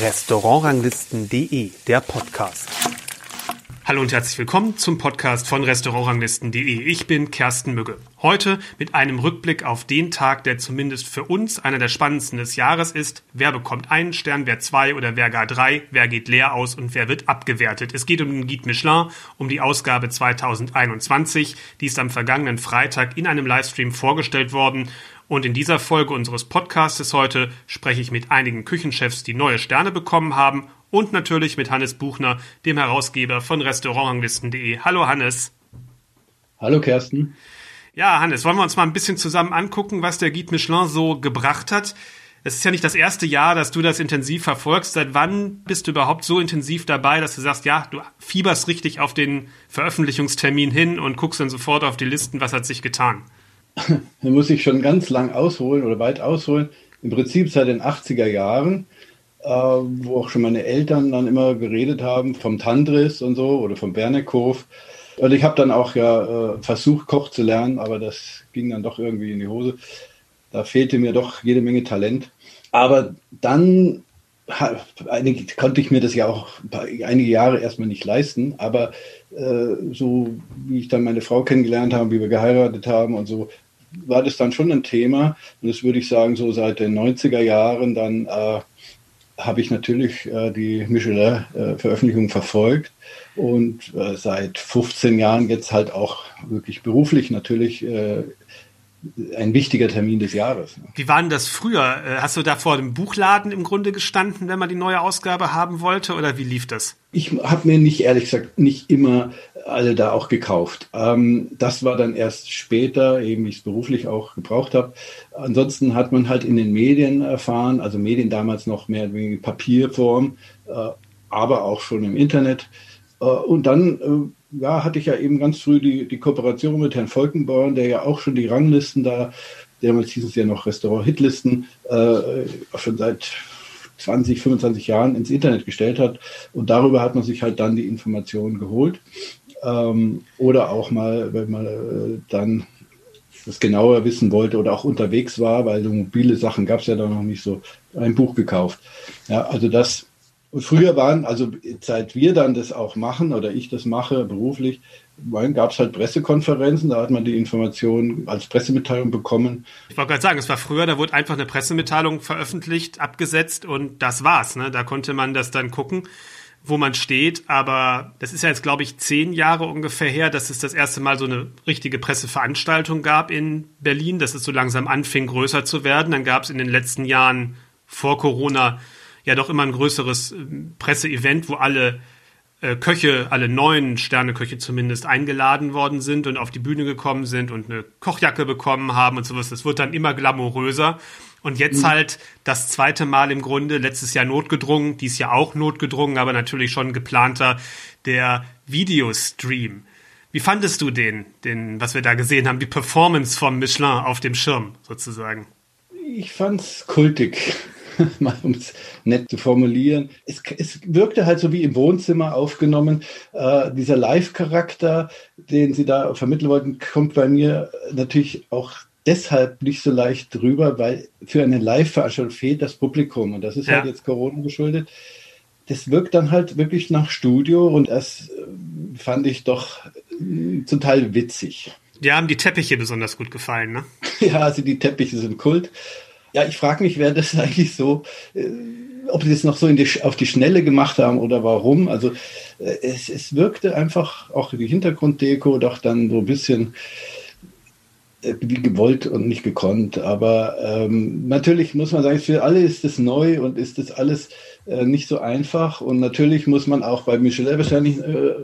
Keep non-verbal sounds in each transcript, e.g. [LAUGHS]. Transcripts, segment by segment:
Restaurantranglisten.de, der Podcast. Hallo und herzlich willkommen zum Podcast von Restaurantranglisten.de. Ich bin Kersten Mügge. Heute mit einem Rückblick auf den Tag, der zumindest für uns einer der spannendsten des Jahres ist. Wer bekommt einen Stern, wer zwei oder wer gar drei, wer geht leer aus und wer wird abgewertet. Es geht um den Guide Michelin, um die Ausgabe 2021. Die ist am vergangenen Freitag in einem Livestream vorgestellt worden und in dieser Folge unseres Podcastes heute spreche ich mit einigen Küchenchefs, die neue Sterne bekommen haben und natürlich mit Hannes Buchner, dem Herausgeber von Restaurantranglisten.de. Hallo Hannes. Hallo Kersten. Ja, Hannes, wollen wir uns mal ein bisschen zusammen angucken, was der Guide Michelin so gebracht hat? Es ist ja nicht das erste Jahr, dass du das intensiv verfolgst. Seit wann bist du überhaupt so intensiv dabei, dass du sagst, ja, du fieberst richtig auf den Veröffentlichungstermin hin und guckst dann sofort auf die Listen, was hat sich getan? [LAUGHS] da muss ich schon ganz lang ausholen oder weit ausholen. Im Prinzip seit den 80er Jahren, äh, wo auch schon meine Eltern dann immer geredet haben vom Tandris und so oder vom Berneckhof. Und ich habe dann auch ja äh, versucht, Koch zu lernen, aber das ging dann doch irgendwie in die Hose. Da fehlte mir doch jede Menge Talent. Aber dann konnte ich mir das ja auch einige Jahre erstmal nicht leisten, aber äh, so wie ich dann meine Frau kennengelernt habe, wie wir geheiratet haben und so, war das dann schon ein Thema. Und das würde ich sagen, so seit den 90er Jahren, dann äh, habe ich natürlich äh, die Michelin-Veröffentlichung verfolgt und äh, seit 15 Jahren jetzt halt auch wirklich beruflich natürlich äh, ein wichtiger Termin des Jahres. Wie war denn das früher? Äh, hast du da vor dem Buchladen im Grunde gestanden, wenn man die neue Ausgabe haben wollte, oder wie lief das? Ich habe mir nicht, ehrlich gesagt, nicht immer alle da auch gekauft. Ähm, das war dann erst später, eben wie ich es beruflich auch gebraucht habe. Ansonsten hat man halt in den Medien erfahren, also Medien damals noch mehr in Papierform, äh, aber auch schon im Internet. Äh, und dann äh, ja, hatte ich ja eben ganz früh die, die Kooperation mit Herrn Volkenborn, der ja auch schon die Ranglisten da, damals hieß es ja noch Restaurant-Hitlisten, äh, schon seit 20, 25 Jahren ins Internet gestellt hat. Und darüber hat man sich halt dann die Informationen geholt. Ähm, oder auch mal, wenn man äh, dann das genauer wissen wollte oder auch unterwegs war, weil so mobile Sachen gab es ja da noch nicht so, ein Buch gekauft. Ja, also das früher waren, also seit wir dann das auch machen oder ich das mache beruflich, gab es halt Pressekonferenzen, da hat man die Informationen als Pressemitteilung bekommen. Ich wollte gerade sagen, es war früher, da wurde einfach eine Pressemitteilung veröffentlicht, abgesetzt und das war's. Ne? Da konnte man das dann gucken, wo man steht. Aber das ist ja jetzt, glaube ich, zehn Jahre ungefähr her, dass es das erste Mal so eine richtige Presseveranstaltung gab in Berlin, dass es so langsam anfing, größer zu werden. Dann gab es in den letzten Jahren vor Corona ja doch immer ein größeres äh, Presseevent, wo alle Köche, alle neuen Sterneköche zumindest eingeladen worden sind und auf die Bühne gekommen sind und eine Kochjacke bekommen haben und sowas. Das wird dann immer glamouröser. Und jetzt mhm. halt das zweite Mal im Grunde, letztes Jahr notgedrungen, dies Jahr auch notgedrungen, aber natürlich schon geplanter, der Videostream. Wie fandest du den, den, was wir da gesehen haben, die Performance vom Michelin auf dem Schirm sozusagen? Ich fand's kultig. [LAUGHS] mal um es nett zu formulieren. Es, es wirkte halt so wie im Wohnzimmer aufgenommen. Äh, dieser Live-Charakter, den Sie da vermitteln wollten, kommt bei mir natürlich auch deshalb nicht so leicht drüber, weil für eine Live-Veranstaltung fehlt das Publikum und das ist halt ja. halt jetzt Corona geschuldet. Das wirkt dann halt wirklich nach Studio und das äh, fand ich doch äh, zum Teil witzig. Dir haben die Teppiche besonders gut gefallen, ne? [LAUGHS] ja, also die Teppiche sind Kult. Ja, ich frage mich, wer das [LAUGHS] eigentlich so, äh, ob sie das noch so die, auf die Schnelle gemacht haben oder warum. Also äh, es, es wirkte einfach auch die Hintergrunddeko doch dann so ein bisschen äh, wie gewollt und nicht gekonnt. Aber ähm, natürlich muss man sagen, für alle ist es neu und ist das alles äh, nicht so einfach. Und natürlich muss man auch bei Michelin wahrscheinlich, äh,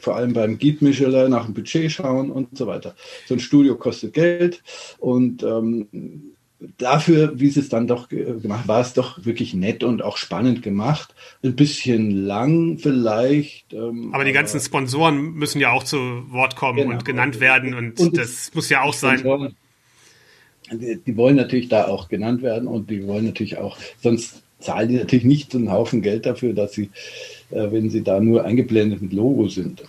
vor allem beim Guide Michelin, nach dem Budget schauen und so weiter. So ein Studio kostet Geld und ähm, dafür, wie sie es dann doch gemacht, war es doch wirklich nett und auch spannend gemacht. Ein bisschen lang vielleicht. Ähm, aber die ganzen Sponsoren müssen ja auch zu Wort kommen genau. und genannt werden und, und das muss ja auch sein. Die, die, wollen natürlich da auch genannt werden und die wollen natürlich auch, sonst zahlen die natürlich nicht einen Haufen Geld dafür, dass sie, äh, wenn sie da nur eingeblendet mit Logo sind.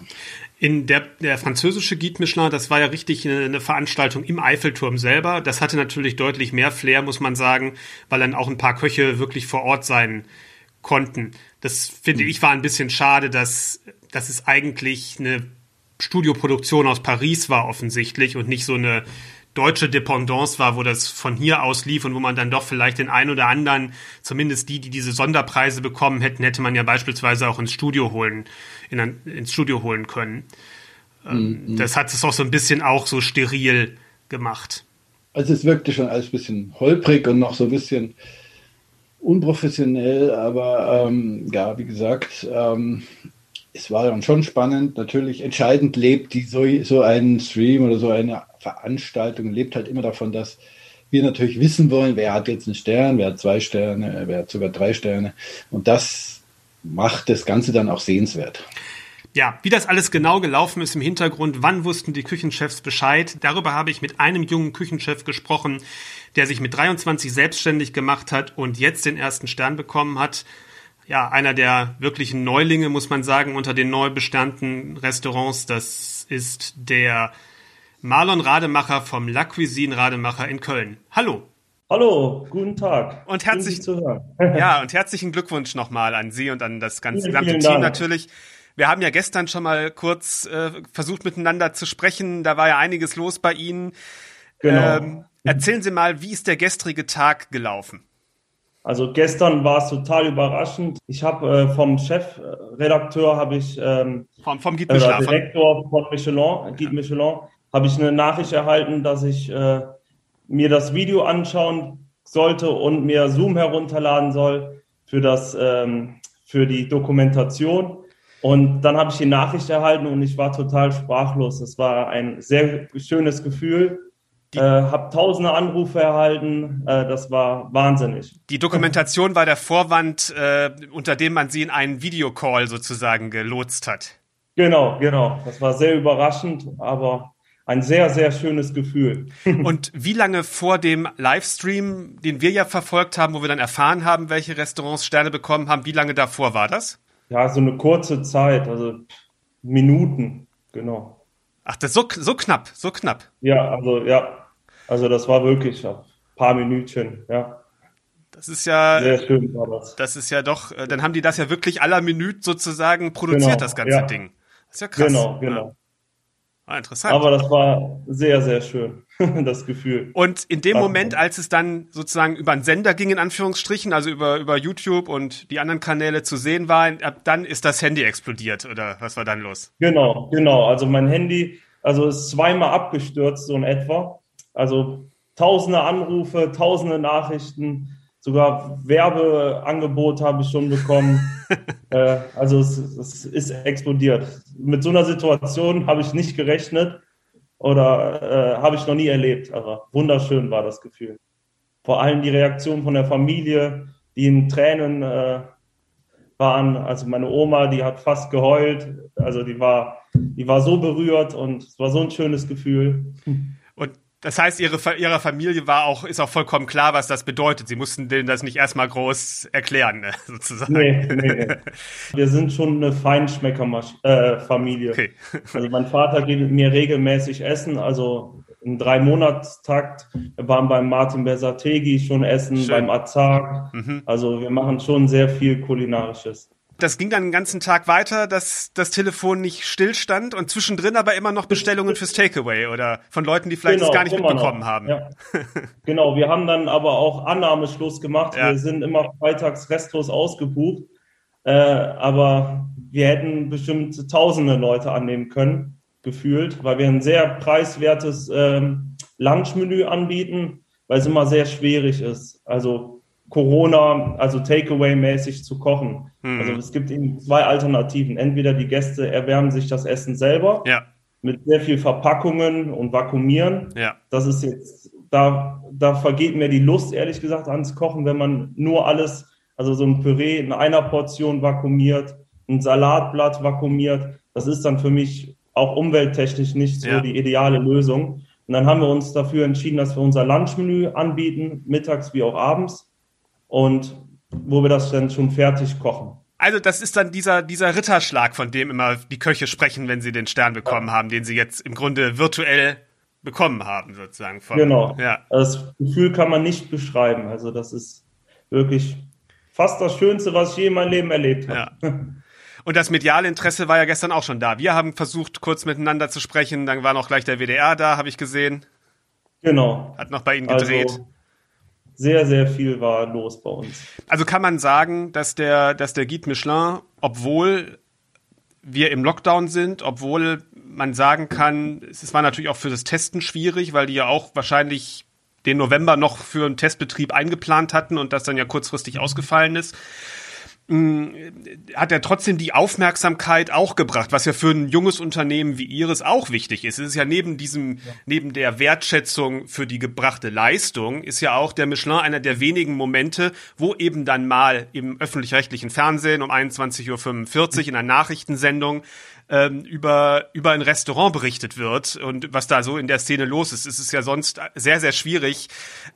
In der, der französische Guide Michelin, das war ja richtig eine, eine, Veranstaltung im Eiffelturm selber. Das hatte natürlich deutlich mehr Flair, muss man sagen, weil dann auch ein paar Köche wirklich vor Ort sein konnten. Das finde ich war ein bisschen schade, dass, dass es eigentlich eine Studioproduktion aus Paris war offensichtlich und nicht so eine deutsche Dependance war, wo das von hier aus lief und wo man dann doch vielleicht den einen oder anderen, zumindest die, die diese Sonderpreise bekommen hätten, hätte man ja beispielsweise auch ins Studio holen, in ein, ins Studio holen können. Ähm, mhm. Das hat es auch so ein bisschen auch so steril gemacht. Also es wirkte schon alles ein bisschen holprig und noch so ein bisschen unprofessionell, aber ähm, ja, wie gesagt, ähm, es war dann schon spannend. Natürlich entscheidend lebt die so, so ein Stream oder so eine Veranstaltung lebt halt immer davon, dass wir natürlich wissen wollen, wer hat jetzt einen Stern, wer hat zwei Sterne, wer hat sogar drei Sterne. Und das macht das Ganze dann auch sehenswert. Ja, wie das alles genau gelaufen ist im Hintergrund, wann wussten die Küchenchefs Bescheid, darüber habe ich mit einem jungen Küchenchef gesprochen, der sich mit 23 selbstständig gemacht hat und jetzt den ersten Stern bekommen hat. Ja, einer der wirklichen Neulinge, muss man sagen, unter den neu besternten Restaurants. Das ist der Marlon Rademacher vom La Cuisine Rademacher in Köln. Hallo. Hallo, guten Tag. Und herzlich, zu hören. [LAUGHS] ja, und herzlichen Glückwunsch nochmal an Sie und an das ganze vielen, gesamte vielen Team natürlich. Wir haben ja gestern schon mal kurz äh, versucht miteinander zu sprechen. Da war ja einiges los bei Ihnen. Genau. Ähm, erzählen Sie mal, wie ist der gestrige Tag gelaufen? Also gestern war es total überraschend. Ich habe äh, vom Chefredakteur habe ich ähm, vom, vom Guide Michelin, Direktor von Michelin, Guide Michelin, habe ich eine Nachricht erhalten, dass ich äh, mir das Video anschauen sollte und mir Zoom herunterladen soll für das ähm, für die Dokumentation. Und dann habe ich die Nachricht erhalten und ich war total sprachlos. Es war ein sehr schönes Gefühl. Äh, habe tausende Anrufe erhalten. Äh, das war wahnsinnig. Die Dokumentation war der Vorwand, äh, unter dem man sie in einen Videocall sozusagen gelotst hat. Genau, genau. Das war sehr überraschend, aber ein sehr, sehr schönes Gefühl. [LAUGHS] Und wie lange vor dem Livestream, den wir ja verfolgt haben, wo wir dann erfahren haben, welche Restaurants Sterne bekommen haben, wie lange davor war das? Ja, so eine kurze Zeit, also Minuten, genau. Ach, das ist so, so knapp, so knapp. Ja, also ja, also das war wirklich ein paar Minütchen, ja. Das ist ja sehr schön war das. Das ist ja doch, äh, dann haben die das ja wirklich aller Minute sozusagen produziert, genau, das ganze ja. Ding. Das ist ja krass. Genau, genau. Ja. Ah, interessant. Aber das war sehr, sehr schön, [LAUGHS] das Gefühl. Und in dem Moment, als es dann sozusagen über einen Sender ging, in Anführungsstrichen, also über, über YouTube und die anderen Kanäle zu sehen war, ab dann ist das Handy explodiert oder was war dann los? Genau, genau. Also mein Handy, also ist zweimal abgestürzt, so in etwa. Also tausende Anrufe, tausende Nachrichten sogar Werbeangebot habe ich schon bekommen. [LAUGHS] äh, also es, es, ist explodiert. Mit so einer Situation habe ich nicht gerechnet oder äh, habe ich noch nie erlebt. Aber wunderschön war das Gefühl. Vor allem die Reaktion von der Familie, die in Tränen äh, waren. Also meine Oma, die hat fast geheult. Also die war, die war so berührt und es war so ein schönes Gefühl. [LAUGHS] Das heißt, ihre, ihrer Familie war auch, ist auch vollkommen klar, was das bedeutet. Sie mussten denen das nicht erstmal groß erklären, ne, [LAUGHS] sozusagen. Nee, nee, nee. Wir sind schon eine Feinschmecker-Familie. Äh, okay. Also mein Vater geht mit mir regelmäßig essen, also im Drei-Monatstakt. Wir waren beim Martin Bersategi schon essen, Schön. beim Azar. Mhm. Also wir machen schon sehr viel Kulinarisches das ging dann den ganzen Tag weiter, dass das Telefon nicht stillstand und zwischendrin aber immer noch Bestellungen fürs Takeaway oder von Leuten, die vielleicht genau, gar nicht mitbekommen noch. haben. Ja. genau, wir haben dann aber auch Annahmeschluss gemacht. Ja. Wir sind immer freitags restlos ausgebucht, äh, aber wir hätten bestimmt tausende Leute annehmen können, gefühlt, weil wir ein sehr preiswertes ähm, Lunchmenü anbieten, weil es immer sehr schwierig ist. Also Corona, also Takeaway-mäßig zu kochen. Mhm. Also es gibt eben zwei Alternativen. Entweder die Gäste erwärmen sich das Essen selber ja. mit sehr viel Verpackungen und Vakuumieren. Ja. Das ist jetzt, da, da vergeht mir die Lust, ehrlich gesagt, ans Kochen, wenn man nur alles, also so ein Püree in einer Portion vakuumiert, ein Salatblatt vakuumiert. Das ist dann für mich auch umwelttechnisch nicht so ja. die ideale Lösung. Und dann haben wir uns dafür entschieden, dass wir unser Lunchmenü anbieten, mittags wie auch abends und wo wir das dann schon fertig kochen. Also das ist dann dieser, dieser Ritterschlag, von dem immer die Köche sprechen, wenn sie den Stern bekommen ja. haben, den sie jetzt im Grunde virtuell bekommen haben, sozusagen. Von, genau. Ja. Das Gefühl kann man nicht beschreiben. Also das ist wirklich fast das Schönste, was ich je in meinem Leben erlebt habe. Ja. Und das mediale Interesse war ja gestern auch schon da. Wir haben versucht, kurz miteinander zu sprechen. Dann war noch gleich der WDR da, habe ich gesehen. Genau. Hat noch bei Ihnen gedreht. Also, sehr, sehr viel war los bei uns. Also kann man sagen, dass der, dass der Guide Michelin, obwohl wir im Lockdown sind, obwohl man sagen kann, es war natürlich auch für das Testen schwierig, weil die ja auch wahrscheinlich den November noch für einen Testbetrieb eingeplant hatten und das dann ja kurzfristig ausgefallen ist. Mm, hat er trotzdem die Aufmerksamkeit auch gebracht, was ja für ein junges Unternehmen wie Ihres auch wichtig ist. Es ist ja neben diesem, ja. neben der Wertschätzung für die gebrachte Leistung, ist ja auch der Michelin einer der wenigen Momente, wo eben dann mal im öffentlich-rechtlichen Fernsehen um 21.45 Uhr in einer Nachrichtensendung ähm, über, über ein Restaurant berichtet wird und was da so in der Szene los ist. Es ist ja sonst sehr, sehr schwierig,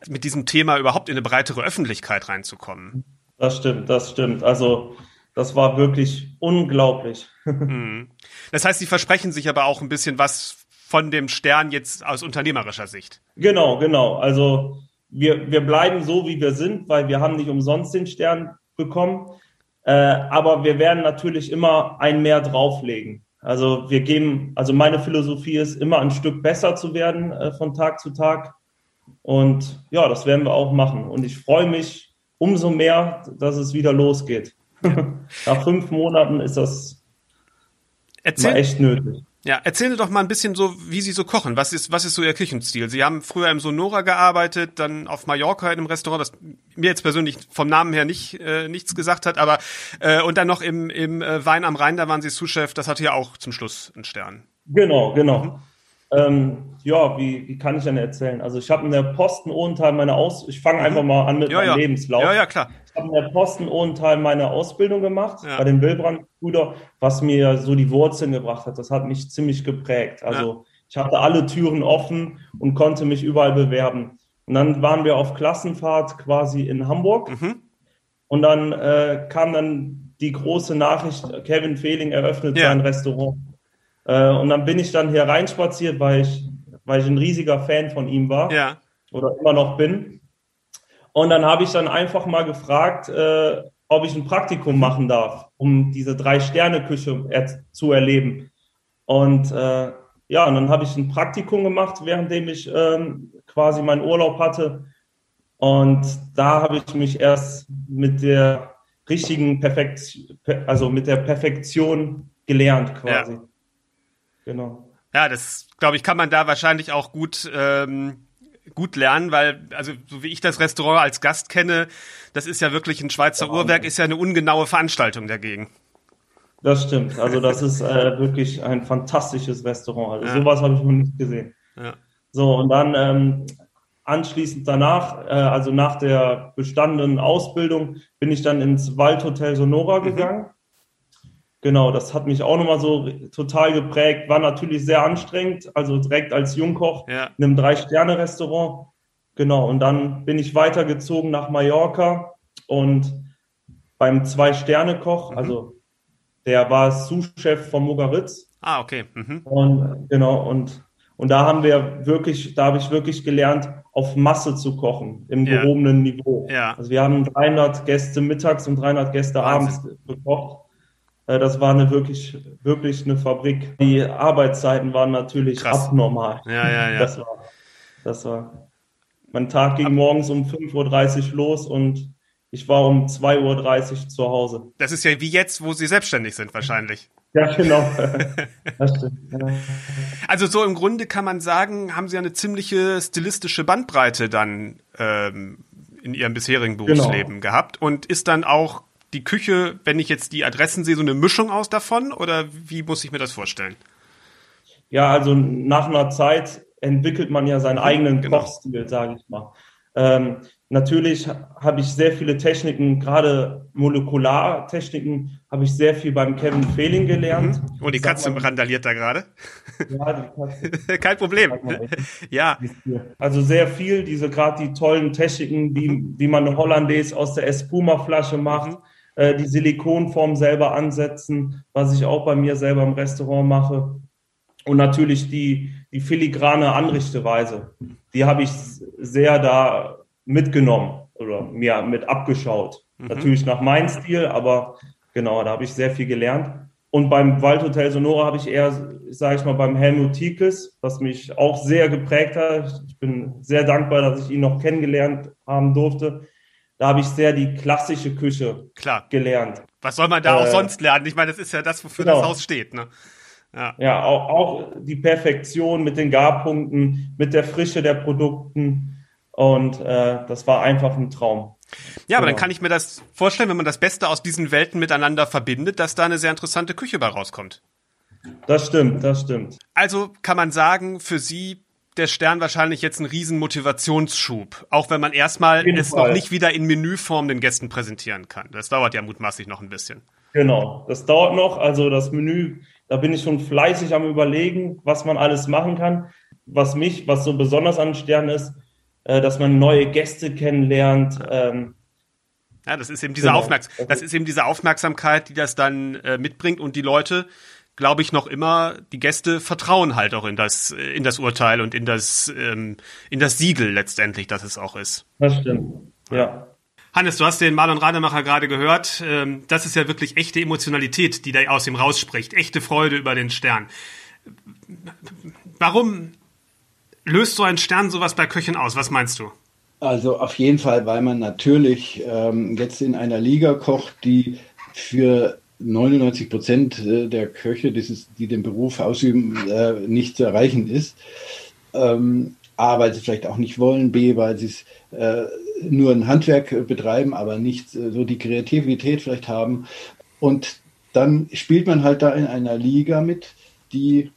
mit diesem Thema überhaupt in eine breitere Öffentlichkeit reinzukommen. Das stimmt, das stimmt. Also das war wirklich unglaublich. [LAUGHS] Mhm. Das heißt, Sie versprechen sich aber auch ein bisschen was von dem Stern jetzt aus unternehmerischer Sicht. Genau, genau. Also wir, wir bleiben so, wie wir sind, weil wir haben nicht umsonst den Stern bekommen. Äh, aber wir werden natürlich immer ein mehr drauflegen. Also wir geben, also meine Philosophie ist immer ein Stück besser zu werden äh, von Tag zu Tag. Und ja, das werden wir auch machen. Und ich freue mich umso mehr, dass es wieder losgeht. [LAUGHS] Nach fünf Monaten ist das Erzähl, echt nötig. Ja, erzählen Sie doch mal ein bisschen so, wie Sie so kochen. Was ist, was ist so Ihr Küchenstil? Sie haben früher im Sonora gearbeitet, dann auf Mallorca in einem Restaurant, das mir jetzt persönlich vom Namen her nicht äh, nichts gesagt hat, aber äh, und dann noch im, im äh, Wein am Rhein, da waren Sie Sous-Chef, das hatte ja auch zum Schluss einen Stern. Genau, genau. Mhm. Ähm, ja, wie, wie kann ich denn erzählen? Also ich habe in der Posten Ohenthal meine Aus... Ich fange mhm. einfach mal an mit ja, meinem ja. Lebenslauf. Ja, ja, klar. Ich habe in der Posten Ohenthal meine Ausbildung gemacht ja. bei den Wilbrand-Brüder, was mir so die Wurzeln gebracht hat. Das hat mich ziemlich geprägt. Also ich hatte alle Türen offen und konnte mich überall bewerben. Und dann waren wir auf Klassenfahrt quasi in Hamburg. Mhm. Und dann äh, kam dann die große Nachricht, Kevin Fehling eröffnet sein Restaurant. Äh, und dann bin ich dann hier reinspaziert, weil ich, weil ich ein riesiger Fan von ihm war. Ja. Oder immer noch bin. Und dann habe ich dann einfach mal gefragt, äh, ob ich ein Praktikum machen darf, um diese Drei-Sterne-Küche er zu erleben. Und äh, ja, und dann habe ich ein Praktikum gemacht, währenddem ich ähm, quasi meinen Urlaub hatte. Und da habe ich mich erst mit der richtigen Perfekt, also mit der Perfektion gelernt quasi. Ja. Genau. Ja, das glaube ich, kann man da wahrscheinlich auch gut ähm, gut lernen, weil also so wie ich das Restaurant als Gast kenne, das ist ja wirklich ein Schweizer Uhrwerk, ist ja eine ungenaue Veranstaltung dagegen. Das stimmt. Also das ist äh, wirklich ein fantastisches Restaurant. Also ja. sowas habe ich noch nicht gesehen. Ja. So und dann ähm, anschließend danach, äh, also nach der bestandenen Ausbildung, bin ich dann ins Waldhotel Sonora mhm. Genau, das hat mich auch nochmal so total geprägt. War natürlich sehr anstrengend, also direkt als Jungkoch ja. in einem Drei-Sterne-Restaurant. Genau, und dann bin ich weitergezogen nach Mallorca und beim Zwei-Sterne-Koch, mhm. also der war Sous-Chef von Mugaritz. Ah, okay. Mhm. Und genau, und, und da haben wir wirklich, da habe ich wirklich gelernt, auf Masse zu kochen, im ja. gehobenen Niveau. Ja. Also wir haben 300 Gäste mittags und 300 Gäste Wahnsinn. abends gekocht. Äh, das war eine wirklich, wirklich eine Fabrik. Die Arbeitszeiten waren natürlich Krass. abnormal. Ja, ja, ja. Das war, das war. Mein Tag ging morgens um 5.30 Uhr los und ich war um 2.30 Uhr zu Hause. Das ist ja wie jetzt, wo Sie selbstständig sind, wahrscheinlich. Ja, genau. [LAUGHS] Ja. Also so im Grunde kann man sagen, haben Sie eine ziemliche stilistische Bandbreite dann ähm, in Ihrem bisherigen genau. Berufsleben genau. gehabt und ist dann auch die Küche, wenn ich jetzt die Adressen sehe, so eine Mischung aus davon oder wie muss ich mir das vorstellen? Ja, also nach einer Zeit entwickelt man ja seinen eigenen genau. Kochstil, sage ich mal. Ähm, natürlich habe ich sehr viele Techniken, gerade Molekulartechniken, habe ich sehr viel beim Kevin Fehling gelernt. Mhm. Und die Katze mal, randaliert da gerade. Ja, die Katze. [LAUGHS] Kein Problem. ja. Also sehr viel, diese gerade die tollen Techniken, wie, mhm. wie man eine Hollandaise aus der Espuma-Flasche macht. Mhm äh, die Silikonform selber ansetzen, was ich auch bei mir selber im Restaurant mache. Und natürlich die, die filigrane Anrichteweise, die habe ich sehr da mitgenommen. oder mir mit abgeschaut. Mhm. Natürlich nach meinem Stil, aber genau, da habe ich sehr viel gelernt. Und beim Waldhotel Sonora habe ich eher, sage ich mal, beim Helmut Tiekes, was mich auch sehr geprägt hat. Ich bin sehr dankbar, dass ich ihn noch kennengelernt haben durfte. Da habe ich sehr die klassische Küche Klar. gelernt. Was soll man da äh, auch sonst lernen? Ich meine, das ist ja das, wofür genau. das Haus steht. Ne? Ja, ja auch, auch die Perfektion mit den Garpunkten, mit der Frische der Produkten. Und äh, das war einfach ein Traum. Ja, aber dann kann ich mir das vorstellen, wenn man das Beste aus diesen Welten miteinander verbindet, dass da eine sehr interessante Küche bei rauskommt. Das stimmt, das stimmt. Also kann man sagen, für Sie der Stern wahrscheinlich jetzt ein riesen Motivationsschub, auch wenn man erstmal es Fall. noch nicht wieder in Menüform den Gästen präsentieren kann. Das dauert ja mutmaßlich noch ein bisschen. Genau, das dauert noch. Also das Menü, da bin ich schon fleißig am überlegen, was man alles machen kann. Was mich, was so besonders an Stern ist, äh, dass man neue Gäste kennenlernt. Ähm, ja, das ist eben diese genau. Aufmerks das ist eben diese Aufmerksamkeit, die das dann äh, mitbringt und die Leute, glaube ich, noch immer, die Gäste vertrauen halt auch in das, in das Urteil und in das, ähm, in das Siegel letztendlich, dass es auch ist. Das stimmt. Ja. Hannes, du hast den Marlon Rademacher gerade gehört. Ähm, das ist ja wirklich echte Emotionalität, die da aus ihm rausspricht. Echte Freude über den Stern. Warum löst so ein Stern sowas bei Köchen aus? Was meinst du? Also auf jeden Fall, weil man natürlich ähm, jetzt in einer Liga kocht, die für 99 Prozent äh, der Köche, die den Beruf ausüben, äh, nicht zu erreichen ist. Ähm, A, weil sie vielleicht auch nicht wollen, B, weil sie es äh, nur ein Handwerk betreiben, aber nicht so die Kreativität vielleicht haben. Und dann spielt man halt da in einer Liga mit, die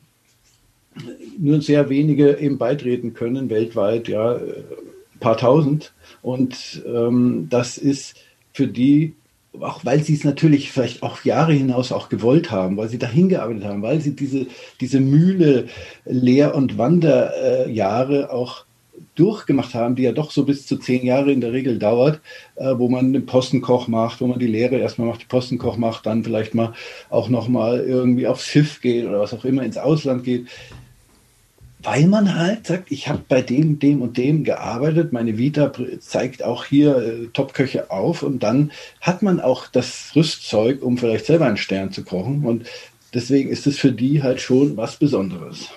nur sehr wenige eben beitreten können, weltweit, ja, ein paar tausend. Und ähm, das ist für die, auch weil sie es natürlich vielleicht auch Jahre hinaus auch gewollt haben, weil sie dahin gearbeitet haben, weil sie diese, diese Mühle Lehr- und Wanderjahre auch durchgemacht haben, die ja doch so bis zu zehn Jahre in der Regel dauert, äh, wo man den Postenkoch macht, wo man die Lehre erstmal macht, die Postenkoch macht, dann vielleicht mal auch nochmal irgendwie aufs Schiff geht oder was auch immer ins Ausland geht weil man halt sagt, ich habe bei dem, dem und dem gearbeitet, meine Vita zeigt auch hier äh, Topköche auf und dann hat man auch das Rüstzeug, um vielleicht selber einen Stern zu kochen und deswegen ist es für die halt schon was Besonderes.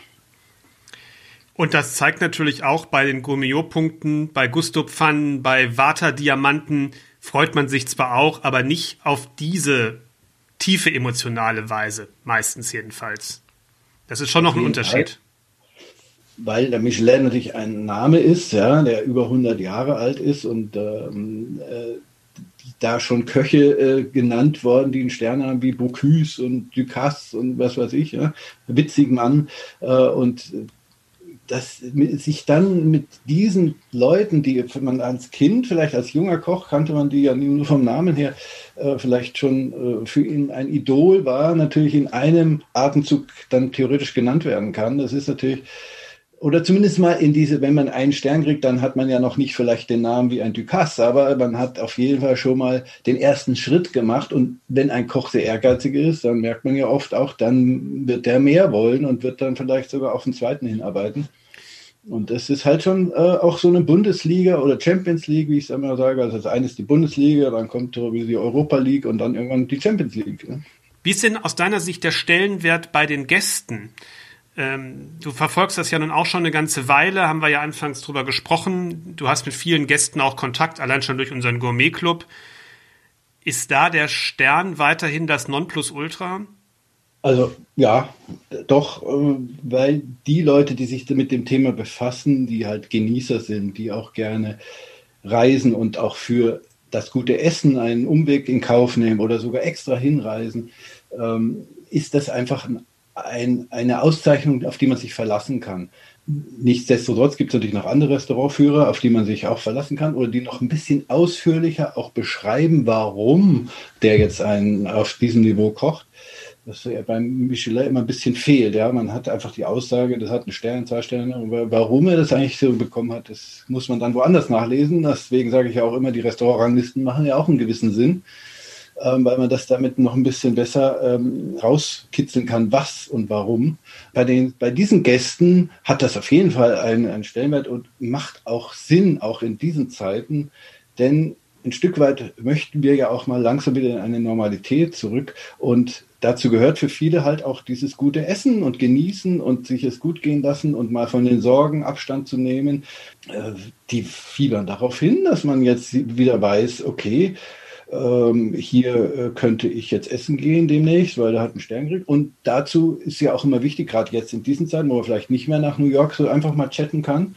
Und das zeigt natürlich auch bei den Gourmillot-Punkten, bei Gusto-Pfannen, bei Vata-Diamanten freut man sich zwar auch, aber nicht auf diese tiefe emotionale Weise, meistens jedenfalls. Das ist schon noch ein Unterschied weil der Michelin natürlich ein Name ist, ja, der über 100 Jahre alt ist und ähm, äh, da schon Köche äh, genannt worden, die einen Stern haben wie Bocuse und Ducasse und was weiß ich, ja, witzigen Mann äh, und dass sich dann mit diesen Leuten, die man als Kind, vielleicht als junger Koch, kannte man die ja nur vom Namen her, äh, vielleicht schon äh, für ihn ein Idol war, natürlich in einem Atemzug dann theoretisch genannt werden kann. Das ist natürlich oder zumindest mal in diese, wenn man einen Stern kriegt, dann hat man ja noch nicht vielleicht den Namen wie ein Ducasse, aber man hat auf jeden Fall schon mal den ersten Schritt gemacht. Und wenn ein Koch sehr ehrgeizig ist, dann merkt man ja oft auch, dann wird der mehr wollen und wird dann vielleicht sogar auf den zweiten hinarbeiten. Und das ist halt schon äh, auch so eine Bundesliga oder Champions League, wie ich es immer sage. Also das eine ist die Bundesliga, dann kommt die Europa League und dann irgendwann die Champions League. Ne? Wie ist denn aus deiner Sicht der Stellenwert bei den Gästen? Ähm, du verfolgst das ja nun auch schon eine ganze Weile, haben wir ja anfangs drüber gesprochen. Du hast mit vielen Gästen auch Kontakt, allein schon durch unseren Gourmet-Club. Ist da der Stern weiterhin das Nonplusultra? Also ja, doch, äh, weil die Leute, die sich mit dem Thema befassen, die halt Genießer sind, die auch gerne reisen und auch für das gute Essen einen Umweg in Kauf nehmen oder sogar extra hinreisen, ähm, ist das einfach ein ein, eine Auszeichnung, auf die man sich verlassen kann. Nichtsdestotrotz gibt es natürlich noch andere Restaurantführer, auf die man sich auch verlassen kann oder die noch ein bisschen ausführlicher auch beschreiben, warum der jetzt einen auf diesem Niveau kocht. Das ja beim Michelin immer ein bisschen fehlt. Ja, man hat einfach die Aussage, das hat einen Stern, zwei Sterne. Warum er das eigentlich so bekommen hat, das muss man dann woanders nachlesen. Deswegen sage ich ja auch immer, die Restaurantranglisten machen ja auch einen gewissen Sinn weil man das damit noch ein bisschen besser ähm, rauskitzeln kann, was und warum. Bei, den, bei diesen Gästen hat das auf jeden Fall einen, einen Stellenwert und macht auch Sinn, auch in diesen Zeiten, denn ein Stück weit möchten wir ja auch mal langsam wieder in eine Normalität zurück und dazu gehört für viele halt auch dieses gute Essen und genießen und sich es gut gehen lassen und mal von den Sorgen Abstand zu nehmen. Äh, die fiebern darauf hin, dass man jetzt wieder weiß, okay, ähm, hier äh, könnte ich jetzt essen gehen demnächst, weil da hat ein Stern gekriegt. Und dazu ist ja auch immer wichtig, gerade jetzt in diesen Zeiten, wo man vielleicht nicht mehr nach New York so einfach mal chatten kann,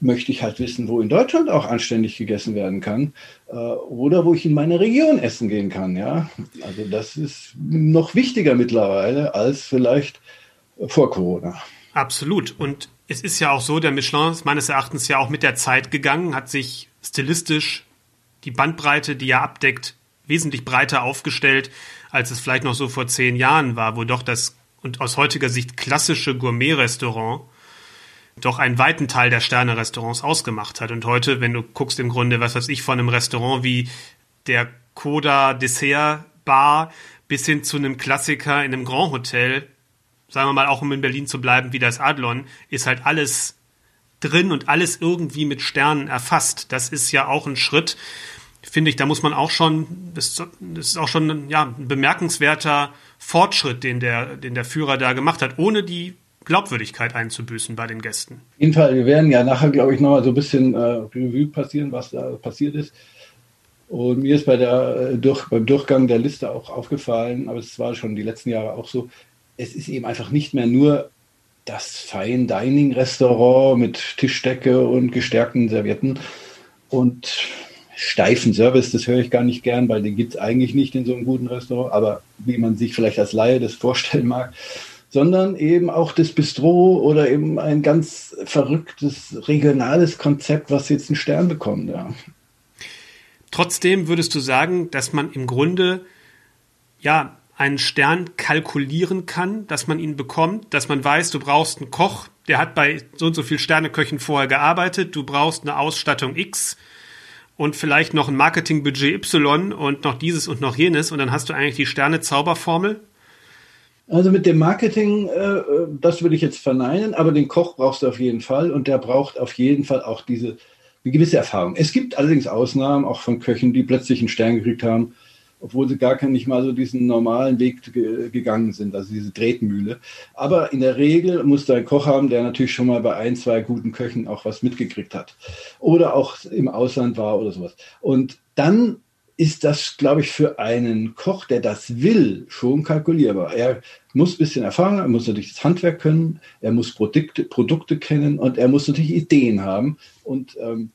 möchte ich halt wissen, wo in Deutschland auch anständig gegessen werden kann äh, oder wo ich in meine Region essen gehen kann. Ja, also das ist noch wichtiger mittlerweile als vielleicht vor Corona. Absolut. Und es ist ja auch so, der Michelin ist meines Erachtens ja auch mit der Zeit gegangen, hat sich stilistisch die Bandbreite, die er abdeckt, wesentlich breiter aufgestellt, als es vielleicht noch so vor zehn Jahren war, wo doch das und aus heutiger Sicht klassische Gourmet-Restaurant doch einen weiten Teil der Sterne-Restaurants ausgemacht hat. Und heute, wenn du guckst im Grunde, was weiß ich, von einem Restaurant wie der Coda Dessert Bar bis hin zu einem Klassiker in einem Grand Hotel, sagen wir mal auch um in Berlin zu bleiben, wie das Adlon, ist halt alles drin und alles irgendwie mit Sternen erfasst. Das ist ja auch ein Schritt, finde ich, da muss man auch schon, das, ist auch schon ja, ein bemerkenswerter Fortschritt, den der, den der Führer da gemacht hat, ohne die Glaubwürdigkeit einzubüßen bei den Gästen. Auf jeden Fall, wir werden ja nachher, glaube ich, nochmal so ein bisschen äh, Revue passieren, was da passiert ist. Und mir ist bei der, äh, durch, beim Durchgang der Liste auch aufgefallen, aber es war schon die letzten Jahre auch so, es ist eben einfach nicht mehr nur das Fine Dining Restaurant mit Tischdecke und gestärkten Servietten und steifen Service, das höre ich gar nicht gern, weil den gibt es eigentlich nicht in so einem guten Restaurant, aber wie man sich vielleicht als Laie das vorstellen mag, sondern eben auch das Bistro oder eben ein ganz verrücktes regionales Konzept, was jetzt einen Stern bekommt. Ja. Trotzdem würdest du sagen, dass man im Grunde ja einen Stern kalkulieren kann, dass man ihn bekommt, dass man weiß, du brauchst einen Koch, der hat bei so und so viel Sterneköchen vorher gearbeitet, du brauchst eine Ausstattung X und vielleicht noch ein Marketingbudget Y und noch dieses und noch jenes und dann hast du eigentlich die Sterne-Zauberformel. Also mit dem Marketing, äh, das würde ich jetzt verneinen, aber den Koch brauchst du auf jeden Fall und der braucht auf jeden Fall auch diese eine gewisse Erfahrung. Es gibt allerdings Ausnahmen, auch von Köchen, die plötzlich einen Stern gekriegt haben obwohl sie gar nicht mal so diesen normalen Weg ge gegangen sind, also diese Tretmühle. Aber in der Regel muss du einen Koch haben, der natürlich schon mal bei ein, zwei guten Köchen auch was mitgekriegt hat. Oder auch im Ausland war oder sowas. Und dann ist das, glaube ich, für einen Koch, der das will, schon kalkulierbar. Er muss ein bisschen Erfahrung, er muss natürlich das Handwerk können, er muss Produkte, Produkte kennen und er muss natürlich Ideen haben. Und ähm,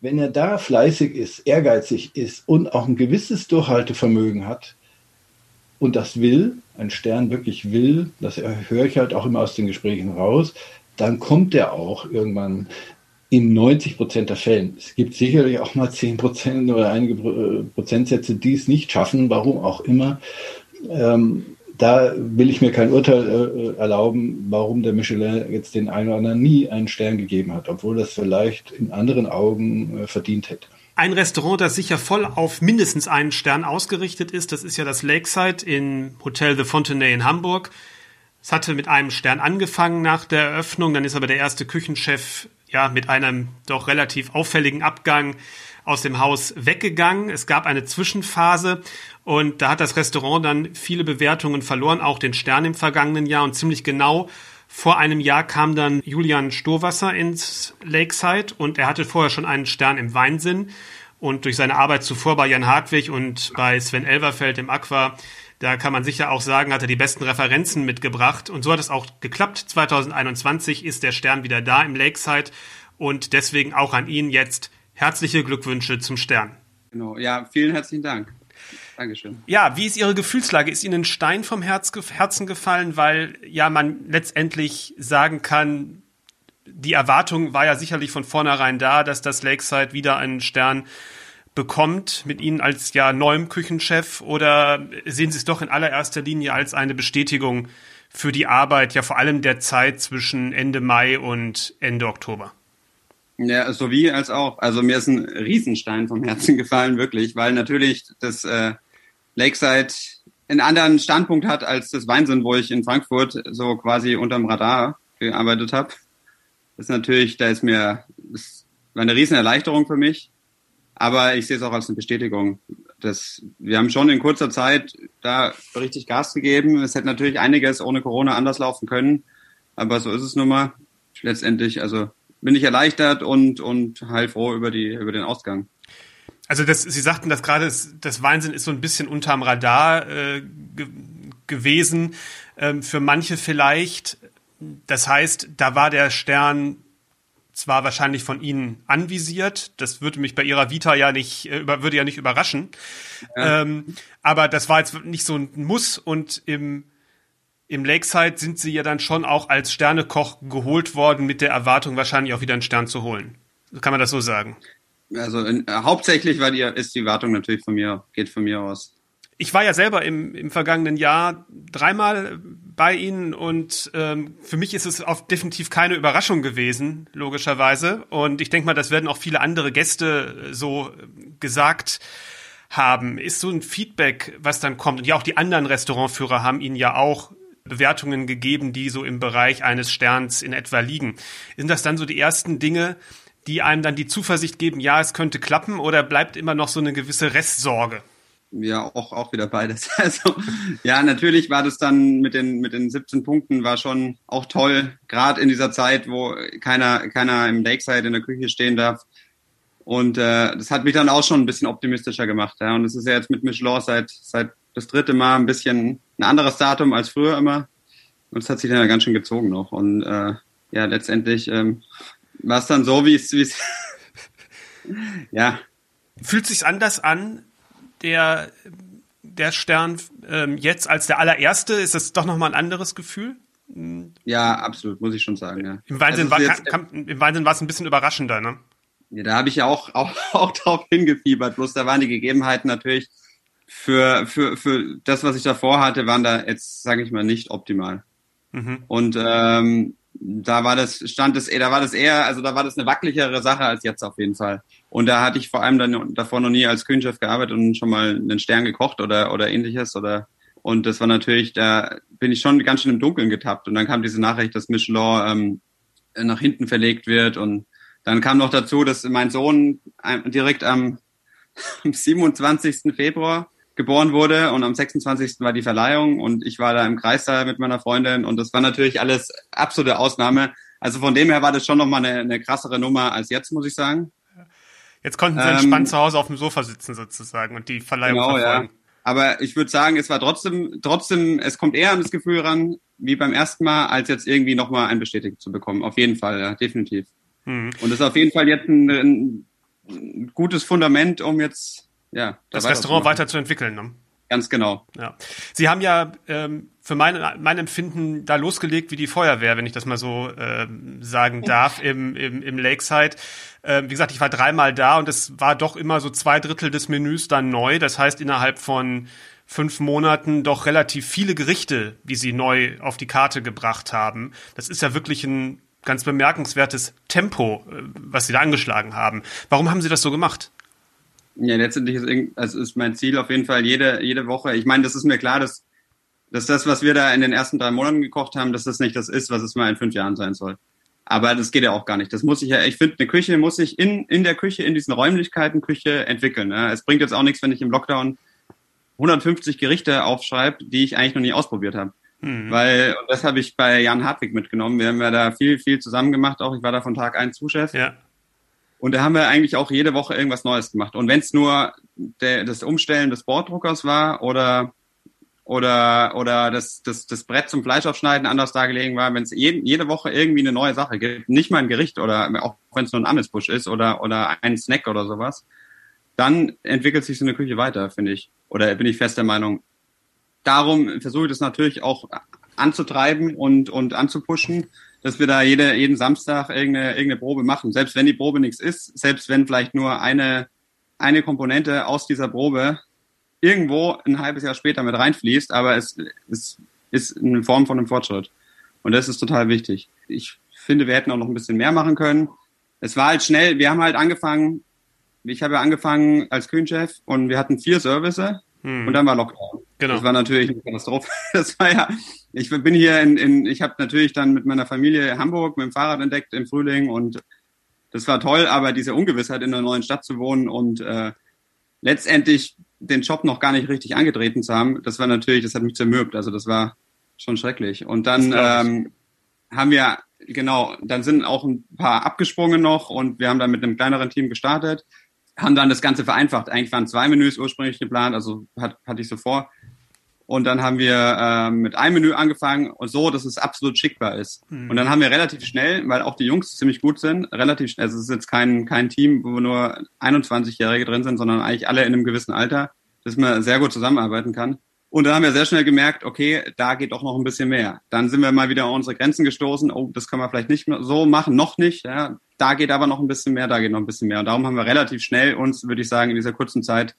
wenn er da fleißig ist, ehrgeizig ist und auch ein gewisses Durchhaltevermögen hat und das will, ein Stern wirklich will, das höre ich halt auch immer aus den Gesprächen raus, dann kommt er auch irgendwann in 90 Prozent der Fällen. Es gibt sicherlich auch mal 10 Prozent oder einige äh, Prozentsätze, die es nicht schaffen, warum auch immer. Ähm, da will ich mir kein Urteil äh, erlauben, warum der Michelin jetzt den einen oder anderen nie einen Stern gegeben hat, obwohl das vielleicht in anderen Augen äh, verdient hätte. Ein Restaurant, das sicher voll auf mindestens einen Stern ausgerichtet ist, das ist ja das Lakeside in Hotel The Fontenay in Hamburg. Es hatte mit einem Stern angefangen nach der Eröffnung, dann ist aber der erste Küchenchef ja mit einem doch relativ auffälligen Abgang aus dem Haus weggegangen. Es gab eine Zwischenphase und da hat das Restaurant dann viele Bewertungen verloren, auch den Stern im vergangenen Jahr. Und ziemlich genau vor einem Jahr kam dann Julian Stohwasser ins Lakeside und er hatte vorher schon einen Stern im Weinsinn. Und durch seine Arbeit zuvor bei Jan Hartwig und bei Sven Elverfeld im Aqua, da kann man sicher auch sagen, hat er die besten Referenzen mitgebracht. Und so hat es auch geklappt. 2021 ist der Stern wieder da im Lakeside und deswegen auch an ihn jetzt Herzliche Glückwünsche zum Stern. Genau, ja, vielen herzlichen Dank. Dankeschön. Ja, wie ist Ihre Gefühlslage? Ist Ihnen ein Stein vom Herz, Herzen gefallen, weil ja man letztendlich sagen kann, die Erwartung war ja sicherlich von vornherein da, dass das Lakeside wieder einen Stern bekommt mit Ihnen als ja neuem Küchenchef oder sehen Sie es doch in allererster Linie als eine Bestätigung für die Arbeit, ja vor allem der Zeit zwischen Ende Mai und Ende Oktober? Ja, sowie als auch. Also mir ist ein Riesenstein vom Herzen gefallen, wirklich, weil natürlich das äh, Lakeside einen anderen Standpunkt hat als das Weinsinn, wo ich in Frankfurt so quasi unterm Radar gearbeitet habe. Das ist natürlich, da ist mir, das war eine riesen Erleichterung für mich. Aber ich sehe es auch als eine Bestätigung. Das, wir haben schon in kurzer Zeit da richtig Gas gegeben. Es hätte natürlich einiges ohne Corona anders laufen können. Aber so ist es nun mal. Letztendlich, also bin ich erleichtert und, und heilfroh über, die, über den Ausgang. Also das, Sie sagten, dass gerade das, Wahnsinn ist so ein bisschen unterm Radar äh, ge gewesen. Ähm, für manche vielleicht. Das heißt, da war der Stern zwar wahrscheinlich von Ihnen anvisiert, das würde mich bei Ihrer Vita ja nicht, äh, würde ja nicht überraschen, ja. Ähm, aber das war jetzt nicht so ein Muss und im, im Lakeside sind Sie ja dann schon auch als Sternekoch geholt worden mit der Erwartung, wahrscheinlich auch wieder einen Stern zu holen. Kann man das so sagen? Also in, äh, hauptsächlich war die, ist die Wartung natürlich von mir, geht von mir aus ich war ja selber im, im vergangenen Jahr dreimal bei Ihnen und ähm, für mich ist es auch definitiv keine Überraschung gewesen, logischerweise. Und ich denke mal, das werden auch viele andere Gäste äh, so gesagt haben. Ist so ein Feedback, was dann kommt. Und ja, auch die anderen Restaurantführer haben Ihnen ja auch Bewertungen gegeben, die so im Bereich eines Sterns in etwa liegen. Sind das dann so die ersten Dinge, die einem dann die Zuversicht geben, ja, es könnte klappen, oder bleibt immer noch so eine gewisse Restsorge? ja auch, auch wieder beides. [LAUGHS] Also ja, natürlich war das dann mit den, mit den 17 Punkten war schon auch toll, gerade in dieser Zeit, wo keiner, keiner im Lakeside in der Küche stehen darf. Und äh, das hat mich dann auch schon ein bisschen optimistischer gemacht. Ja. Und es ist ja jetzt mit Michelin seit, seit das dritte Mal ein bisschen ein anderes Datum als früher immer. Und es hat sich dann ganz schön gezogen noch. Und äh, ja, letztendlich ähm, war es dann so, wie es, [LAUGHS] ja. Fühlt sich anders an, der, der Stern ähm, jetzt als der allererste? Ist das doch nochmal ein anderes Gefühl? Ja, absolut, muss ich schon sagen. Ja. Im Wahnsinn, also im Wahnsinn war es ein bisschen überraschender, ne? Ja, da habe ich ja auch, auch, [LAUGHS] auch drauf hingefiebert. Bloß da waren die Gegebenheiten natürlich für, für, für das, was ich davor hatte, waren da jetzt, sage ich mal, nicht optimal. Mhm. Und ähm, da war das, stand es, da war das eher, also da war das eine wackeligere Sache als jetzt auf jeden Fall. Und da hatte ich vor allem dann davor noch nie als Küchenchef gearbeitet und schon mal einen Stern gekocht oder, oder ähnliches oder, und das war natürlich, da bin ich schon ganz schön im Dunkeln getappt. Und dann kam diese Nachricht, dass Michelin ähm, nach hinten verlegt wird. Und dann kam noch dazu, dass mein Sohn direkt am, [LAUGHS] am 27. Februar geboren wurde und am 26. war die Verleihung und ich war da im Kreissaal mit meiner Freundin und das war natürlich alles absolute Ausnahme. Also von dem her war das schon nochmal eine, eine krassere Nummer als jetzt, muss ich sagen. Jetzt konnten sie ähm, entspannt zu Hause auf dem Sofa sitzen sozusagen und die Verleihung genau, verfolgen. Ja. Aber ich würde sagen, es war trotzdem, trotzdem, es kommt eher an das Gefühl ran, wie beim ersten Mal, als jetzt irgendwie nochmal ein Bestätigt zu bekommen. Auf jeden Fall, ja, definitiv. Mhm. Und es ist auf jeden Fall jetzt ein, ein gutes Fundament, um jetzt ja, das Restaurant weiterzuentwickeln. Ne? Ganz genau. Ja. Sie haben ja ähm, für mein, mein Empfinden da losgelegt wie die Feuerwehr, wenn ich das mal so ähm, sagen darf, im, im, im Lakeside. Ähm, wie gesagt, ich war dreimal da und es war doch immer so zwei Drittel des Menüs dann neu. Das heißt, innerhalb von fünf Monaten doch relativ viele Gerichte, die sie neu auf die Karte gebracht haben. Das ist ja wirklich ein ganz bemerkenswertes Tempo, äh, was sie da angeschlagen haben. Warum haben sie das so gemacht? Ja, letztendlich ist, also ist mein Ziel auf jeden Fall jede, jede Woche. Ich meine, das ist mir klar, dass, dass das, was wir da in den ersten drei Monaten gekocht haben, dass das nicht das ist, was es mal in fünf Jahren sein soll. Aber das geht ja auch gar nicht. Das muss ich ja, ich finde, eine Küche muss sich in, in der Küche, in diesen Räumlichkeiten Küche entwickeln. Ne? Es bringt jetzt auch nichts, wenn ich im Lockdown 150 Gerichte aufschreibe, die ich eigentlich noch nie ausprobiert habe. Mhm. Weil, und das habe ich bei Jan Hartwig mitgenommen. Wir haben ja da viel, viel zusammen gemacht. Auch ich war da von Tag eins Zuschef. Ja. Und da haben wir eigentlich auch jede Woche irgendwas Neues gemacht. Und wenn es nur der, das Umstellen des Borddruckers war oder oder oder das, das, das Brett zum Fleischaufschneiden anders dargelegen war, wenn es jede, jede Woche irgendwie eine neue Sache gibt, nicht mal ein Gericht oder auch wenn es nur ein Amesbusch ist oder oder ein Snack oder sowas, dann entwickelt sich so eine Küche weiter, finde ich. Oder bin ich fest der Meinung. Darum versuche ich das natürlich auch anzutreiben und und anzupuschen dass wir da jede, jeden Samstag irgendeine, irgendeine Probe machen. Selbst wenn die Probe nichts ist, selbst wenn vielleicht nur eine, eine Komponente aus dieser Probe irgendwo ein halbes Jahr später mit reinfließt, aber es, es ist in Form von einem Fortschritt. Und das ist total wichtig. Ich finde, wir hätten auch noch ein bisschen mehr machen können. Es war halt schnell, wir haben halt angefangen, ich habe ja angefangen als Küchenchef und wir hatten vier Services hm. Und dann war Lockdown. Genau. Das war natürlich eine Katastrophe. [LAUGHS] Das war ja, ich bin hier in, in ich habe natürlich dann mit meiner Familie Hamburg mit dem Fahrrad entdeckt im Frühling und das war toll, aber diese Ungewissheit in einer neuen Stadt zu wohnen und äh, letztendlich den Job noch gar nicht richtig angetreten zu haben, das war natürlich, das hat mich zermürbt. Also das war schon schrecklich. Und dann ähm, haben wir, genau, dann sind auch ein paar abgesprungen noch und wir haben dann mit einem kleineren Team gestartet, haben dann das Ganze vereinfacht. Eigentlich waren zwei Menüs ursprünglich geplant, also hat, hatte ich so vor. Und dann haben wir äh, mit einem Menü angefangen und so, dass es absolut schickbar ist. Mhm. Und dann haben wir relativ schnell, weil auch die Jungs ziemlich gut sind, relativ schnell, also es ist jetzt kein, kein Team, wo nur 21-Jährige drin sind, sondern eigentlich alle in einem gewissen Alter, dass man sehr gut zusammenarbeiten kann. Und dann haben wir sehr schnell gemerkt, okay, da geht auch noch ein bisschen mehr. Dann sind wir mal wieder an unsere Grenzen gestoßen. Oh, das können wir vielleicht nicht so machen, noch nicht. Ja, da geht aber noch ein bisschen mehr, da geht noch ein bisschen mehr. Und darum haben wir relativ schnell uns, würde ich sagen, in dieser kurzen Zeit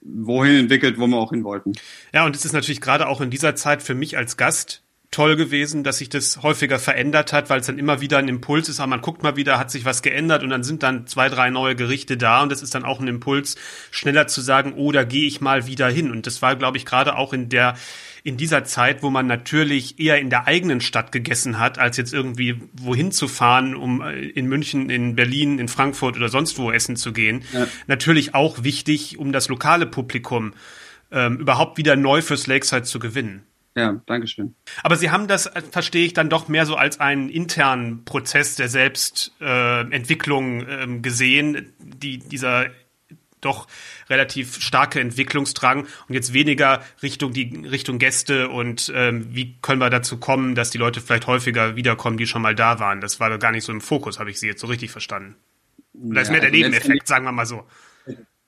wohin entwickelt, wo wir auch hin wollten. Ja, und es ist natürlich gerade auch in dieser Zeit für mich als Gast toll gewesen, dass sich das häufiger verändert hat, weil es dann immer wieder ein Impuls ist, aber man guckt mal wieder, hat sich was geändert und dann sind dann zwei, drei neue Gerichte da und das ist dann auch ein Impuls, schneller zu sagen, oh, da gehe ich mal wieder hin. Und das war, glaube ich, gerade auch in der in dieser Zeit, wo man natürlich eher in der eigenen Stadt gegessen hat, als jetzt irgendwie wohin zu fahren, um äh, in München, in Berlin, in Frankfurt oder sonst wo essen zu gehen, ja. natürlich auch wichtig, um das lokale Publikum ähm, überhaupt wieder neu fürs Lakeside zu gewinnen. Ja, Dankeschön. Aber Sie haben das, äh, verstehe ich, dann doch mehr so als einen internen Prozess der Selbstentwicklung äh, ähm, gesehen, die dieser doch relativ starke Entwicklungsdrang und jetzt weniger Richtung die Richtung Gäste und ähm, wie können wir dazu kommen, dass die Leute vielleicht häufiger wiederkommen, die schon mal da waren. Das war gar nicht so im Fokus, habe ich Sie jetzt so richtig verstanden. Oder ja, ist mehr der also Nebeneffekt, sagen wir mal so.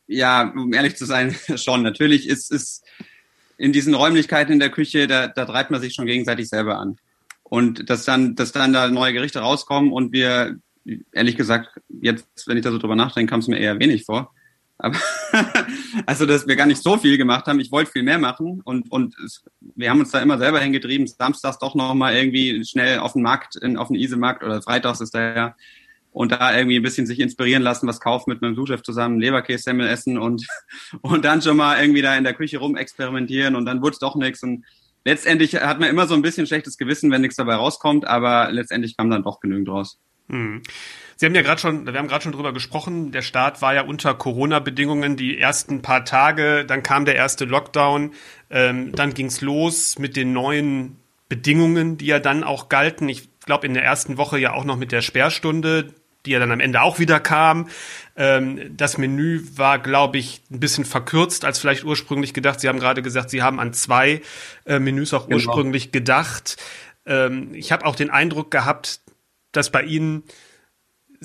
Ja, um ehrlich zu sein, [LAUGHS] schon. Natürlich ist es in diesen Räumlichkeiten in der Küche, da, da treibt man sich schon gegenseitig selber an. Und dass dann, dass dann da neue Gerichte rauskommen und wir, ehrlich gesagt, jetzt, wenn ich da so drüber nachdenke, kam es mir eher wenig vor. Aber [LAUGHS] also, dass wir gar nicht so viel gemacht haben. Ich wollte viel mehr machen und, und es, wir haben uns da immer selber hingetrieben, samstags doch noch mal irgendwie schnell auf den Markt, in, auf den Isemarkt oder freitags ist der ja und da irgendwie ein bisschen sich inspirieren lassen, was kaufen mit meinem Suchchef zusammen, Leberkässemmel essen und, [LAUGHS] und dann schon mal irgendwie da in der Küche rum experimentieren und dann wurde es doch nichts und letztendlich hat man immer so ein bisschen schlechtes Gewissen, wenn nichts dabei rauskommt, aber letztendlich kam dann doch genügend raus. Hm. Sie haben ja gerade schon, wir haben gerade schon drüber gesprochen, der Start war ja unter Corona-Bedingungen die ersten paar Tage, dann kam der erste Lockdown, ähm, dann ging's los mit den neuen Bedingungen, die ja dann auch galten. Ich glaube in der ersten Woche ja auch noch mit der Sperrstunde, die ja dann am Ende auch wieder kam. Ähm, das Menü war, glaube ich, ein bisschen verkürzt als vielleicht ursprünglich gedacht. Sie haben gerade gesagt, Sie haben an zwei äh, Menüs auch genau. ursprünglich gedacht. Ähm, ich habe auch den Eindruck gehabt, dass bei Ihnen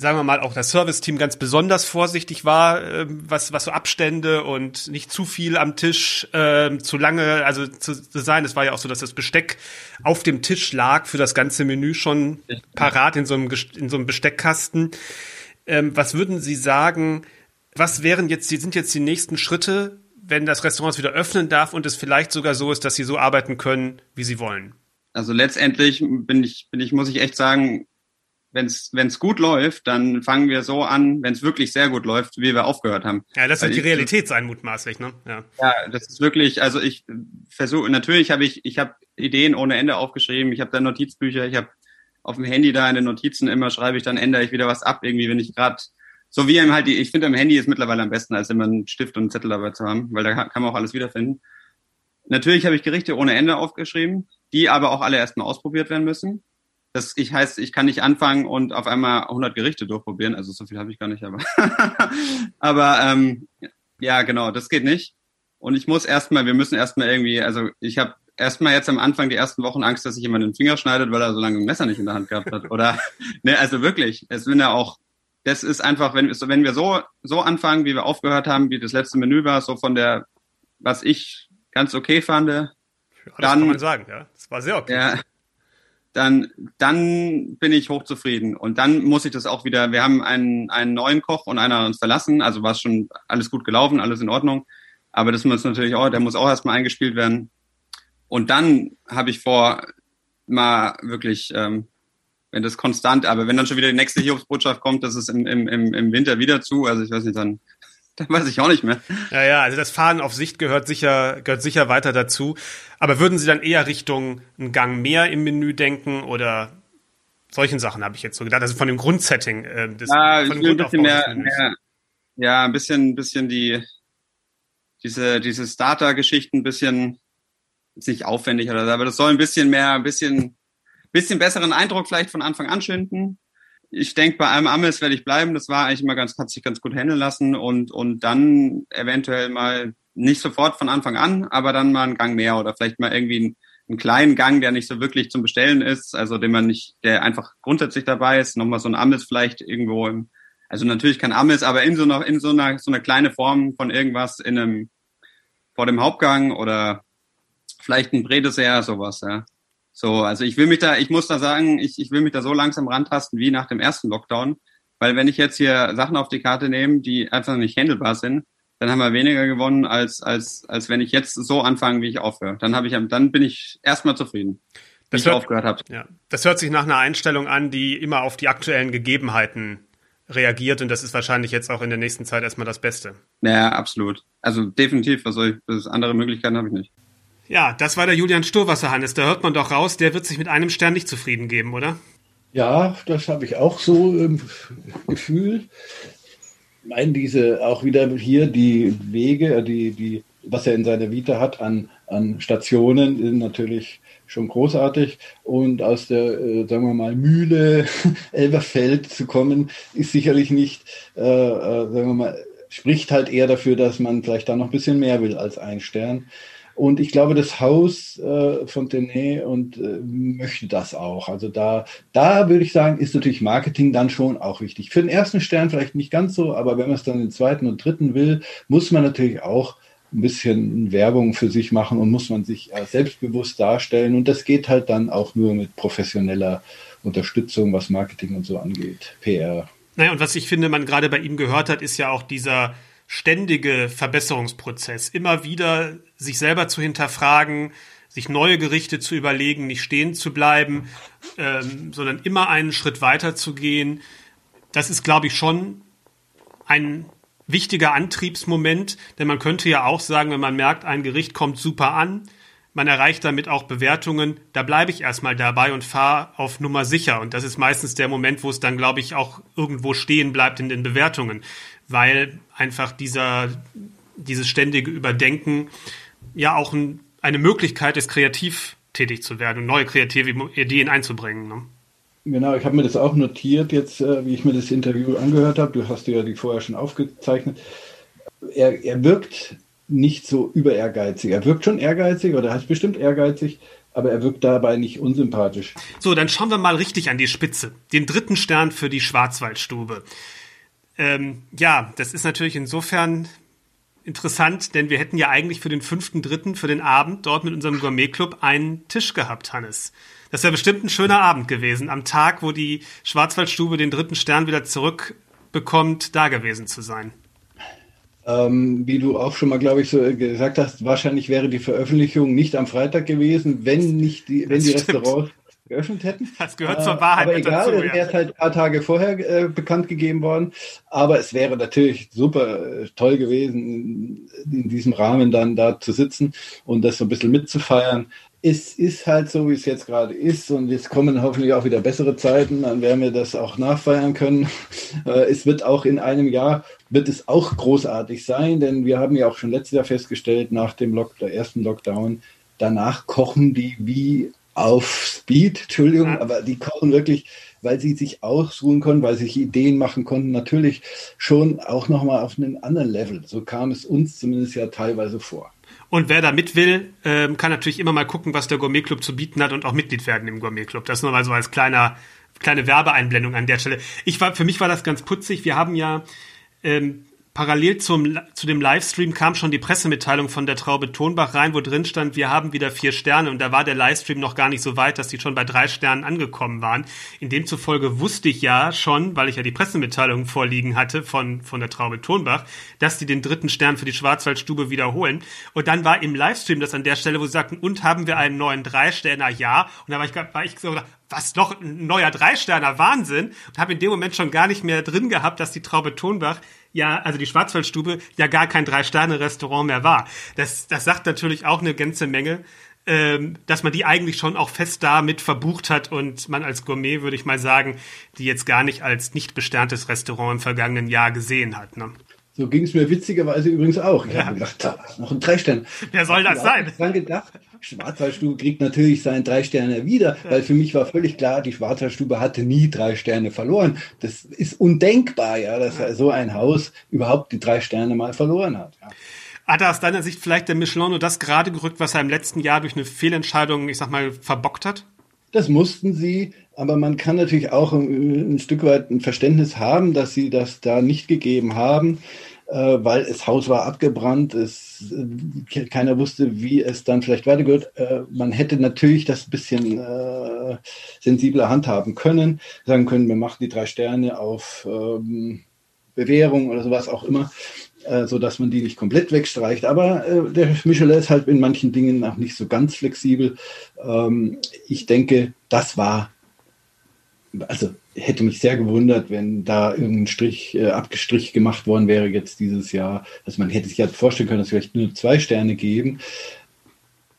sagen wir mal, auch das Serviceteam ganz besonders vorsichtig war, äh, was, was so Abstände und nicht zu viel am Tisch äh, zu lange, also zu, zu sein. Es war ja auch so, dass das Besteck auf dem Tisch lag für das ganze Menü schon parat in so einem, in so einem Besteckkasten. Ähm, was würden Sie sagen, was wären jetzt, die sind jetzt die nächsten Schritte, wenn das Restaurant wieder öffnen darf und es vielleicht sogar so ist, dass Sie so arbeiten können, wie Sie wollen? Also letztendlich bin ich, bin ich, muss ich echt sagen, wenn es gut läuft, dann fangen wir so an, wenn es wirklich sehr gut läuft, wie wir aufgehört haben. Ja, das wird die Realität sein, mutmaßlich, ne? Ja. ja, das ist wirklich, also ich versuche, natürlich habe ich, ich habe Ideen ohne Ende aufgeschrieben, ich habe da Notizbücher, ich habe auf dem Handy da in den Notizen immer schreibe ich, dann ändere ich wieder was ab, irgendwie, wenn ich gerade, so wie im halt, die, ich finde am Handy ist mittlerweile am besten, als immer einen Stift und einen Zettel dabei zu haben, weil da kann man auch alles wiederfinden. Natürlich habe ich Gerichte ohne Ende aufgeschrieben, die aber auch alle erstmal ausprobiert werden müssen das ich heißt, ich kann nicht anfangen und auf einmal 100 Gerichte durchprobieren. Also so viel habe ich gar nicht, aber [LAUGHS] aber ähm, ja, genau, das geht nicht. Und ich muss erstmal, wir müssen erstmal irgendwie, also ich habe erstmal jetzt am Anfang die ersten Wochen Angst, dass sich jemand den Finger schneidet, weil er so lange ein Messer nicht in der Hand gehabt hat. Oder [LAUGHS] ne, also wirklich, es bin ja auch, das ist einfach, wenn, wenn wir so so anfangen, wie wir aufgehört haben, wie das letzte Menü war, so von der, was ich ganz okay fand, ja, dann kann man sagen, ja, das war sehr okay. Ja, dann, dann bin ich hochzufrieden. Und dann muss ich das auch wieder, wir haben einen, einen neuen Koch und einer uns verlassen, also war es schon alles gut gelaufen, alles in Ordnung. Aber das muss natürlich auch, der muss auch erstmal eingespielt werden. Und dann habe ich vor, mal wirklich, ähm, wenn das konstant, aber wenn dann schon wieder die nächste Hiobsbotschaft kommt, dass es im, im, im Winter wieder zu, also ich weiß nicht, dann dann [LAUGHS] weiß ich auch nicht mehr. Ja, ja, also das Fahren auf Sicht gehört sicher, gehört sicher weiter dazu. Aber würden Sie dann eher Richtung einen Gang mehr im Menü denken oder solchen Sachen habe ich jetzt so gedacht. Also von dem Grundsetting äh, des ja, von dem ich ein bisschen mehr, mehr, ja, ein bisschen, bisschen die diese diese Starter-Geschichten ein bisschen ist nicht aufwendig oder so, aber das soll ein bisschen mehr, ein bisschen bisschen besseren Eindruck vielleicht von Anfang an schinden. Ich denke, bei einem Amis werde ich bleiben. Das war eigentlich immer ganz, hat sich ganz gut handeln lassen und und dann eventuell mal nicht sofort von Anfang an, aber dann mal einen Gang mehr oder vielleicht mal irgendwie einen, einen kleinen Gang, der nicht so wirklich zum Bestellen ist, also den man nicht, der einfach grundsätzlich dabei ist, nochmal so ein Amis vielleicht irgendwo im, also natürlich kein Amis, aber in so einer, in so einer, so einer kleine Form von irgendwas in einem, vor dem Hauptgang oder vielleicht ein Bredessert, sowas, ja. So, also ich will mich da, ich muss da sagen, ich, ich will mich da so langsam rantasten wie nach dem ersten Lockdown, weil wenn ich jetzt hier Sachen auf die Karte nehme, die einfach nicht handelbar sind, dann haben wir weniger gewonnen, als, als, als wenn ich jetzt so anfange, wie ich aufhöre. Dann habe ich, dann bin ich erstmal zufrieden, das ich hört, aufgehört habe. Ja, das hört sich nach einer Einstellung an, die immer auf die aktuellen Gegebenheiten reagiert und das ist wahrscheinlich jetzt auch in der nächsten Zeit erstmal das Beste. Ja, absolut. Also definitiv, was soll ich, andere Möglichkeiten habe ich nicht. Ja, das war der Julian Sturwasser, Hannes. Da hört man doch raus, der wird sich mit einem Stern nicht zufrieden geben, oder? Ja, das habe ich auch so im Gefühl meine, diese auch wieder hier die Wege, die, die, was er in seiner Vita hat an, an Stationen, sind natürlich schon großartig. Und aus der, äh, sagen wir mal, Mühle [LAUGHS] Elberfeld zu kommen, ist sicherlich nicht, äh, äh, sagen wir mal, spricht halt eher dafür, dass man vielleicht da noch ein bisschen mehr will als ein Stern. Und ich glaube, das Haus äh, Fontenay und äh, möchte das auch. Also da, da würde ich sagen, ist natürlich Marketing dann schon auch wichtig. Für den ersten Stern vielleicht nicht ganz so, aber wenn man es dann den zweiten und dritten will, muss man natürlich auch ein bisschen Werbung für sich machen und muss man sich äh, selbstbewusst darstellen. Und das geht halt dann auch nur mit professioneller Unterstützung, was Marketing und so angeht, PR. Naja, und was ich finde, man gerade bei ihm gehört hat, ist ja auch dieser ständige Verbesserungsprozess. Immer wieder sich selber zu hinterfragen, sich neue Gerichte zu überlegen, nicht stehen zu bleiben, ähm, sondern immer einen Schritt weiter zu gehen. Das ist, glaube ich, schon ein wichtiger Antriebsmoment, denn man könnte ja auch sagen, wenn man merkt, ein Gericht kommt super an, man erreicht damit auch Bewertungen, da bleibe ich erstmal dabei und fahre auf Nummer sicher. Und das ist meistens der Moment, wo es dann, glaube ich, auch irgendwo stehen bleibt in den Bewertungen weil einfach dieser, dieses ständige Überdenken ja auch ein, eine Möglichkeit ist, kreativ tätig zu werden und neue kreative Ideen einzubringen. Ne? Genau, ich habe mir das auch notiert jetzt, äh, wie ich mir das Interview angehört habe. Du hast ja die vorher schon aufgezeichnet. Er, er wirkt nicht so über ehrgeizig. Er wirkt schon ehrgeizig oder heißt bestimmt ehrgeizig, aber er wirkt dabei nicht unsympathisch. So, dann schauen wir mal richtig an die Spitze. Den dritten Stern für die Schwarzwaldstube. Ähm, ja, das ist natürlich insofern interessant, denn wir hätten ja eigentlich für den fünften, dritten, für den Abend dort mit unserem Gourmetclub einen Tisch gehabt, Hannes. Das wäre bestimmt ein schöner Abend gewesen, am Tag, wo die Schwarzwaldstube den dritten Stern wieder zurückbekommt, da gewesen zu sein. Ähm, wie du auch schon mal, glaube ich, so gesagt hast, wahrscheinlich wäre die Veröffentlichung nicht am Freitag gewesen, wenn nicht die, wenn die Restaurants geöffnet hätten. [LAUGHS] Das gehört zur Wahrheit. Aber egal, dazu, ja. er ist halt ein paar Tage vorher äh, bekannt gegeben worden. Aber es wäre natürlich super äh, toll gewesen, in diesem Rahmen dann da zu sitzen und das so ein bisschen mitzufeiern. Es ist halt so, wie es jetzt gerade ist und jetzt kommen hoffentlich auch wieder bessere Zeiten, dann werden wir das auch nachfeiern können. [LAUGHS] Äh, es wird auch in einem Jahr, wird es auch großartig sein, denn wir haben ja auch schon letztes Jahr festgestellt, nach dem Lock ersten Lockdown, danach kochen die wie auf Speed, Entschuldigung, ja. aber die kochen wirklich, weil sie sich ausruhen konnten, weil sie sich Ideen machen konnten, natürlich schon auch nochmal auf einen anderen Level. So kam es uns zumindest ja teilweise vor. Und wer da mit will, ähm, kann natürlich immer mal gucken, was der Gourmet Club zu bieten hat und auch Mitglied werden im Gourmet Club. Das nur mal so als kleiner, kleine Werbeeinblendung an der Stelle. Ich war, für mich war das ganz putzig. Wir haben ja ähm, parallel zum, zu dem Livestream kam schon die Pressemitteilung von der Traube Tonbach rein, wo drin stand, wir haben wieder vier Sterne und da war der Livestream noch gar nicht so weit, dass die schon bei drei Sternen angekommen waren. In demzufolge wusste ich ja schon, weil ich ja die Pressemitteilung vorliegen hatte von, von der Traube Tonbach, dass die den dritten Stern für die Schwarzwaldstube wiederholen. Und dann war im Livestream das an der Stelle, wo sie sagten, und haben wir einen neuen Dreisterner? Ja. Und da war ich, war ich so, was noch ein neuer Dreisterner Wahnsinn und habe in dem Moment schon gar nicht mehr drin gehabt, dass die Traube Tonbach ja, also die Schwarzwaldstube ja gar kein Drei-Sterne-Restaurant mehr war. Das, das sagt natürlich auch eine ganze Menge ähm, dass man die eigentlich schon auch fest damit verbucht hat und man als Gourmet, würde ich mal sagen, die jetzt gar nicht als nicht besterntes Restaurant im vergangenen Jahr gesehen hat. Ne? So ging es mir witzigerweise übrigens auch. Ich ja. habe gedacht, da, noch ein Drei-Sterne. Wer soll das sein? Ich habe gedacht, Schwarzwaldstube kriegt natürlich seinen drei Sterne wieder, weil für mich war völlig klar, die Schwarzwaldstube hatte nie drei Sterne verloren. Das ist undenkbar, ja, dass ja. so ein Haus überhaupt die drei Sterne mal verloren hat. Ja. Hat er aus deiner Sicht vielleicht der Michelin nur das gerade gerückt, was er im letzten Jahr durch eine Fehlentscheidung, ich sag mal, verbockt hat? Das mussten sie, aber man kann natürlich auch ein, ein Stück weit ein Verständnis haben, dass sie das da nicht gegeben haben äh, weil das Haus war abgebrannt, es, äh, keiner wusste, wie es dann vielleicht weitergeht. Äh, man hätte natürlich das ein bisschen äh, sensibler handhaben können, sagen können, wir machen die drei Sterne auf ähm, Bewährung oder sowas auch immer, äh, so dass man die nicht komplett wegstreicht. Aber äh, der Michelin ist halt in manchen Dingen auch nicht so ganz flexibel. Ähm, ich denke, das war also hätte mich sehr gewundert, wenn da irgendein Strich, äh, Abgestrich gemacht worden wäre jetzt dieses Jahr. Also man hätte sich halt vorstellen können, dass es vielleicht nur zwei Sterne geben.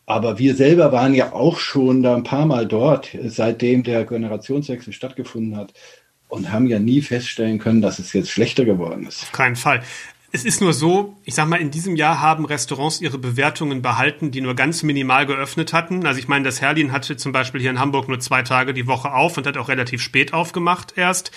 Aber wir selber waren ja auch schon da ein paar Mal dort, seitdem der Generationswechsel stattgefunden hat und haben ja nie feststellen können, dass es jetzt schlechter geworden ist. Auf keinen Fall. Es ist nur so, ich sag mal, in diesem Jahr haben Restaurants ihre Bewertungen behalten, die nur ganz minimal geöffnet hatten. Also ich meine, das Herlin hatte zum Beispiel hier in Hamburg nur zwei Tage die Woche auf und hat auch relativ spät aufgemacht erst.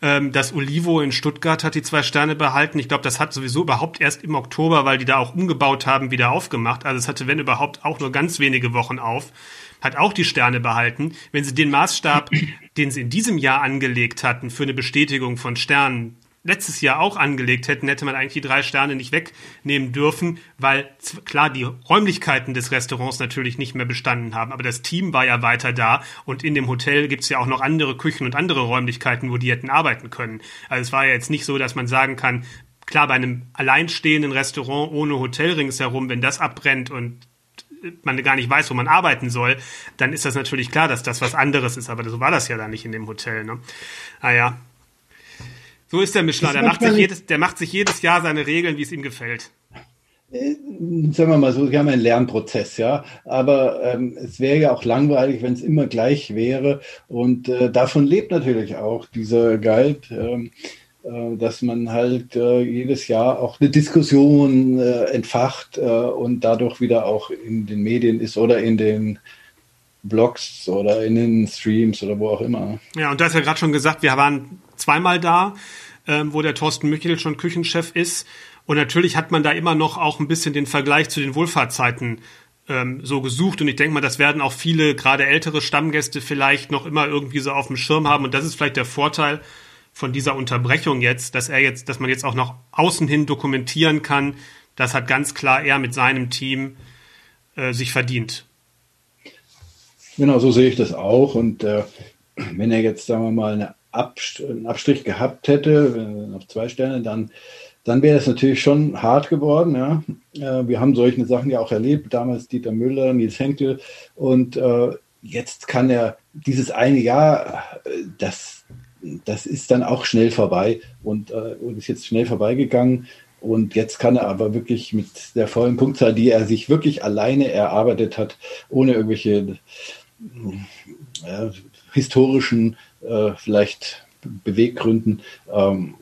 Ähm, das Olivo in Stuttgart hat die zwei Sterne behalten. Ich glaube, das hat sowieso überhaupt erst im Oktober, weil die da auch umgebaut haben, wieder aufgemacht. Also es hatte, wenn überhaupt, auch nur ganz wenige Wochen auf. Hat auch die Sterne behalten. Wenn sie den Maßstab, den sie in diesem Jahr angelegt hatten für eine Bestätigung von Sternen, letztes Jahr auch angelegt hätten, hätte man eigentlich die drei Sterne nicht wegnehmen dürfen, weil klar die Räumlichkeiten des Restaurants natürlich nicht mehr bestanden haben, aber das Team war ja weiter da und in dem Hotel gibt's ja auch noch andere Küchen und andere Räumlichkeiten, wo die hätten arbeiten können. Also es war ja jetzt nicht so, dass man sagen kann, klar, bei einem alleinstehenden Restaurant ohne Hotel ringsherum, wenn das abbrennt und man gar nicht weiß, wo man arbeiten soll, dann ist das natürlich klar, dass das was anderes ist. Aber so war das ja da nicht in dem Hotel. Ne? Naja, ah so ist der Michelin. Der macht, sich jedes, der macht sich jedes Jahr seine Regeln, wie es ihm gefällt. Äh, sagen wir mal so, wir haben einen Lernprozess, ja. Aber ähm, es wäre ja auch langweilig, wenn es immer gleich wäre. Und äh, davon lebt natürlich auch dieser Guide, ähm, äh, dass man halt äh, jedes Jahr auch eine Diskussion äh, entfacht äh, und dadurch wieder auch in den Medien ist oder in den Blogs oder in den Streams oder wo auch immer. Ja, und du hast ja gerade schon gesagt, wir waren zweimal da, ähm, wo der Thorsten Michel schon Küchenchef ist. Und natürlich hat man da immer noch auch ein bisschen den Vergleich zu den Wohlfahrtszeiten ähm, so gesucht. Und ich denke mal, das werden auch viele, gerade ältere Stammgäste vielleicht noch immer irgendwie so auf dem Schirm haben. Und das ist vielleicht der Vorteil von dieser Unterbrechung jetzt, dass er jetzt, dass man jetzt auch noch außen hin dokumentieren kann. Das hat ganz klar er mit seinem Team äh, sich verdient. Genau, so sehe ich das auch. Und äh, wenn er jetzt, sagen wir mal, eine einen Abstrich gehabt hätte, auf zwei Sterne, dann, dann wäre es natürlich schon hart geworden. Ja. Äh, wir haben solche Sachen ja auch erlebt, damals Dieter Müller, Nils Henkel und äh, jetzt kann er dieses eine Jahr, das, das ist dann auch schnell vorbei und, äh, und ist jetzt schnell vorbeigegangen. Und jetzt kann er aber wirklich mit der vollen Punktzahl, die er sich wirklich alleine erarbeitet hat, ohne irgendwelche äh, historischen äh, vielleicht Beweggründen ähm,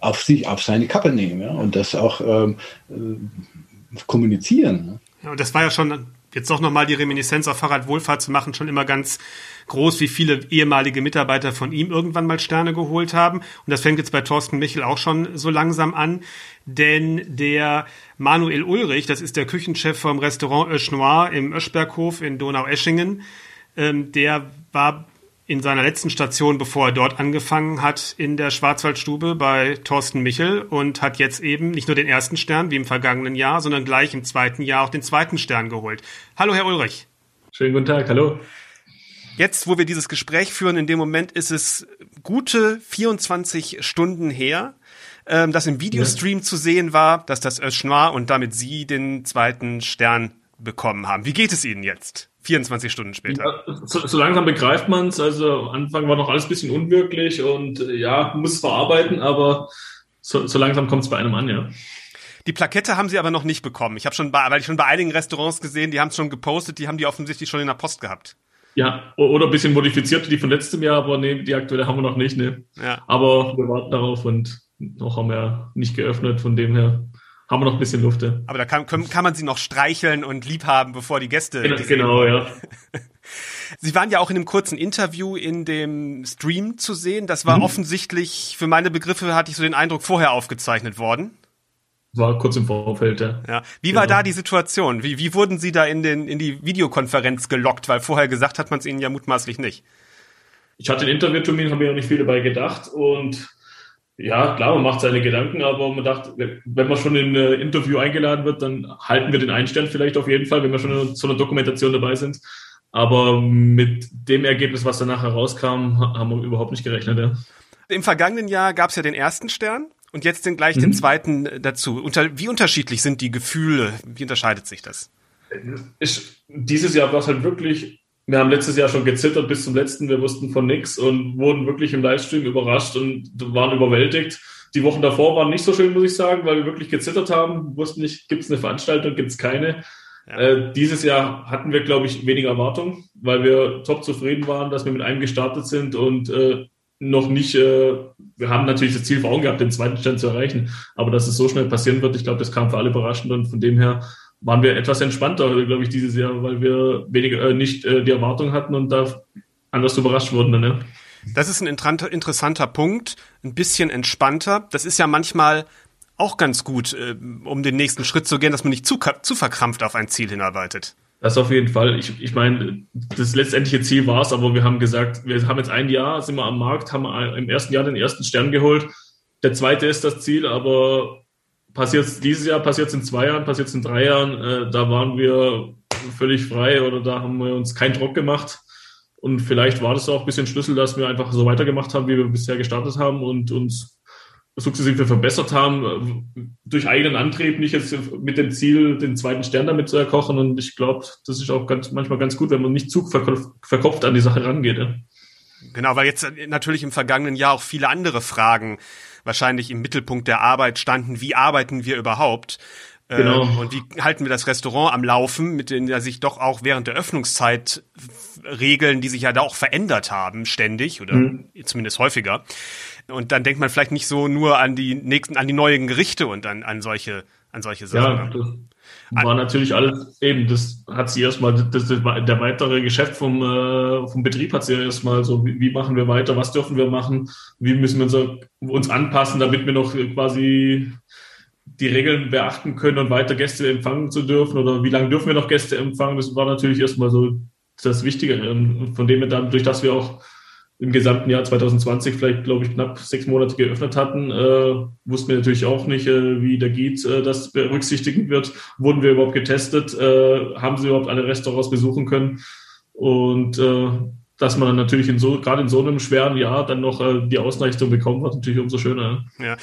auf sich, auf seine Kappe nehmen ja? und das auch ähm, äh, kommunizieren. Ne? Ja, und das war ja schon jetzt doch nochmal die Reminiszenz auf Fahrrad Wohlfahrt zu machen, schon immer ganz groß, wie viele ehemalige Mitarbeiter von ihm irgendwann mal Sterne geholt haben. Und das fängt jetzt bei Thorsten Michel auch schon so langsam an. Denn der Manuel Ulrich, das ist der Küchenchef vom Restaurant Ösch Noir im Öschberghof in Donau-Eschingen, ähm, der war in seiner letzten Station, bevor er dort angefangen hat, in der Schwarzwaldstube bei Thorsten Michel und hat jetzt eben nicht nur den ersten Stern wie im vergangenen Jahr, sondern gleich im zweiten Jahr auch den zweiten Stern geholt. Hallo, Herr Ulrich. Schönen guten Tag, hallo. Jetzt, wo wir dieses Gespräch führen, in dem Moment ist es gute 24 Stunden her, ähm, dass im Videostream ja. zu sehen war, dass das Öschnoir und damit Sie den zweiten Stern bekommen haben. Wie geht es Ihnen jetzt? 24 Stunden später. Ja, so, so, langsam begreift man es. Also am Anfang war noch alles ein bisschen unwirklich und ja, muss verarbeiten, aber so, so langsam kommt es bei einem an, ja. Die Plakette haben sie aber noch nicht bekommen. Ich habe schon bei, weil ich schon bei einigen Restaurants gesehen, die haben es schon gepostet, die haben die offensichtlich schon in der Post gehabt. Ja, oder ein bisschen modifiziert, die von letztem Jahr, aber nee, die aktuelle haben wir noch nicht, ne. Ja. Aber wir warten darauf und noch haben wir nicht geöffnet, von dem her haben wir noch ein bisschen Luft. Ja. Aber da kann, kann man sie noch streicheln und lieb haben, bevor die Gäste. Genau, genau ja. [LAUGHS] Sie waren ja auch in einem kurzen Interview in dem Stream zu sehen. Das war offensichtlich, für meine Begriffe hatte ich so den Eindruck, vorher aufgezeichnet worden. War kurz im Vorfeld, ja. Ja. Wie war Genau. da die Situation? Wie, wie wurden Sie da in, den, in die Videokonferenz gelockt? Weil vorher gesagt hat man es Ihnen ja mutmaßlich nicht. Ich hatte den Interviewtermin, habe mir auch nicht viel dabei gedacht und ja, klar, man macht seine Gedanken, aber man dachte, wenn man schon in ein Interview eingeladen wird, dann halten wir den Einstand vielleicht auf jeden Fall, wenn wir schon in so einer Dokumentation dabei sind. Aber mit dem Ergebnis, was danach herauskam, ha- haben wir überhaupt nicht gerechnet. Ja. Im vergangenen Jahr gab es ja den ersten Stern und jetzt den gleich Mhm. den zweiten äh, dazu. Unter, wie unterschiedlich sind die Gefühle? Wie unterscheidet sich das? Ich, dieses Jahr war es halt wirklich, wir haben letztes Jahr schon gezittert bis zum letzten, wir wussten von nichts und wurden wirklich im Livestream überrascht und waren überwältigt. Die Wochen davor waren nicht so schön, muss ich sagen, weil wir wirklich gezittert haben, wussten nicht, gibt es eine Veranstaltung, gibt es keine. Ja. Äh, dieses Jahr hatten wir, glaube ich, weniger Erwartungen, weil wir top zufrieden waren, dass wir mit einem gestartet sind und äh, noch nicht, äh, wir haben natürlich das Ziel vor Augen gehabt, den zweiten Stand zu erreichen, aber dass es so schnell passieren wird, ich glaube, das kam für alle überraschend und von dem her waren wir etwas entspannter, glaube ich, dieses Jahr, weil wir weniger äh, nicht äh, die Erwartung hatten und da anders überrascht wurden. Dann, ne? Das ist ein interessanter Punkt, ein bisschen entspannter. Das ist ja manchmal auch ganz gut, äh, um den nächsten Schritt zu gehen, dass man nicht zu, zu verkrampft auf ein Ziel hinarbeitet. Das auf jeden Fall. Ich, ich meine, das letztendliche Ziel war es, aber wir haben gesagt, wir haben jetzt ein Jahr, sind wir am Markt, haben im ersten Jahr den ersten Stern geholt. Der zweite ist das Ziel, aber passiert dieses Jahr, passiert in zwei Jahren, passiert in drei Jahren, äh, da waren wir völlig frei oder da haben wir uns keinen Druck gemacht. Und vielleicht war das auch ein bisschen Schlüssel, dass wir einfach so weitergemacht haben, wie wir bisher gestartet haben und uns sukzessive verbessert haben, äh, durch eigenen Antrieb, nicht jetzt mit dem Ziel, den zweiten Stern damit zu erkochen. Und ich glaube, das ist auch ganz, manchmal ganz gut, wenn man nicht zu verkopft, verkopft an die Sache rangeht. Ja. Genau, weil jetzt äh, natürlich im vergangenen Jahr auch viele andere Fragen wahrscheinlich im Mittelpunkt der Arbeit standen. Wie arbeiten wir überhaupt? Genau. Und wie halten wir das Restaurant am Laufen, mit denen ja sich doch auch während der Öffnungszeit Regeln, die sich ja da auch verändert haben, ständig oder Mhm. zumindest häufiger. Und dann denkt man vielleicht nicht so nur an die nächsten, an die neuen Gerichte und an, an solche, an solche Sachen. Ja, ne? das war natürlich alles eben, das hat sie erstmal, das, das, der weitere Geschäft vom, äh, vom Betrieb hat sie erstmal so, wie, wie machen wir weiter, was dürfen wir machen, wie müssen wir uns, uns anpassen, damit wir noch quasi die Regeln beachten können und weiter Gäste empfangen zu dürfen oder wie lange dürfen wir noch Gäste empfangen, das war natürlich erstmal so das Wichtige von dem wir dann, durch das wir auch im gesamten Jahr 2020 vielleicht, glaube ich, knapp sechs Monate geöffnet hatten, äh, wussten wir natürlich auch nicht, äh, wie der Giet äh, das berücksichtigen wird. Wurden wir überhaupt getestet? Äh, haben sie überhaupt alle Restaurants besuchen können? Und äh, dass man natürlich in so, gerade in so einem schweren Jahr dann noch äh, die Auszeichnung bekommen hat, natürlich umso schöner. Ja.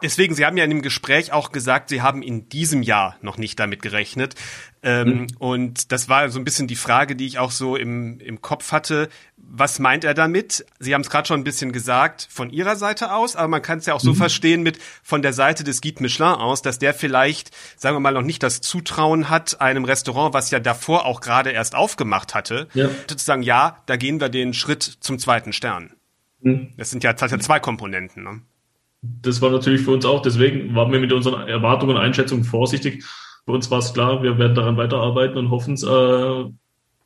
Deswegen, Sie haben ja in dem Gespräch auch gesagt, Sie haben in diesem Jahr noch nicht damit gerechnet. Ähm, Und das war so ein bisschen die Frage, die ich auch so im, im Kopf hatte. Was meint er damit? Sie haben es gerade schon ein bisschen gesagt, von Ihrer Seite aus, aber man kann es ja auch so verstehen mit von der Seite des Guide Michelin aus, dass der vielleicht, sagen wir mal, noch nicht das Zutrauen hat, einem Restaurant, was ja davor auch gerade erst aufgemacht hatte, Ja. zu sagen, ja, da gehen wir den Schritt zum zweiten Stern. Mhm. Das sind ja, das ja zwei Komponenten. Ne? das war natürlich für uns auch, deswegen waren wir mit unseren Erwartungen und Einschätzungen vorsichtig. Für uns war es klar, wir werden daran weiterarbeiten und hoffen, äh,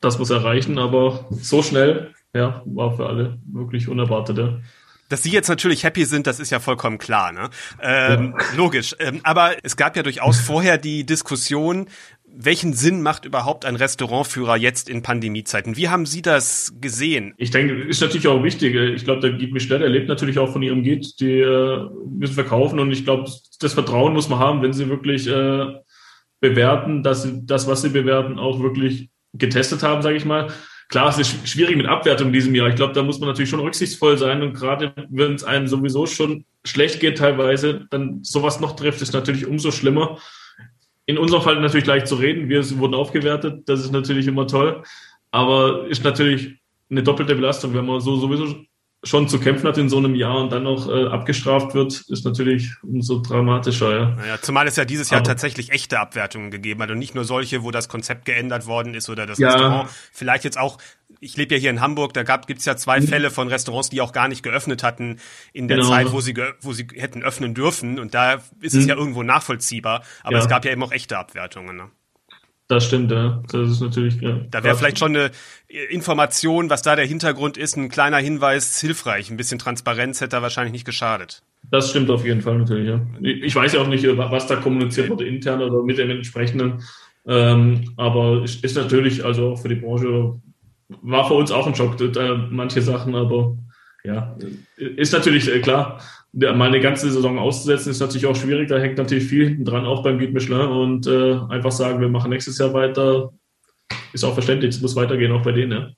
wir es erreichen, aber so schnell, ja, war für alle wirklich unerwartet. Ja. Dass Sie jetzt natürlich happy sind, das ist ja vollkommen klar, ne? Ähm, [LAUGHS] Logisch. Ähm, aber es gab ja durchaus vorher die Diskussion, welchen Sinn macht überhaupt ein Restaurantführer jetzt in Pandemiezeiten? Wie haben Sie das gesehen? Ich denke, ist natürlich auch wichtig. Ich glaube, der Guide Michelin, der lebt natürlich auch von ihrem Guide, die äh, müssen verkaufen und ich glaube, das Vertrauen muss man haben, wenn sie wirklich äh, bewerten, dass sie das, was sie bewerten, auch wirklich getestet haben, sage ich mal. Klar, es ist schwierig mit Abwertung in diesem Jahr. Ich glaube, da muss man natürlich schon rücksichtsvoll sein und gerade wenn es einem sowieso schon schlecht geht teilweise, dann sowas noch trifft, ist natürlich umso schlimmer. In unserem Fall natürlich leicht zu reden. Wir wurden aufgewertet, das ist natürlich immer toll, aber ist natürlich eine doppelte Belastung, wenn man so sowieso schon zu kämpfen hat in so einem Jahr und dann noch äh, abgestraft wird, ist natürlich umso dramatischer. Ja. Naja, zumal es ja dieses Jahr Aber, tatsächlich echte Abwertungen gegeben hat und nicht nur solche, wo das Konzept geändert worden ist oder das ja. Restaurant vielleicht jetzt auch ich lebe ja hier in Hamburg, da gab gibt's ja zwei mhm. Fälle von Restaurants, die auch gar nicht geöffnet hatten in der genau. Zeit, wo sie wo sie hätten öffnen dürfen. Und da ist mhm. es ja irgendwo nachvollziehbar. Aber ja. es gab ja eben auch echte Abwertungen. Ne? Das stimmt, ja. Das ist natürlich. Ja, da wäre vielleicht schon eine Information, was da der Hintergrund ist, ein kleiner Hinweis hilfreich. Ein bisschen Transparenz hätte da wahrscheinlich nicht geschadet. Das stimmt auf jeden Fall natürlich, ja. Ich weiß ja auch nicht, was da kommuniziert wurde intern oder mit den entsprechenden. Ähm, aber ist natürlich, also auch für die Branche, war für uns auch ein Schock, da, manche Sachen, aber ja, ist natürlich äh, klar mal eine ganze Saison auszusetzen, ist natürlich auch schwierig. Da hängt natürlich viel hinten dran, auch beim Guide Michelin. Und äh, einfach sagen, wir machen nächstes Jahr weiter, ist auch verständlich. Es muss weitergehen, auch bei denen. Ja.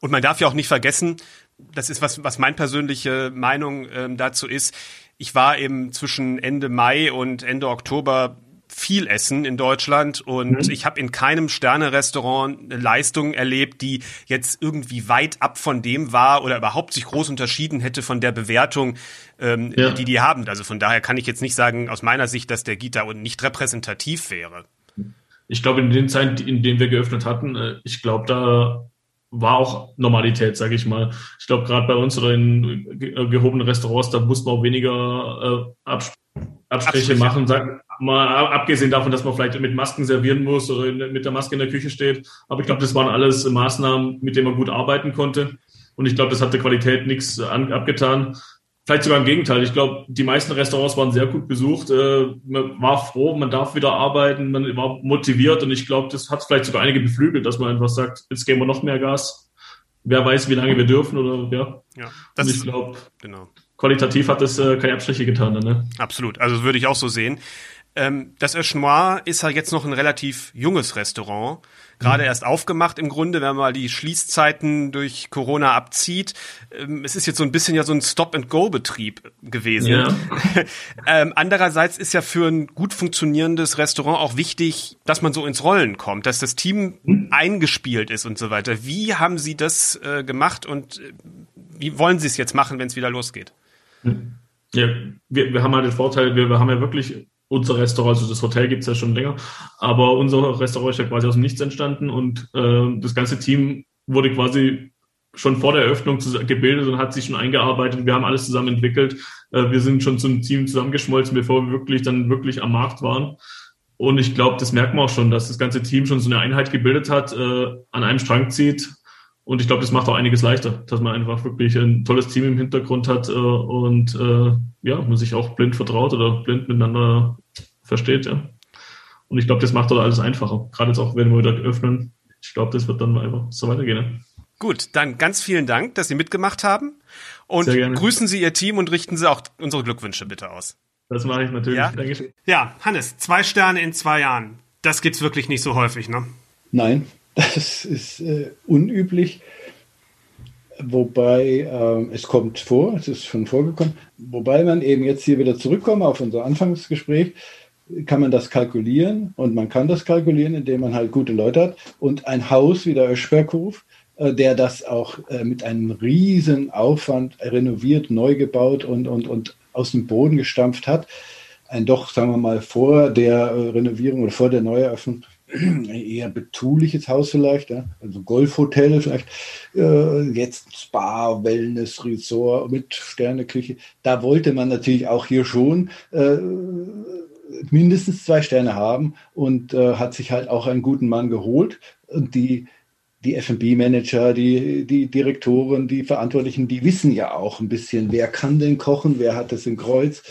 Und man darf ja auch nicht vergessen, das ist was, was meine persönliche Meinung ähm, dazu ist. Ich war eben zwischen Ende Mai und Ende Oktober viel essen in Deutschland und mhm. ich habe in keinem Sterne-Restaurant eine Leistung erlebt, die jetzt irgendwie weit ab von dem war oder überhaupt sich groß unterschieden hätte von der Bewertung, ähm, ja. die die haben. Also von daher kann ich jetzt nicht sagen aus meiner Sicht, dass der Gita nicht repräsentativ wäre. Ich glaube, in den Zeiten, in denen wir geöffnet hatten, äh, ich glaube, da war auch Normalität, sage ich mal. Ich glaube, gerade bei uns oder in gehobenen Restaurants, da muss man auch weniger äh, Absp Abstriche, Abstriche machen. Sag, mal abgesehen davon, dass man vielleicht mit Masken servieren muss oder mit der Maske in der Küche steht. Aber ich glaube, das waren alles Maßnahmen, mit denen man gut arbeiten konnte. Und ich glaube, das hat der Qualität nichts abgetan. Vielleicht sogar im Gegenteil. Ich glaube, die meisten Restaurants waren sehr gut besucht. Äh, man war froh, man darf wieder arbeiten, man war motiviert und ich glaube, das hat vielleicht sogar einige beflügelt, dass man einfach sagt, jetzt geben wir noch mehr Gas. Wer weiß, wie lange wir dürfen oder ja. ja das und ich glaube, genau. qualitativ hat das äh, keine Abstriche getan. Ne? Absolut. Also würde ich auch so sehen. Ähm, das Eschnoir ist ja jetzt noch ein relativ junges Restaurant gerade erst aufgemacht im Grunde, wenn man mal die Schließzeiten durch Corona abzieht. Ähm, es ist jetzt so ein bisschen ja so ein Stop-and-Go-Betrieb gewesen. Ja. [LAUGHS] ähm, andererseits ist ja für ein gut funktionierendes Restaurant auch wichtig, dass man so ins Rollen kommt, dass das Team hm. eingespielt ist und so weiter. Wie haben Sie das äh, gemacht und äh, wie wollen Sie es jetzt machen, wenn es wieder losgeht? Hm. Ja, wir, wir haben halt den Vorteil, wir, wir haben ja wirklich unser Restaurant, also das Hotel gibt's ja schon länger, aber unser Restaurant ist ja quasi aus dem Nichts entstanden und äh, das ganze Team wurde quasi schon vor der Eröffnung gebildet und hat sich schon eingearbeitet. Wir haben alles zusammen entwickelt. Äh, wir sind schon zum Team zusammengeschmolzen, bevor wir wirklich dann wirklich am Markt waren. Und ich glaube, das merkt man auch schon, dass das ganze Team schon so eine Einheit gebildet hat, äh, an einem Strang zieht. Und ich glaube, das macht auch einiges leichter, dass man einfach wirklich ein tolles Team im Hintergrund hat äh, und äh, ja, man sich auch blind vertraut oder blind miteinander versteht, ja. Und ich glaube, das macht dort alles einfacher. Gerade jetzt auch, wenn wir wieder öffnen. Ich glaube, das wird dann einfach so weitergehen. Ja. Gut, dann ganz vielen Dank, dass Sie mitgemacht haben. Und grüßen Sie Ihr Team und richten Sie auch unsere Glückwünsche bitte aus. Das mache ich natürlich. Ja, ja Hannes, zwei Sterne in zwei Jahren. Das gibt's wirklich nicht so häufig, ne? Nein, das ist äh, unüblich. Wobei äh, es kommt vor, es ist schon vorgekommen. Wobei man eben jetzt hier wieder zurückkommen auf unser Anfangsgespräch kann man das kalkulieren und man kann das kalkulieren, indem man halt gute Leute hat und ein Haus wie der Öschberghof, äh, der das auch äh, mit einem riesen Aufwand renoviert, neu gebaut und, und, und aus dem Boden gestampft hat, ein doch, sagen wir mal, vor der äh, Renovierung oder vor der Neueröffnung eher betuliches Haus vielleicht, ja? also Golfhotel vielleicht, äh, jetzt Spa, Wellness, Resort mit Sterneküche. Da wollte man natürlich auch hier schon äh, mindestens zwei Sterne haben und äh, hat sich halt auch einen guten Mann geholt. Und die, die F&B-Manager, die, die Direktoren, die Verantwortlichen, die wissen ja auch ein bisschen, wer kann denn kochen, wer hat das im Kreuz,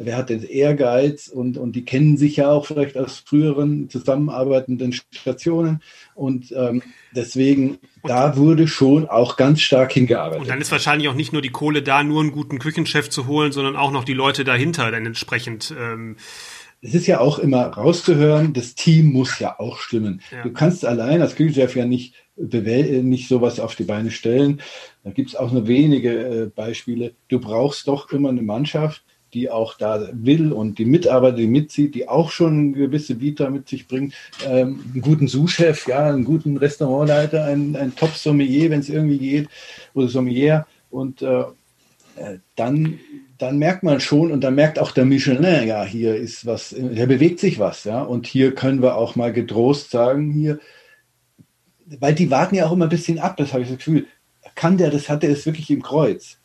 wer hat den Ehrgeiz und, und die kennen sich ja auch vielleicht aus früheren zusammenarbeitenden Stationen. Und ähm, deswegen, da wurde schon auch ganz stark hingearbeitet. Und dann ist wahrscheinlich auch nicht nur die Kohle da, nur einen guten Küchenchef zu holen, sondern auch noch die Leute dahinter dann entsprechend ähm, es ist ja auch immer rauszuhören, das Team muss ja auch stimmen. Ja. Du kannst allein als Küchenchef ja nicht, nicht sowas auf die Beine stellen. Da gibt es auch nur wenige äh, Beispiele. Du brauchst doch immer eine Mannschaft, die auch da will und die Mitarbeiter, die mitzieht, die auch schon eine gewisse Vita mit sich bringt. Ähm, einen guten Sous-Chef, ja, einen guten Restaurantleiter, ein, ein Top-Sommelier, wenn es irgendwie geht, oder Sommelier. Und äh, äh, dann, dann merkt man schon und dann merkt auch der Michelin, ja, hier ist was, hier bewegt sich was, ja, und hier können wir auch mal getrost sagen, hier, weil die warten ja auch immer ein bisschen ab, das habe ich das Gefühl, kann der, das hat er es wirklich im Kreuz.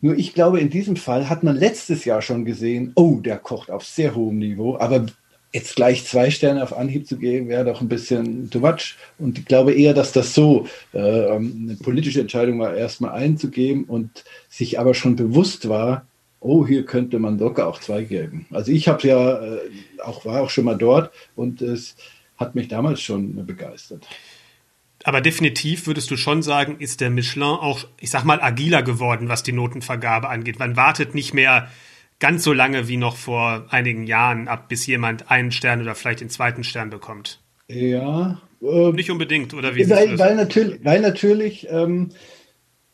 Nur ich glaube, in diesem Fall hat man letztes Jahr schon gesehen, oh, der kocht auf sehr hohem Niveau, aber jetzt gleich zwei Sterne auf Anhieb zu geben, wäre doch ein bisschen too much. Und ich glaube eher, dass das so äh, eine politische Entscheidung war, erstmal einzugeben und sich aber schon bewusst war, oh, hier könnte man locker auch zwei geben. Also ich habe ja äh, auch, war auch schon mal dort und es hat mich damals schon begeistert. Aber definitiv würdest du schon sagen, ist der Michelin auch, ich sag mal, agiler geworden, was die Notenvergabe angeht. Man wartet nicht mehr ganz so lange wie noch vor einigen Jahren ab, bis jemand einen Stern oder vielleicht den zweiten Stern bekommt. Ja. Äh, nicht unbedingt, oder wie? Weil, weil natürlich, weil natürlich ähm,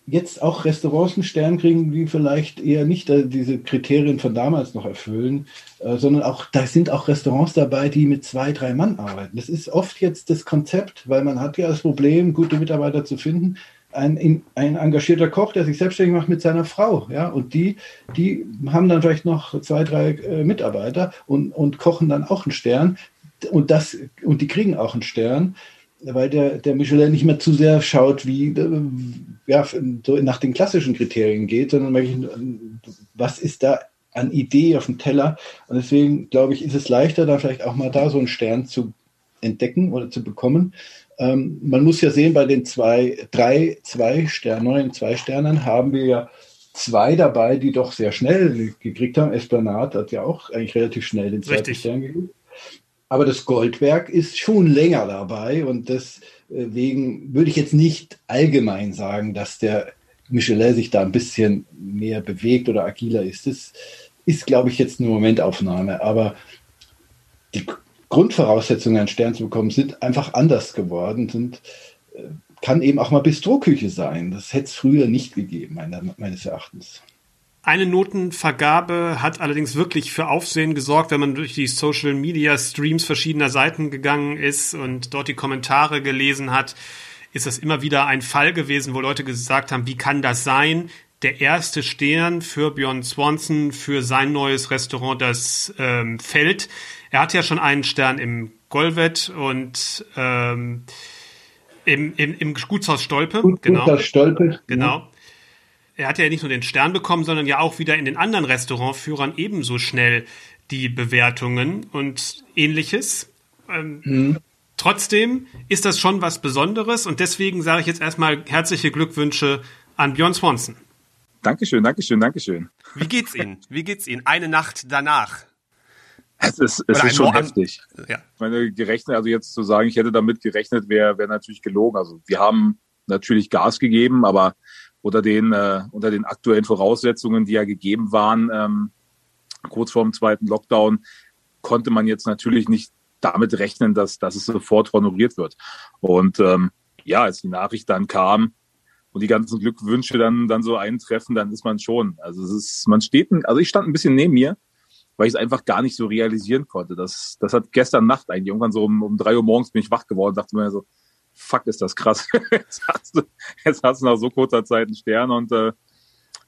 jetzt auch Restaurants einen Stern kriegen, die vielleicht eher nicht diese Kriterien von damals noch erfüllen, äh, sondern auch, da sind auch Restaurants dabei, die mit zwei, drei Mann arbeiten. Das ist oft jetzt das Konzept, weil man hat ja das Problem, gute Mitarbeiter zu finden. Ein, ein engagierter Koch, der sich selbstständig macht mit seiner Frau, ja, und die, die haben dann vielleicht noch zwei, drei äh, Mitarbeiter und, und kochen dann auch einen Stern und das, und die kriegen auch einen Stern weil der, der Michelin nicht mehr zu sehr schaut, wie äh, ja, so nach den klassischen Kriterien geht, sondern wirklich, was ist da an Idee auf dem Teller? Und deswegen glaube ich, ist es leichter, da vielleicht auch mal da so einen Stern zu entdecken oder zu bekommen. Ähm, man muss ja sehen, bei den zwei, drei, zwei Sternen, neuen zwei Sternen haben wir ja zwei dabei, die doch sehr schnell gekriegt haben. Esplanade hat ja auch eigentlich relativ schnell den zweiten Richtig. Stern gekriegt. Aber das Goldwerk ist schon länger dabei und deswegen würde ich jetzt nicht allgemein sagen, dass der Michelin sich da ein bisschen mehr bewegt oder agiler ist. Das ist, glaube ich, jetzt eine Momentaufnahme. Aber die Grundvoraussetzungen, einen Stern zu bekommen, sind einfach anders geworden. Sind, äh, kann eben auch mal Bistroküche sein. Das hätte es früher nicht gegeben, meines Erachtens. Eine Notenvergabe hat allerdings wirklich für Aufsehen gesorgt, wenn man durch die Social Media Streams verschiedener Seiten gegangen ist und dort die Kommentare gelesen hat, ist das immer wieder ein Fall gewesen, wo Leute gesagt haben, wie kann das sein? Der erste Stern für Björn Swanson für sein neues Restaurant, das ähm, Feld. Er hat ja schon einen Stern im Golvet und ähm, im, im, im Gutshaus Stolpe. Gut, genau. Stolpe. Genau er hat ja nicht nur den Stern bekommen, sondern ja auch wieder in den anderen Restaurantführern ebenso schnell die Bewertungen und ähnliches. Ähm, mhm. Trotzdem ist das schon was Besonderes und deswegen sage ich jetzt erstmal herzliche Glückwünsche an Björn Swanson. Dankeschön, Dankeschön, Dankeschön. Wie geht's Ihnen? Wie geht's Ihnen? Eine Nacht danach. Es ist, es ist schon heftig. Ja. Ich meine, gerechnet, also jetzt zu sagen, ich hätte damit gerechnet, wäre wär natürlich gelogen. Also wir haben natürlich Gas gegeben, aber unter den, äh, unter den aktuellen Voraussetzungen, die ja gegeben waren, ähm, kurz vor dem zweiten Lockdown, konnte man jetzt natürlich nicht damit rechnen, dass, dass es sofort honoriert wird. Und ähm, ja, als die Nachricht dann kam und die ganzen Glückwünsche dann, dann so eintreffen, dann ist man schon. Also es ist, man steht, also ich stand ein bisschen neben mir, weil ich es einfach gar nicht so realisieren konnte. Das, das hat gestern Nacht eigentlich, irgendwann so um, um drei Uhr morgens bin ich wach geworden, dachte mir so, fuck, ist das krass. [LAUGHS] jetzt, hast du, jetzt hast du nach so kurzer Zeit einen Stern und äh,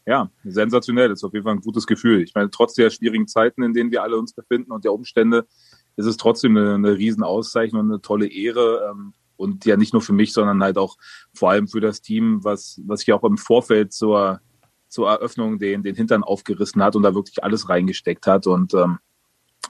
ja, sensationell. Das ist auf jeden Fall ein gutes Gefühl. Ich meine, trotz der schwierigen Zeiten, in denen wir alle uns befinden und der Umstände, ist es trotzdem eine, eine Riesenauszeichnung und eine tolle Ehre. Ähm, und ja nicht nur für mich, sondern halt auch vor allem für das Team, was, was sich auch im Vorfeld zur, zur Eröffnung den, den Hintern aufgerissen hat und da wirklich alles reingesteckt hat. Und ähm,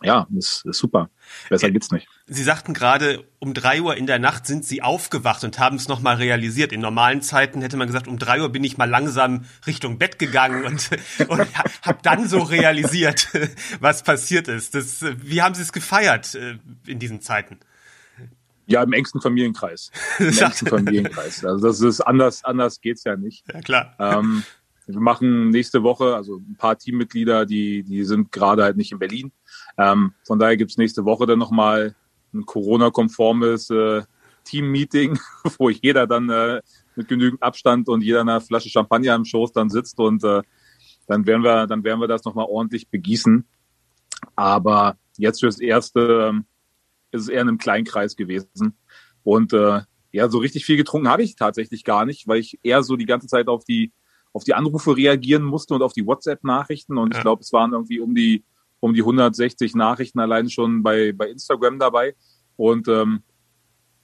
ja, ist, ist super. Besser geht's nicht. Sie sagten gerade, um drei Uhr in der Nacht sind Sie aufgewacht und haben es nochmal realisiert. In normalen Zeiten hätte man gesagt, um drei Uhr bin ich mal langsam Richtung Bett gegangen und, [LAUGHS] und habe dann so realisiert, [LAUGHS] was passiert ist. Das, wie haben Sie es gefeiert äh, in diesen Zeiten? Ja, im engsten Familienkreis. [LAUGHS] Im engsten Familienkreis. Also das ist anders, anders geht's ja nicht. Ja, klar. Ähm, wir machen nächste Woche, also ein paar Teammitglieder, die, die sind gerade halt nicht in Berlin. Ähm, von daher gibt's nächste Woche dann nochmal ein Corona-konformes äh, Team-Meeting, [LAUGHS] wo jeder dann äh, mit genügend Abstand und jeder eine Flasche Champagner im Schoß dann sitzt und äh, dann werden wir, dann werden wir das nochmal ordentlich begießen. Aber jetzt fürs Erste ähm, ist es eher in einem kleinen Kreis gewesen. Und äh, ja, so richtig viel getrunken habe ich tatsächlich gar nicht, weil ich eher so die ganze Zeit auf die auf die Anrufe reagieren musste und auf die WhatsApp-Nachrichten. Und ja. ich glaube, es waren irgendwie um die um die 160 Nachrichten allein schon bei, bei Instagram dabei. Und ähm,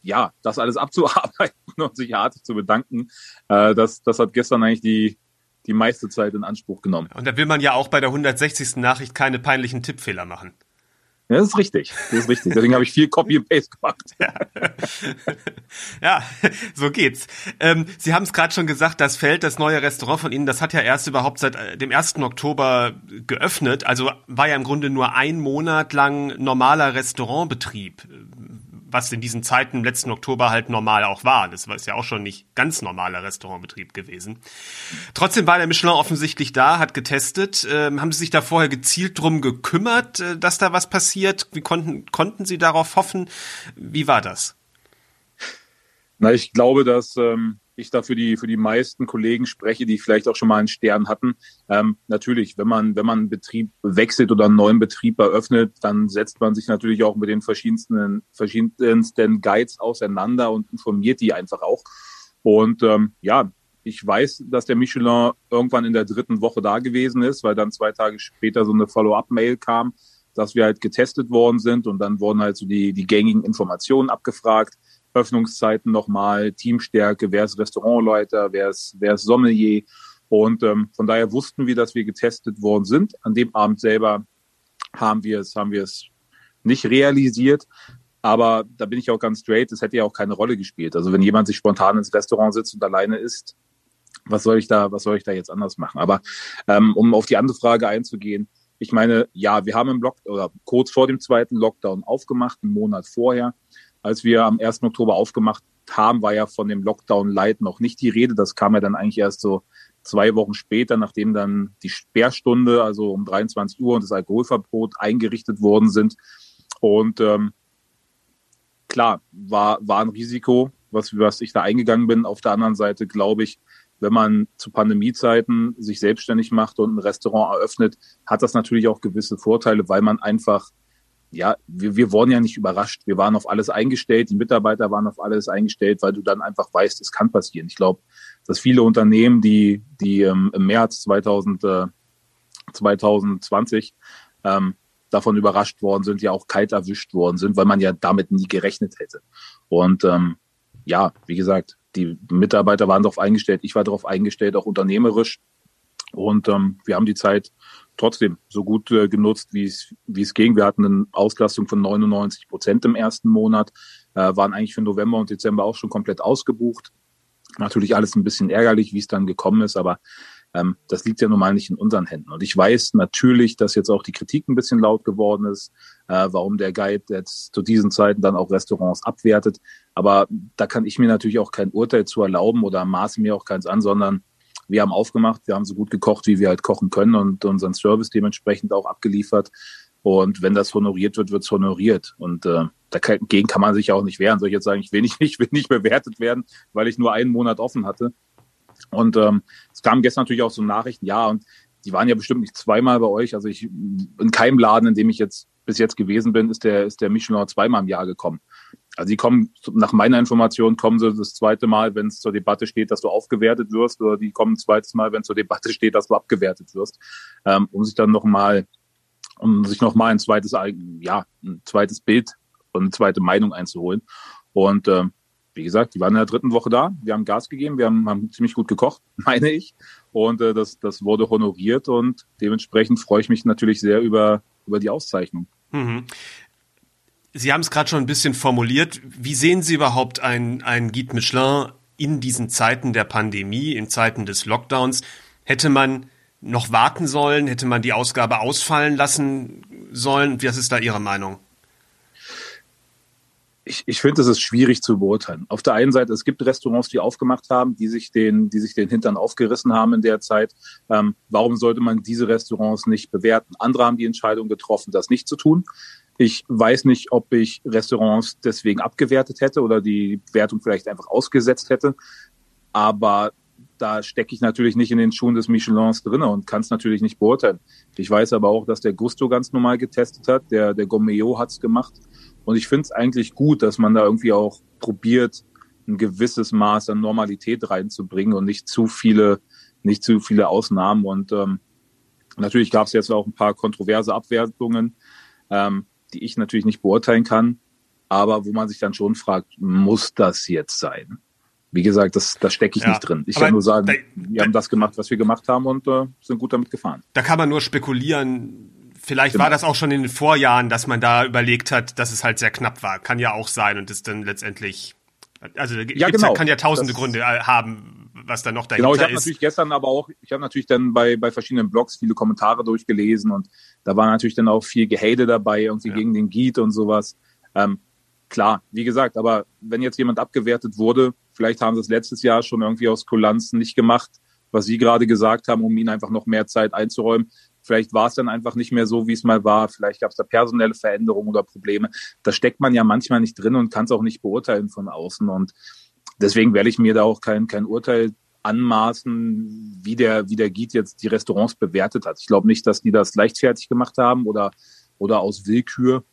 ja, das alles [LAUGHS] abzuarbeiten und sich artig zu bedanken, äh, das, das hat gestern eigentlich die, die meiste Zeit in Anspruch genommen. Und da will man ja auch bei der 160. Nachricht keine peinlichen Tippfehler machen. Ja, das ist richtig. Das ist richtig. Deswegen habe ich viel Copy and Paste gemacht. Ja, [LAUGHS] ja so geht's. Ähm, Sie haben es gerade schon gesagt, das Feld, das neue Restaurant von Ihnen, das hat ja erst überhaupt seit äh, dem 1. Oktober geöffnet. Also war ja im Grunde nur ein Monat lang normaler Restaurantbetrieb was in diesen Zeiten im letzten Oktober halt normal auch war. Das war ja auch schon nicht ganz normaler Restaurantbetrieb gewesen. Trotzdem war der Michelin offensichtlich da, hat getestet. Ähm, haben Sie sich da vorher gezielt drum gekümmert, äh, dass da was passiert? Wie konnten, konnten Sie darauf hoffen? Wie war das? Na, ich glaube, dass ähm, ich da für die, für die meisten Kollegen spreche, die vielleicht auch schon mal einen Stern hatten. Ähm, natürlich, wenn man, wenn man einen Betrieb wechselt oder einen neuen Betrieb eröffnet, dann setzt man sich natürlich auch mit den verschiedensten, verschiedensten Guides auseinander und informiert die einfach auch. Und ähm, ja, ich weiß, dass der Michelin irgendwann in der dritten Woche da gewesen ist, weil dann zwei Tage später so eine Follow-up-Mail kam, dass wir halt getestet worden sind und dann wurden halt so die, die gängigen Informationen abgefragt Öffnungszeiten nochmal, Teamstärke, wer ist Restaurantleiter, wer ist, wer ist Sommelier. Und ähm, von daher wussten wir, dass wir getestet worden sind. An dem Abend selber haben wir es, haben wir es nicht realisiert. Aber da bin ich auch ganz straight, es hätte ja auch keine Rolle gespielt. Also wenn jemand sich spontan ins Restaurant sitzt und alleine isst, was soll ich da, was soll ich da jetzt anders machen? Aber ähm, um auf die andere Frage einzugehen, ich meine, ja, wir haben im Lock oder kurz vor dem zweiten Lockdown aufgemacht, einen Monat vorher als wir am 1. Oktober aufgemacht haben, war ja von dem Lockdown Light noch nicht die Rede. Das kam ja dann eigentlich erst so zwei Wochen später, nachdem dann die Sperrstunde, also um 23 Uhr und das Alkoholverbot eingerichtet worden sind. Und ähm, klar, war, war ein Risiko, was, was ich da eingegangen bin. Auf der anderen Seite glaube ich, wenn man zu Pandemiezeiten sich selbstständig macht und ein Restaurant eröffnet, hat das natürlich auch gewisse Vorteile, weil man einfach ja, wir, wir wurden ja nicht überrascht. Wir waren auf alles eingestellt, die Mitarbeiter waren auf alles eingestellt, weil du dann einfach weißt, es kann passieren. Ich glaube, dass viele Unternehmen, die, die ähm, im März 2000, äh, 2020 ähm, davon überrascht worden sind, ja auch kalt erwischt worden sind, weil man ja damit nie gerechnet hätte. Und ähm, ja, wie gesagt, die Mitarbeiter waren darauf eingestellt, ich war darauf eingestellt, auch unternehmerisch. Und ähm, wir haben die Zeit trotzdem so gut äh, genutzt, wie es wie es ging. Wir hatten eine Auslastung von 99 Prozent im ersten Monat, äh, waren eigentlich für November und Dezember auch schon komplett ausgebucht. Natürlich alles ein bisschen ärgerlich, wie es dann gekommen ist, aber ähm, das liegt ja normal nicht in unseren Händen. Und ich weiß natürlich, dass jetzt auch die Kritik ein bisschen laut geworden ist, äh, warum der Guide jetzt zu diesen Zeiten dann auch Restaurants abwertet. Aber da kann ich mir natürlich auch kein Urteil zu erlauben oder maße mir auch keins an, sondern wir haben aufgemacht, wir haben so gut gekocht, wie wir halt kochen können und unseren Service dementsprechend auch abgeliefert. Und wenn das honoriert wird, wird es honoriert. Und äh, dagegen kann man sich auch nicht wehren. Soll ich jetzt sagen, ich will nicht, [LAUGHS] ich will nicht bewertet werden, weil ich nur einen Monat offen hatte. Und ähm, es kamen gestern natürlich auch so Nachrichten, ja, und die waren ja bestimmt nicht zweimal bei euch. Also ich in keinem Laden, in dem ich jetzt bis jetzt gewesen bin, ist der, ist der Michelin zweimal im Jahr gekommen. Also die kommen, nach meiner Information kommen sie das zweite Mal, wenn es zur Debatte steht, dass du aufgewertet wirst, oder die kommen zweites Mal, wenn zur Debatte steht, dass du abgewertet wirst, ähm, um sich dann nochmal, um sich nochmal ein zweites, ja, ein zweites Bild und eine zweite Meinung einzuholen. Und ähm, wie gesagt, die waren in der dritten Woche da, wir haben Gas gegeben, wir haben, haben ziemlich gut gekocht, [LAUGHS] meine ich. Und äh, das, das wurde honoriert und dementsprechend freue ich mich natürlich sehr über, über die Auszeichnung. Mhm. Sie haben es gerade schon ein bisschen formuliert. Wie sehen Sie überhaupt ein, ein Guide Michelin in diesen Zeiten der Pandemie, in Zeiten des Lockdowns? Hätte man noch warten sollen? Hätte man die Ausgabe ausfallen lassen sollen? Was ist da Ihre Meinung? Ich, ich finde, es ist schwierig zu beurteilen. Auf der einen Seite, es gibt Restaurants, die aufgemacht haben, die sich den, die sich den Hintern aufgerissen haben in der Zeit. Ähm, warum sollte man diese Restaurants nicht bewerten? Andere haben die Entscheidung getroffen, das nicht zu tun. Ich weiß nicht, ob ich Restaurants deswegen abgewertet hätte oder die Wertung vielleicht einfach ausgesetzt hätte. Aber da stecke ich natürlich nicht in den Schuhen des Michelins drin und kann es natürlich nicht beurteilen. Ich weiß aber auch, dass der Gusto ganz normal getestet hat, der, der Gomeo hat es gemacht. Und ich finde es eigentlich gut, dass man da irgendwie auch probiert, ein gewisses Maß an Normalität reinzubringen und nicht zu viele nicht zu viele Ausnahmen. Und ähm, natürlich gab es jetzt auch ein paar kontroverse Abwertungen, ähm, die ich natürlich nicht beurteilen kann, aber wo man sich dann schon fragt, muss das jetzt sein? Wie gesagt, das, da stecke ich ja, nicht drin. Ich kann nur sagen, da, wir da, haben das gemacht, was wir gemacht haben und äh, sind gut damit gefahren. Da kann man nur spekulieren. Vielleicht genau. war das auch schon in den Vorjahren, dass man da überlegt hat, dass es halt sehr knapp war. Kann ja auch sein und es dann letztendlich, also ja, genau. kann ja tausende das, Gründe äh, haben, was da noch dahinter ist. Genau, ich habe natürlich gestern aber auch, ich habe natürlich dann bei, bei verschiedenen Blogs viele Kommentare durchgelesen und da war natürlich dann auch viel Gehate dabei, irgendwie ja. gegen den Giet und sowas. Ähm, klar, wie gesagt, aber wenn jetzt jemand abgewertet wurde, vielleicht haben sie es letztes Jahr schon irgendwie aus Kulanz nicht gemacht, was Sie gerade gesagt haben, um ihnen einfach noch mehr Zeit einzuräumen. Vielleicht war es dann einfach nicht mehr so, wie es mal war. Vielleicht gab es da personelle Veränderungen oder Probleme. Da steckt man ja manchmal nicht drin und kann es auch nicht beurteilen von außen. Und deswegen werde ich mir da auch kein, kein Urteil anmaßen, wie der, wie der Giet jetzt die Restaurants bewertet hat. Ich glaube nicht, dass die das leichtfertig gemacht haben oder, oder aus Willkür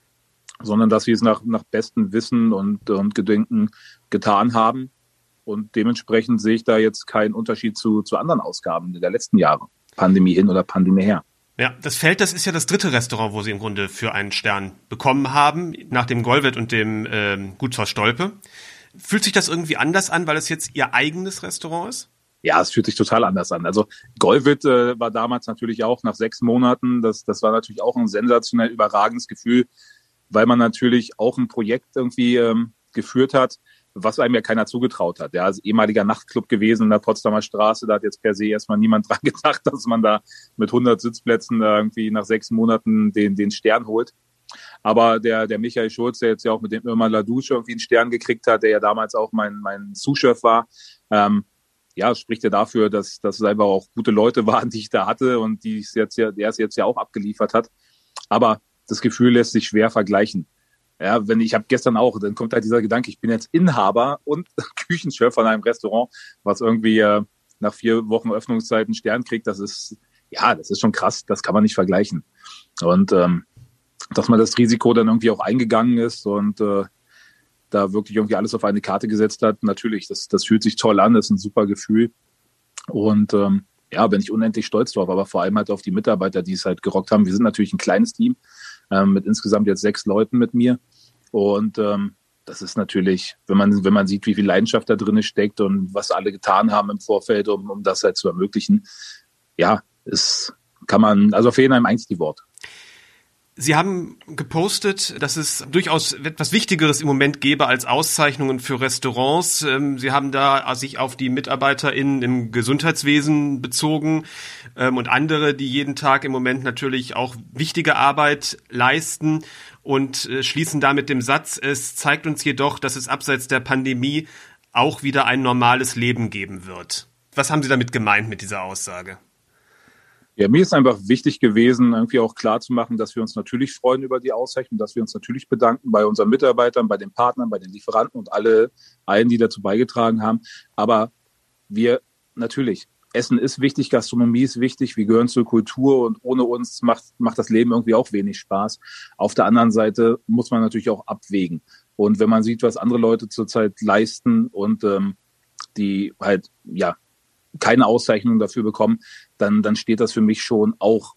sondern dass sie es nach, nach bestem Wissen und, und Gedenken getan haben. Und dementsprechend sehe ich da jetzt keinen Unterschied zu, zu anderen Ausgaben der letzten Jahre. Pandemie hin oder Pandemie her. Ja, das Feld, das ist ja das dritte Restaurant, wo sie im Grunde für einen Stern bekommen haben, nach dem Golvet und dem ähm, Gutshaus Stolpe. Fühlt sich das irgendwie anders an, weil es jetzt ihr eigenes Restaurant ist? Ja, es fühlt sich total anders an. Also Golvet äh, war damals natürlich auch nach sechs Monaten, das, das war natürlich auch ein sensationell überragendes Gefühl, weil man natürlich auch ein Projekt irgendwie ähm, geführt hat, was einem ja keiner zugetraut hat. Ja, also ehemaliger Nachtclub gewesen in der Potsdamer Straße, da hat jetzt per se erstmal niemand [LAUGHS] dran gedacht, dass man da mit 100 Sitzplätzen irgendwie nach sechs Monaten den, den Stern holt. Aber der, der Michael Schulz, der jetzt ja auch mit dem Irma Ladouche irgendwie einen Stern gekriegt hat, der ja damals auch mein, mein Sous-Chef war, ähm, ja, spricht ja dafür, dass, dass es einfach auch gute Leute [LAUGHS] waren, die ich da hatte und die es jetzt ja, der es jetzt ja auch abgeliefert hat. Aber das Gefühl lässt sich schwer vergleichen. Ja, wenn ich habe gestern auch, dann kommt halt dieser Gedanke, ich bin jetzt Inhaber und [LAUGHS] Küchenchef von einem Restaurant, was irgendwie äh, nach vier Wochen Öffnungszeit einen Stern kriegt, das ist, ja, das ist schon krass, das kann man nicht vergleichen. Und ähm, dass man das Risiko dann irgendwie auch eingegangen ist und äh, da wirklich irgendwie alles auf eine Karte gesetzt hat, natürlich, das, das fühlt sich toll an, das ist ein super Gefühl. Und ähm, ja, bin ich unendlich stolz drauf, aber vor allem halt auf die Mitarbeiter, die es halt gerockt haben. Wir sind natürlich ein kleines Team, ähm, mit insgesamt jetzt sechs Leuten mit mir. Und ähm, das ist natürlich, wenn man, wenn man sieht, wie viel Leidenschaft da drin steckt und was alle getan haben im Vorfeld, um, um das halt zu ermöglichen, ja, es kann man, also fehlen einem eigentlich die Worte. Sie haben gepostet, dass es durchaus etwas Wichtigeres im Moment gäbe als Auszeichnungen für Restaurants. Ähm, Sie haben da sich auf die MitarbeiterInnen im Gesundheitswesen bezogen ähm, und andere, die jeden Tag im Moment natürlich auch wichtige Arbeit leisten und äh, schließen da mit dem Satz, es zeigt uns jedoch, dass es abseits der Pandemie auch wieder ein normales Leben geben wird. Was haben Sie damit gemeint mit dieser Aussage? Ja, mir ist einfach wichtig gewesen, irgendwie auch klar zu machen, dass wir uns natürlich freuen über die Auszeichnung, dass wir uns natürlich bedanken bei unseren Mitarbeitern, bei den Partnern, bei den Lieferanten und alle, allen, die dazu beigetragen haben. Aber wir natürlich, Essen ist wichtig, Gastronomie ist wichtig, wir gehören zur Kultur und ohne uns macht, macht das Leben irgendwie auch wenig Spaß. Auf der anderen Seite muss man natürlich auch abwägen. Und wenn man sieht, was andere Leute zurzeit leisten und ähm, die halt, ja, keine Auszeichnung dafür bekommen, dann, dann steht das für mich schon auch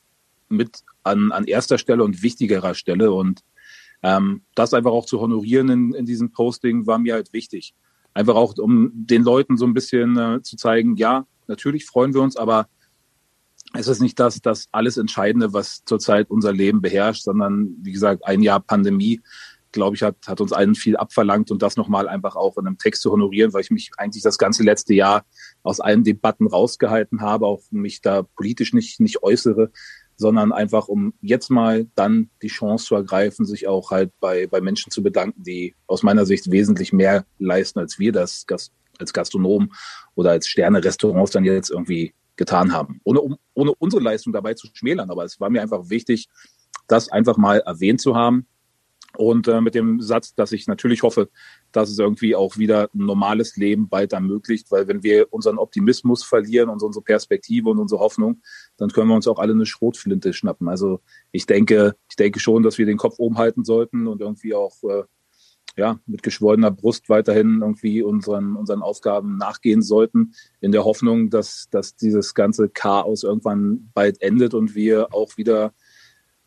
mit an, an erster Stelle und wichtigerer Stelle. Und ähm, das einfach auch zu honorieren in, in diesem Posting war mir halt wichtig. Einfach auch, um den Leuten so ein bisschen äh, zu zeigen, ja, natürlich freuen wir uns, aber es ist nicht das, das alles Entscheidende, was zurzeit unser Leben beherrscht, sondern wie gesagt, ein Jahr Pandemie glaube ich, hat, hat uns allen viel abverlangt und das nochmal einfach auch in einem Text zu honorieren, weil ich mich eigentlich das ganze letzte Jahr aus allen Debatten rausgehalten habe, auch mich da politisch nicht, nicht äußere, sondern einfach, um jetzt mal dann die Chance zu ergreifen, sich auch halt bei, bei Menschen zu bedanken, die aus meiner Sicht wesentlich mehr leisten, als wir das als Gastronomen oder als Sterne-Restaurants dann jetzt irgendwie getan haben. Ohne, um, ohne unsere Leistung dabei zu schmälern, aber es war mir einfach wichtig, das einfach mal erwähnt zu haben und äh, mit dem Satz, dass ich natürlich hoffe, dass es irgendwie auch wieder ein normales Leben bald ermöglicht, weil wenn wir unseren Optimismus verlieren und unsere Perspektive und unsere Hoffnung, dann können wir uns auch alle eine Schrotflinte schnappen. Also ich denke, ich denke schon, dass wir den Kopf oben halten sollten und irgendwie auch äh, ja, mit geschwollener Brust weiterhin irgendwie unseren, unseren Aufgaben nachgehen sollten, in der Hoffnung, dass, dass dieses ganze Chaos irgendwann bald endet und wir auch wieder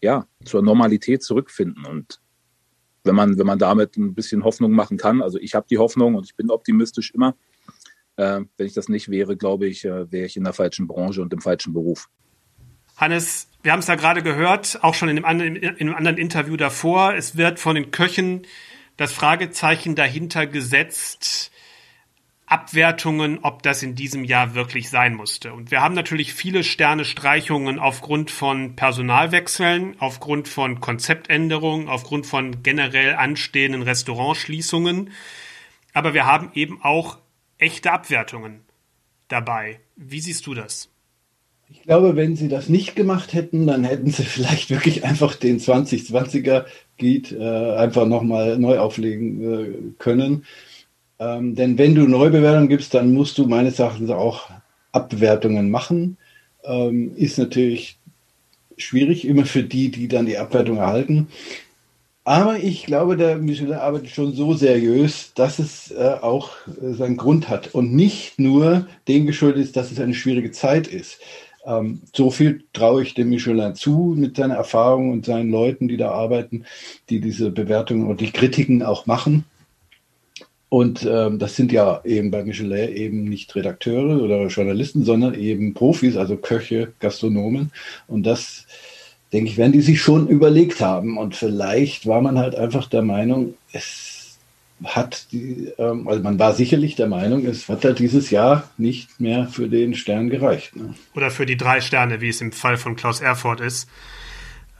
ja, zur Normalität zurückfinden. Und wenn man, wenn man damit ein bisschen Hoffnung machen kann, also ich habe die Hoffnung und ich bin optimistisch immer. Äh, wenn ich das nicht wäre, glaube ich, äh, wäre ich in der falschen Branche und im falschen Beruf. Hannes, wir haben es ja gerade gehört, auch schon in einem, anderen, in einem anderen Interview davor. Es wird von den Köchen das Fragezeichen dahinter gesetzt, Abwertungen, ob das in diesem Jahr wirklich sein musste. Und wir haben natürlich viele Sterne-Streichungen aufgrund von Personalwechseln, aufgrund von Konzeptänderungen, aufgrund von generell anstehenden Restaurantschließungen. Aber wir haben eben auch echte Abwertungen dabei. Wie siehst du das? Ich glaube, wenn sie das nicht gemacht hätten, dann hätten sie [LAUGHS] vielleicht wirklich einfach den 2020er Guide äh, einfach nochmal neu auflegen äh, können. Ähm, denn wenn du Neubewertungen gibst, dann musst du meines Erachtens auch Abwertungen machen. Ähm, ist natürlich schwierig, immer für die, die dann die Abwertung erhalten. Aber ich glaube, der Michelin arbeitet schon so seriös, dass es äh, auch äh, seinen Grund hat und nicht nur dem geschuldet ist, dass es eine schwierige Zeit ist. Ähm, so viel traue ich dem Michelin zu mit seiner Erfahrung und seinen Leuten, die da arbeiten, die diese Bewertungen und die Kritiken auch machen. Und ähm, das sind ja eben bei Michelin eben nicht Redakteure oder Journalisten, sondern eben Profis, also Köche, Gastronomen. Und das, denke ich, werden die sich schon überlegt haben. Und vielleicht war man halt einfach der Meinung, es hat die, ähm, also man war sicherlich der Meinung, es hat halt dieses Jahr nicht mehr für den Stern gereicht. Ne? Oder für die drei Sterne, wie es im Fall von Klaus Erfurt ist.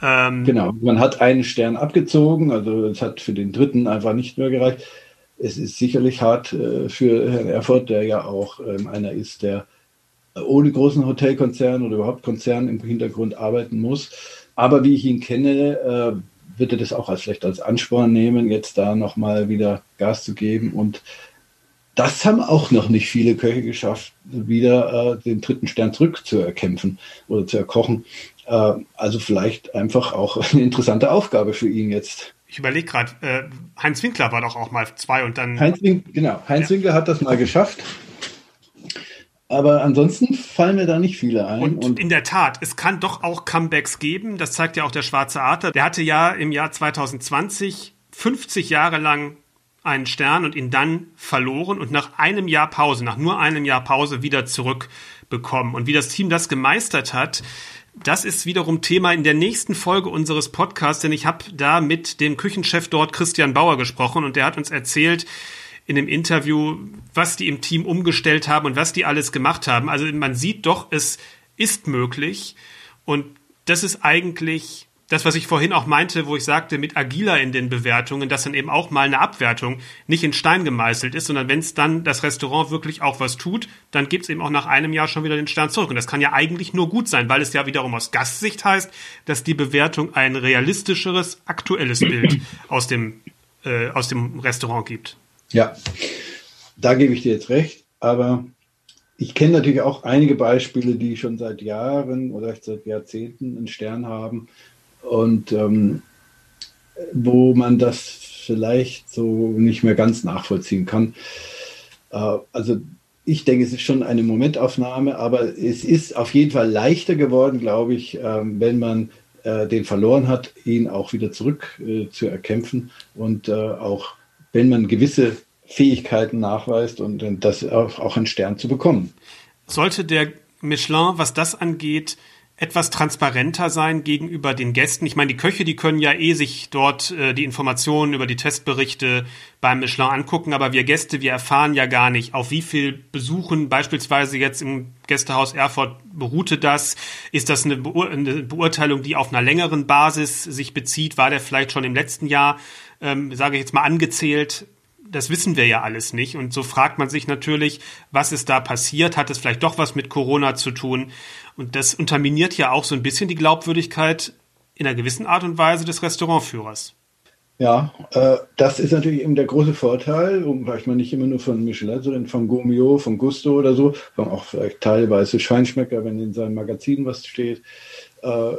Ähm, genau, man hat einen Stern abgezogen, also es hat für den dritten einfach nicht mehr gereicht es ist sicherlich hart äh, für Herrn Erfurt, der ja auch ähm, einer ist, der ohne großen Hotelkonzern oder überhaupt Konzern im Hintergrund arbeiten muss. Aber wie ich ihn kenne, äh, wird er das auch als vielleicht als Ansporn nehmen, jetzt da nochmal wieder Gas zu geben. Und das haben auch noch nicht viele Köche geschafft, wieder äh, den dritten Stern zurückzuerkämpfen oder zu erkochen. Also vielleicht einfach auch eine interessante Aufgabe für ihn jetzt ich überlege gerade, äh, Heinz Winkler war doch auch mal zwei und dann. Heinz, Wink, genau, Heinz ja. Winkler hat das mal geschafft. Aber ansonsten fallen mir da nicht viele ein. Und, und, in der Tat, es kann doch auch Comebacks geben. Das zeigt ja auch der Schwarze Adler. Der hatte ja im Jahr 2020 50 Jahre lang einen Stern und ihn dann verloren und nach einem Jahr Pause, nach nur einem Jahr Pause wieder zurückbekommen. Und wie das Team das gemeistert hat, das ist wiederum Thema in der nächsten Folge unseres Podcasts, denn ich habe da mit dem Küchenchef dort Christian Bauer gesprochen und der hat uns erzählt in dem Interview, was die im Team umgestellt haben und was die alles gemacht haben. Also man sieht doch, es ist möglich und das ist eigentlich das, was ich vorhin auch meinte, wo ich sagte, mit agiler in den Bewertungen, dass dann eben auch mal eine Abwertung nicht in Stein gemeißelt ist, sondern wenn es dann das Restaurant wirklich auch was tut, dann gibt es eben auch nach einem Jahr schon wieder den Stern zurück. Und das kann ja eigentlich nur gut sein, weil es ja wiederum aus Gastsicht heißt, dass die Bewertung ein realistischeres, aktuelles Bild [CLEARS THROAT] aus dem, äh, aus dem Restaurant gibt. Ja, da gebe ich dir jetzt recht, aber ich kenne natürlich auch einige Beispiele, die schon seit Jahren oder seit Jahrzehnten einen Stern haben und ähm, wo man das vielleicht so nicht mehr ganz nachvollziehen kann. Äh, also ich denke, es ist schon eine Momentaufnahme, aber es ist auf jeden Fall leichter geworden, glaube ich, äh, wenn man äh, den verloren hat, ihn auch wieder zurück äh, zu erkämpfen und äh, auch wenn man gewisse Fähigkeiten nachweist und das auch, auch einen Stern zu bekommen. Sollte der Michelin, was das angeht, etwas transparenter sein gegenüber den Gästen. Ich meine, die Köche, die können ja eh sich dort äh, die Informationen über die Testberichte beim Michelin angucken, aber wir Gäste, wir erfahren ja gar nicht, auf wie viel Besuchen beispielsweise jetzt im Gästehaus Erfurt beruhte das? Ist das eine, Beur eine Beurteilung, die auf einer längeren Basis sich bezieht? War der vielleicht schon im letzten Jahr, ähm, sage ich jetzt mal, angezählt? Das wissen wir ja alles nicht. Und so fragt man sich natürlich, was ist da passiert? Hat es vielleicht doch was mit Corona zu tun? Und das unterminiert ja auch so ein bisschen die Glaubwürdigkeit in einer gewissen Art und Weise des Restaurantführers. Ja, äh, das ist natürlich eben der große Vorteil, um vielleicht mal nicht immer nur von Michelin, sondern von Gomio, von Gusto oder so, sondern auch vielleicht teilweise Scheinschmecker, wenn in seinem Magazin was steht, äh,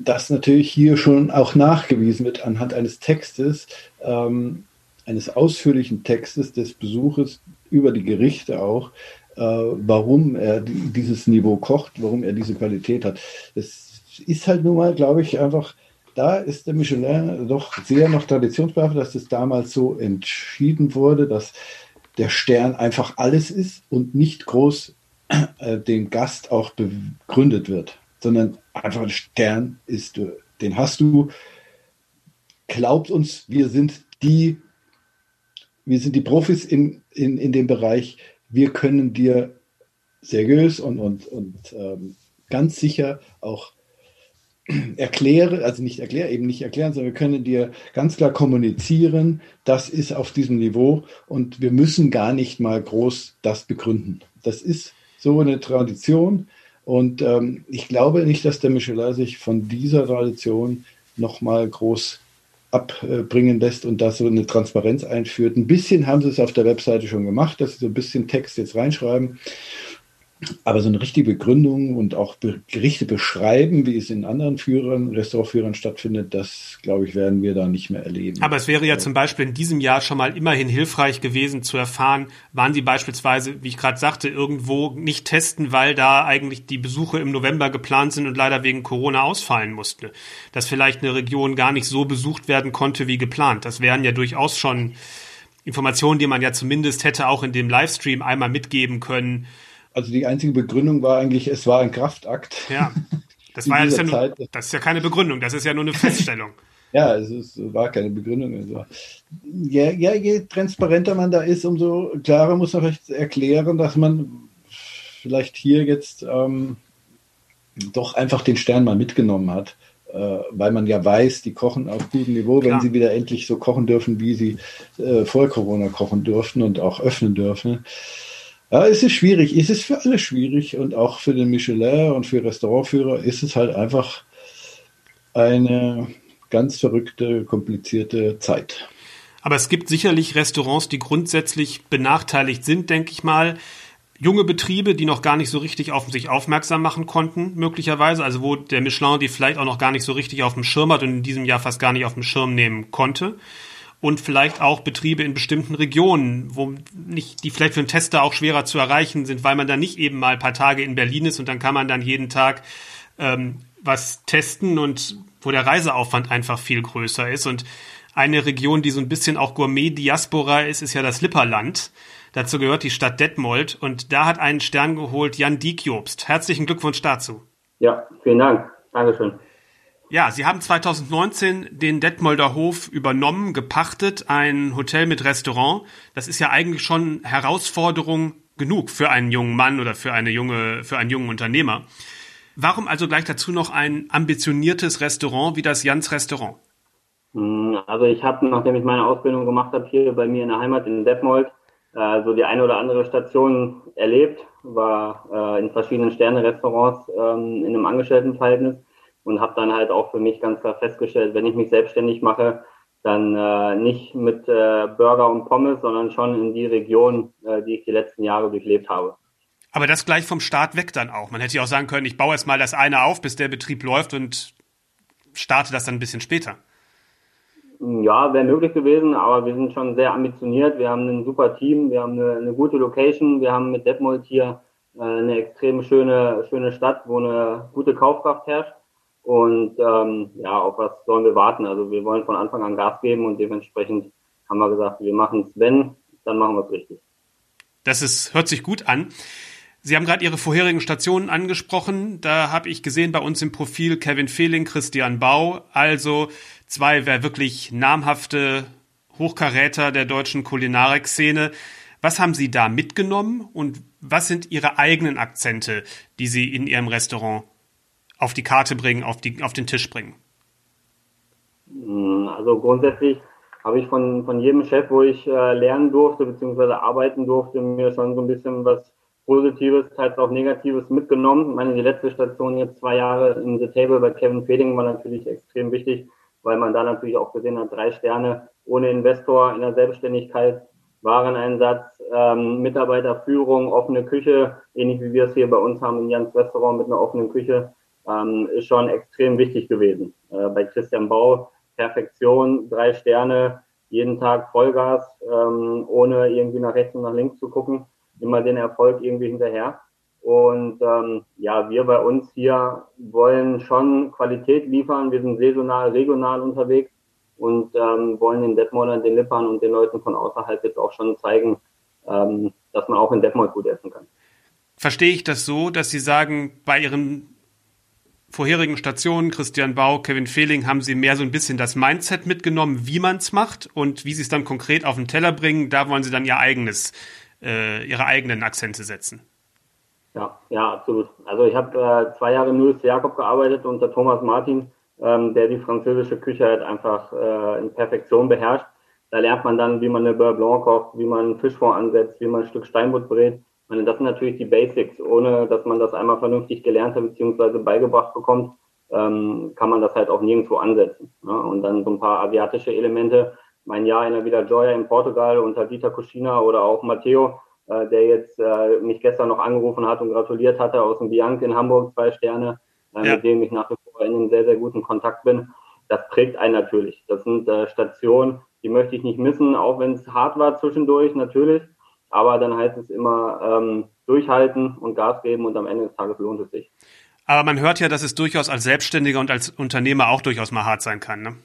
dass natürlich hier schon auch nachgewiesen wird anhand eines Textes, ähm, eines ausführlichen Textes des Besuches über die Gerichte auch, äh, warum er dieses Niveau kocht, warum er diese Qualität hat. Es ist halt nun mal, glaube ich, einfach, da ist der Michelin doch sehr noch traditionsbehaftet, dass es damals so entschieden wurde, dass der Stern einfach alles ist und nicht groß äh, dem Gast auch begründet wird, sondern einfach ein Stern ist, den hast du. Glaubt uns, wir sind die, wir sind die Profis in, in, in dem Bereich. Wir können dir seriös und, und, und ähm, ganz sicher auch [CLEARS THROAT] erkläre, also nicht erklären, eben nicht erklären, sondern wir können dir ganz klar kommunizieren, das ist auf diesem Niveau und wir müssen gar nicht mal groß das begründen. Das ist so eine Tradition und ähm, ich glaube nicht, dass der Michelin sich von dieser Tradition nochmal groß abbringen lässt und da so eine Transparenz einführt. Ein bisschen haben sie es auf der Webseite schon gemacht, dass sie so ein bisschen Text jetzt reinschreiben. Aber so eine richtige Begründung und auch Gerichte beschreiben, wie es in anderen Führern, Restaurantführern stattfindet, das, glaube ich, werden wir da nicht mehr erleben. Aber es wäre ja zum Beispiel in diesem Jahr schon mal immerhin hilfreich gewesen zu erfahren, wann Sie beispielsweise, wie ich gerade sagte, irgendwo nicht testen, weil da eigentlich die Besuche im November geplant sind und leider wegen Corona ausfallen musste. Dass vielleicht eine Region gar nicht so besucht werden konnte wie geplant. Das wären ja durchaus schon Informationen, die man ja zumindest hätte auch in dem Livestream einmal mitgeben können also die einzige Begründung war eigentlich, es war ein Kraftakt. Ja, [LAUGHS] das war ja, das, ja nur, das ist ja keine Begründung, das ist ja nur eine Feststellung. [LAUGHS] ja, es, ist, war keine Begründung. Also, ja, ja, je transparenter man da ist, umso klarer muss man vielleicht erklären, dass man vielleicht hier jetzt ähm, doch einfach den Stern mal mitgenommen hat, äh, weil man ja weiß, die kochen auf gutem Niveau, wenn Klar. sie wieder endlich so kochen dürfen, wie sie äh, vor Corona kochen durften und auch öffnen dürfen. Ja, es ist schwierig. Es ist für alle schwierig und auch für den Michelin und für Restaurantführer ist es halt einfach eine ganz verrückte, komplizierte Zeit. Aber es gibt sicherlich Restaurants, die grundsätzlich benachteiligt sind, denke ich mal. Junge Betriebe, die noch gar nicht so richtig auf sich aufmerksam machen konnten, möglicherweise. Also wo der Michelin die vielleicht auch noch gar nicht so richtig auf dem Schirm hat und in diesem Jahr fast gar nicht auf dem Schirm nehmen konnte und vielleicht auch Betriebe in bestimmten Regionen, wo nicht, die vielleicht für einen Tester auch schwerer zu erreichen sind, weil man dann nicht eben mal ein paar Tage in Berlin ist und dann kann man dann jeden Tag ähm, was testen und wo der Reiseaufwand einfach viel größer ist. Und eine Region, die so ein bisschen auch Gourmet-Diaspora ist, ist ja das Lipperland. Dazu gehört die Stadt Detmold und da hat einen Stern geholt Jan Diekjobst. Herzlichen Glückwunsch dazu. Ja, vielen Dank. Dankeschön. Ja, Sie haben 2019 den Detmolder Hof übernommen, gepachtet, ein Hotel mit Restaurant. Das ist ja eigentlich schon Herausforderung genug für einen jungen Mann oder für eine junge, für einen jungen Unternehmer. Warum also gleich dazu noch ein ambitioniertes Restaurant wie das Jans Restaurant? Hm, also ich habe, nachdem ich meine Ausbildung gemacht habe, hier bei mir in der Heimat in Detmold, äh, so die eine oder andere Station erlebt, war äh, in verschiedenen Sterne-Restaurants ähm, in einem Angestelltenverhältnis und habe dann halt auch für mich ganz klar festgestellt, wenn ich mich selbstständig mache, dann äh, nicht mit äh, Burger und Pommes, sondern schon in die Region, äh, die ich die letzten Jahre durchlebt habe. Aber das gleich vom Start weg dann auch. Man hätte ja auch sagen können, ich baue erst mal das eine auf, bis der Betrieb läuft und starte das dann ein bisschen später. Ja, wäre möglich gewesen, aber wir sind schon sehr ambitioniert. Wir haben ein super Team, wir haben eine, eine gute Location, wir haben mit Detmold hier äh, eine extrem schöne, schöne Stadt, wo eine gute Kaufkraft herrscht. Und ähm, ja, auf was sollen wir warten? Also wir wollen von Anfang an Gas geben und dementsprechend haben wir gesagt, wir machen es, wenn, dann machen wir es richtig. Das ist, hört sich gut an. Sie haben gerade Ihre vorherigen Stationen angesprochen. Da habe ich gesehen bei uns im Profil Kevin Fehling, Christian Bau, also zwei wirklich namhafte Hochkaräter der deutschen Kulinarikszene. Was haben Sie da mitgenommen und was sind Ihre eigenen Akzente, die Sie in Ihrem Restaurant auf die Karte bringen, auf, die, auf den Tisch bringen? Hm, also grundsätzlich habe ich von, von jedem Chef, wo ich äh, lernen durfte, beziehungsweise arbeiten durfte, mir schon so ein bisschen was Positives, teils auch Negatives mitgenommen. Ich meine, die letzte Station jetzt zwei Jahre in The Table bei Kevin Feding war natürlich extrem wichtig, weil man da natürlich auch gesehen hat, drei Sterne ohne Investor in der Selbstständigkeit, Wareneinsatz, ähm, Mitarbeiterführung, offene Küche, ähnlich wie wir es hier bei uns haben in Jans Restaurant mit einer offenen Küche ähm, ist schon extrem wichtig gewesen. Äh, bei Christian Bau Perfektion, drei Sterne, jeden Tag Vollgas, ähm, ohne irgendwie nach rechts und nach links zu gucken, immer den Erfolg irgendwie hinterher. Und ähm, ja, wir bei uns hier wollen schon Qualität liefern. Wir sind saisonal, regional unterwegs und ähm, wollen den Detmoldern, den Lippern und den Leuten von außerhalb jetzt auch schon zeigen, ähm, dass man auch in Detmold gut essen kann. Verstehe ich das so, dass Sie sagen, bei Ihren vorherigen Stationen, Christian Bau, Kevin Fehling, haben Sie mehr so ein bisschen das Mindset mitgenommen, wie man es macht und wie Sie es dann konkret auf den Teller bringen, da wollen Sie dann Ihr eigenes, äh, Ihre eigenen Akzente setzen. Ja, ja, absolut. Also ich habe äh, zwei Jahre nur für Jakob gearbeitet unter Thomas Martin, ähm, der die französische Küche halt einfach äh, in Perfektion beherrscht. Da lernt man dann, wie man eine Beurre Blanc kocht, wie man einen Fischfond ansetzt, wie man ein Stück Steinbutt brät meine, das sind natürlich die Basics. Ohne dass man das einmal vernünftig gelernt hat bzw. beigebracht bekommt, ähm, kann man das halt auch nirgendwo ansetzen. Ne? Und dann so ein paar asiatische Elemente. Mein Jahr in der Villa Joya in Portugal unter Dieter Cucina oder auch Matteo, äh, der jetzt äh, mich gestern noch angerufen hat und gratuliert hatte aus dem Bianc in Hamburg, zwei Sterne, äh, ja. mit dem ich nach wie vor in einem sehr, sehr guten Kontakt bin. Das prägt einen natürlich. Das sind äh, Stationen, die möchte ich nicht missen, auch wenn es hart war zwischendurch, natürlich. Aber dann heißt es immer ähm, durchhalten und Gas geben und am Ende des Tages lohnt es sich. Aber man hört ja, dass es durchaus als Selbstständiger und als Unternehmer auch durchaus mal hart sein kann, ne?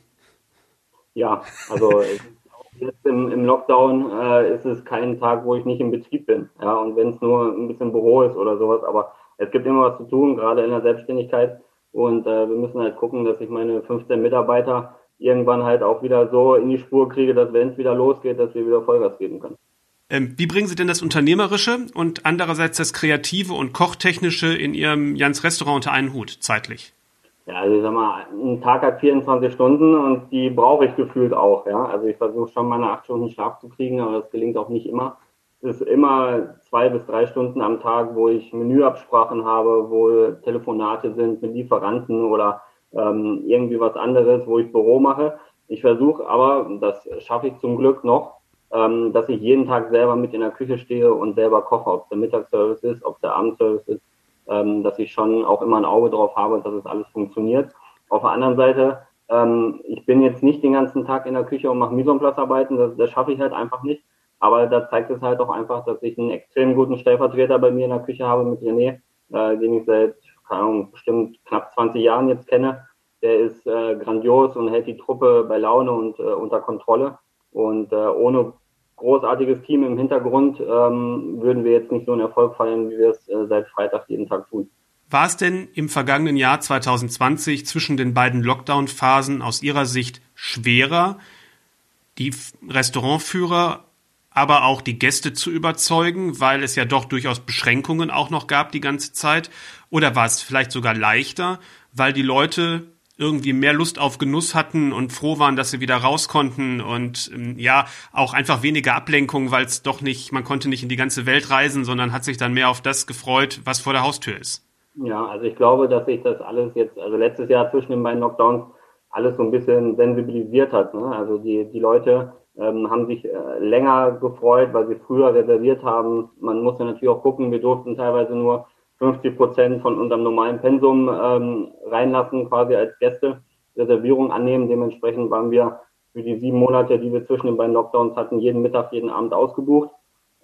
Ja, also [LAUGHS] jetzt im, im Lockdown äh, ist es kein Tag, wo ich nicht im Betrieb bin. Ja, und wenn es nur ein bisschen Büro ist oder sowas, aber es gibt immer was zu tun, gerade in der Selbstständigkeit. Und äh, wir müssen halt gucken, dass ich meine 15 Mitarbeiter irgendwann halt auch wieder so in die Spur kriege, dass wenn es wieder losgeht, dass wir wieder Vollgas geben können. Ähm, wie bringen Sie denn das Unternehmerische und andererseits das Kreative und Kochtechnische in Ihrem Jans Restaurant unter einen Hut zeitlich? Ja, also ich sag mal, ein Tag hat 24 Stunden und die brauche ich gefühlt auch. Ja, also ich versuche schon meine acht Stunden Schlaf zu kriegen, aber das gelingt auch nicht immer. Es ist immer zwei bis drei Stunden am Tag, wo ich Menüabsprachen habe, wo Telefonate sind mit Lieferanten oder ähm, irgendwie was anderes, wo ich Büro mache. Ich versuche aber, das schaffe ich zum Glück noch, ähm, dass ich jeden Tag selber mit in der Küche stehe und selber koche, ob es der Mittagsservice ist, ob es der Abendservice ist, ähm, dass ich schon auch immer ein Auge drauf habe, dass es alles funktioniert. Auf der anderen Seite, ähm, ich bin jetzt nicht den ganzen Tag in der Küche und mache Mise das, das schaffe ich halt einfach nicht. Aber da zeigt es halt auch einfach, dass ich einen extrem guten Stellvertreter bei mir in der Küche habe mit René, äh, den ich seit, keine Ahnung, bestimmt knapp 20 Jahren jetzt kenne. Der ist äh, grandios und hält die Truppe bei Laune und äh, unter Kontrolle. Und äh, ohne großartiges Team im Hintergrund, ähm, würden wir jetzt nicht so einen Erfolg feiern, wie wir es äh, seit Freitag jeden Tag tun. War es denn im vergangenen Jahr 2020 zwischen den beiden Lockdown-Phasen aus Ihrer Sicht schwerer, die Restaurantführer, aber auch die Gäste zu überzeugen, weil es ja doch durchaus Beschränkungen auch noch gab die ganze Zeit? Oder war es vielleicht sogar leichter, weil die Leute irgendwie mehr Lust auf Genuss hatten und froh waren, dass sie wieder raus konnten und ähm, ja, auch einfach weniger Ablenkung, weil es doch nicht, man konnte nicht in die ganze Welt reisen, sondern hat sich dann mehr auf das gefreut, was vor der Haustür ist. Ja, also ich glaube, dass sich das alles jetzt, also letztes Jahr zwischen den beiden Lockdowns alles so ein bisschen sensibilisiert hat. Ne? Also die, die Leute ähm, haben sich äh, länger gefreut, weil sie früher reserviert haben. Man muss ja natürlich auch gucken, wir durften teilweise nur 50 Prozent von unserem normalen Pensum ähm, reinlassen, quasi als Gäste Reservierung annehmen. Dementsprechend waren wir für die sieben Monate, die wir zwischen den beiden Lockdowns hatten, jeden Mittag, jeden Abend ausgebucht.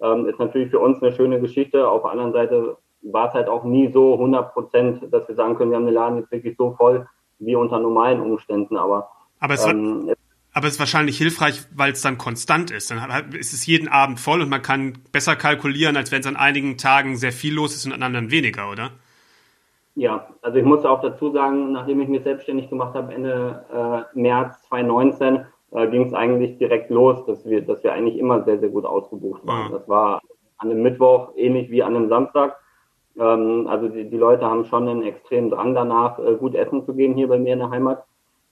Ähm, ist natürlich für uns eine schöne Geschichte. Auf der anderen Seite war es halt auch nie so 100 Prozent, dass wir sagen können, wir haben den Laden jetzt wirklich so voll wie unter normalen Umständen. Aber, Aber es, ähm, aber es ist wahrscheinlich hilfreich, weil es dann konstant ist. Dann ist es jeden Abend voll und man kann besser kalkulieren, als wenn es an einigen Tagen sehr viel los ist und an anderen weniger, oder? Ja, also ich muss auch dazu sagen, nachdem ich mich selbstständig gemacht habe, Ende äh, März 2019, äh, ging es eigentlich direkt los, dass wir, dass wir eigentlich immer sehr, sehr gut ausgebucht waren. Mhm. Das war an einem Mittwoch ähnlich wie an einem Samstag. Ähm, also die, die Leute haben schon einen extremen Drang danach, äh, gut essen zu gehen hier bei mir in der Heimat.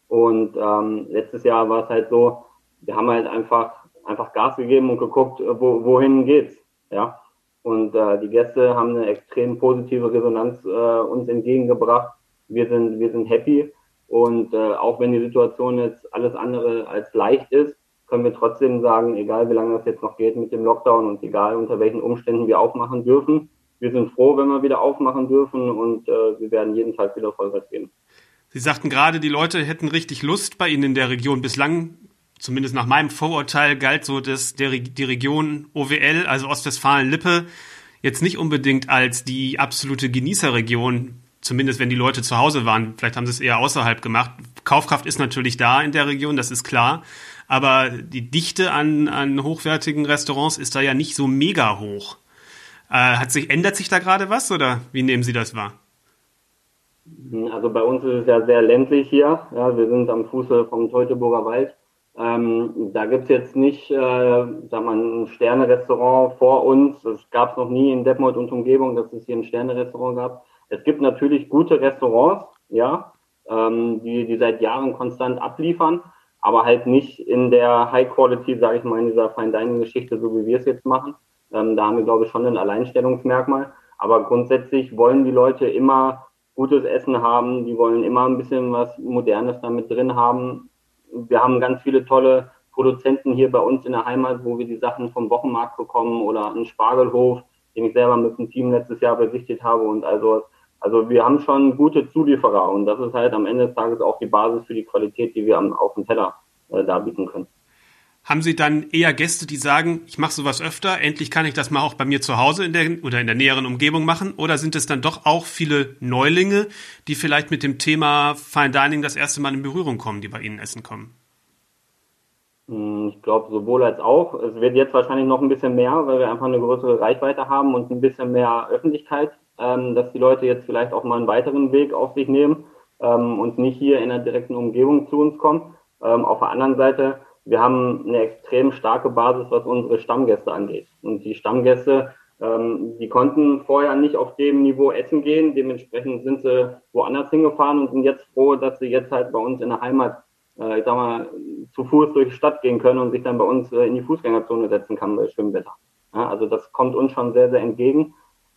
Und ähm, letztes Jahr war es halt so, wir haben halt einfach, einfach Gas gegeben und geguckt, äh, wo, wohin geht's. Ja. Und äh, die Gäste haben eine extrem positive Resonanz äh, uns entgegengebracht. Wir sind, wir sind happy. Und äh, auch wenn die Situation jetzt alles andere als leicht ist, können wir trotzdem sagen, egal wie lange das jetzt noch geht mit dem Lockdown und egal unter welchen Umständen wir aufmachen dürfen, wir sind froh, wenn wir wieder aufmachen dürfen und äh, wir werden jeden Tag wieder Vollgas geben. Sie sagten gerade, die Leute hätten richtig Lust bei Ihnen in der Region. Bislang zumindest nach meinem Vorurteil, galt so das, der, die Region OWL, also Ostwestfalen-Lippe, jetzt nicht unbedingt als die absolute Genießerregion, zumindest wenn die Leute zu Hause waren. Vielleicht haben sie es eher außerhalb gemacht. Kaufkraft ist natürlich da in der Region, das ist klar. Aber die Dichte an, an hochwertigen Restaurants ist da ja nicht so mega hoch. Äh, hat sich, ändert sich da gerade was oder wie nehmen Sie das wahr? Also bei uns ist es ja sehr ländlich hier. Ja, wir sind am Fuße vom Teutoburger Wald. Ähm, da gibt's jetzt nicht, äh, sag mal, ein Sterne-Restaurant vor uns. Das gab's noch nie in Detmold und Umgebung, dass es hier ein Sterne-Restaurant gab. Es gibt natürlich gute Restaurants, ja, ähm, die, die seit Jahren konstant abliefern, aber halt nicht in der High Quality, sage ich mal, in dieser Fine Dining Geschichte, so wie wir es jetzt machen. Ähm, da haben wir, glaube ich, schon ein Alleinstellungsmerkmal. Aber grundsätzlich wollen die Leute immer gutes Essen haben, die wollen immer ein bisschen was Modernes damit drin haben. Wir haben ganz viele tolle Produzenten hier bei uns in der Heimat, wo wir die Sachen vom Wochenmarkt bekommen oder einen Spargelhof, den ich selber mit dem Team letztes Jahr besichtigt habe und also also wir haben schon gute Zulieferer und das ist halt am Ende des Tages auch die Basis für die Qualität, die wir am, auf dem Teller äh, darbieten können. Haben Sie dann eher Gäste, die sagen, ich mache sowas öfter, endlich kann ich das mal auch bei mir zu Hause in der oder in der näheren Umgebung machen? Oder sind es dann doch auch viele Neulinge, die vielleicht mit dem Thema Fine Dining das erste Mal in Berührung kommen, die bei Ihnen essen kommen? Ich glaube sowohl als auch. Es wird jetzt wahrscheinlich noch ein bisschen mehr, weil wir einfach eine größere Reichweite haben und ein bisschen mehr Öffentlichkeit, ähm, dass die Leute jetzt vielleicht auch mal einen weiteren Weg auf sich nehmen ähm, und nicht hier in der direkten Umgebung zu uns kommen. Ähm, auf der anderen Seite wir haben eine extrem starke Basis, was unsere Stammgäste angeht. Und die Stammgäste, ähm, die konnten vorher nicht auf dem Niveau essen gehen. Dementsprechend sind sie woanders hingefahren und sind jetzt froh, dass sie jetzt halt bei uns in der Heimat, äh, ich sag mal, zu Fuß durch die Stadt gehen können und sich dann bei uns äh, in die Fußgängerzone setzen kann bei schönem Wetter. Ja, also das kommt uns schon sehr, sehr entgegen.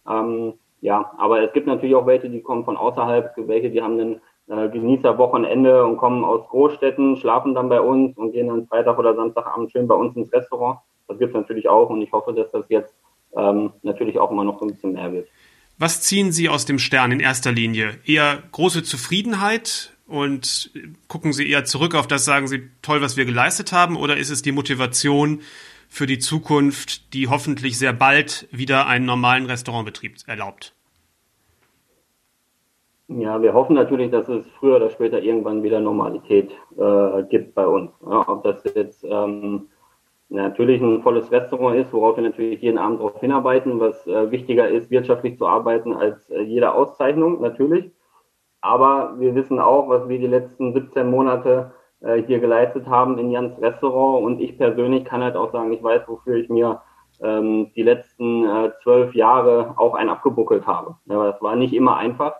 Ähm, ja, aber es gibt natürlich auch welche, die kommen von außerhalb, welche, die haben einen äh, Genießer-Wochenende und kommen aus Großstädten, schlafen dann bei uns und gehen dann Freitag oder Samstagabend schön bei uns ins Restaurant. Das gibt es natürlich auch und ich hoffe, dass das jetzt ähm, natürlich auch immer noch so ein bisschen mehr wird. Was ziehen Sie aus dem Stern in erster Linie? Eher große Zufriedenheit und gucken Sie eher zurück auf das, sagen Sie, toll, was wir geleistet haben, oder ist es die Motivation für die Zukunft, die hoffentlich sehr bald wieder einen normalen Restaurantbetrieb erlaubt? Ja, wir hoffen natürlich, dass es früher oder später irgendwann wieder Normalität äh, gibt bei uns. Ja, ob das jetzt ähm, natürlich ein volles Restaurant ist, worauf wir natürlich jeden Abend darauf hinarbeiten, was äh, wichtiger ist, wirtschaftlich zu arbeiten als äh, jede Auszeichnung, natürlich. Aber wir wissen auch, was wir die letzten 17 Monate äh, hier geleistet haben in Jans Restaurant. Und ich persönlich kann halt auch sagen, ich weiß, wofür ich mir ähm, die letzten äh, zwölf Jahre auch ein abgebuckelt habe. Ja, das war nicht immer einfach.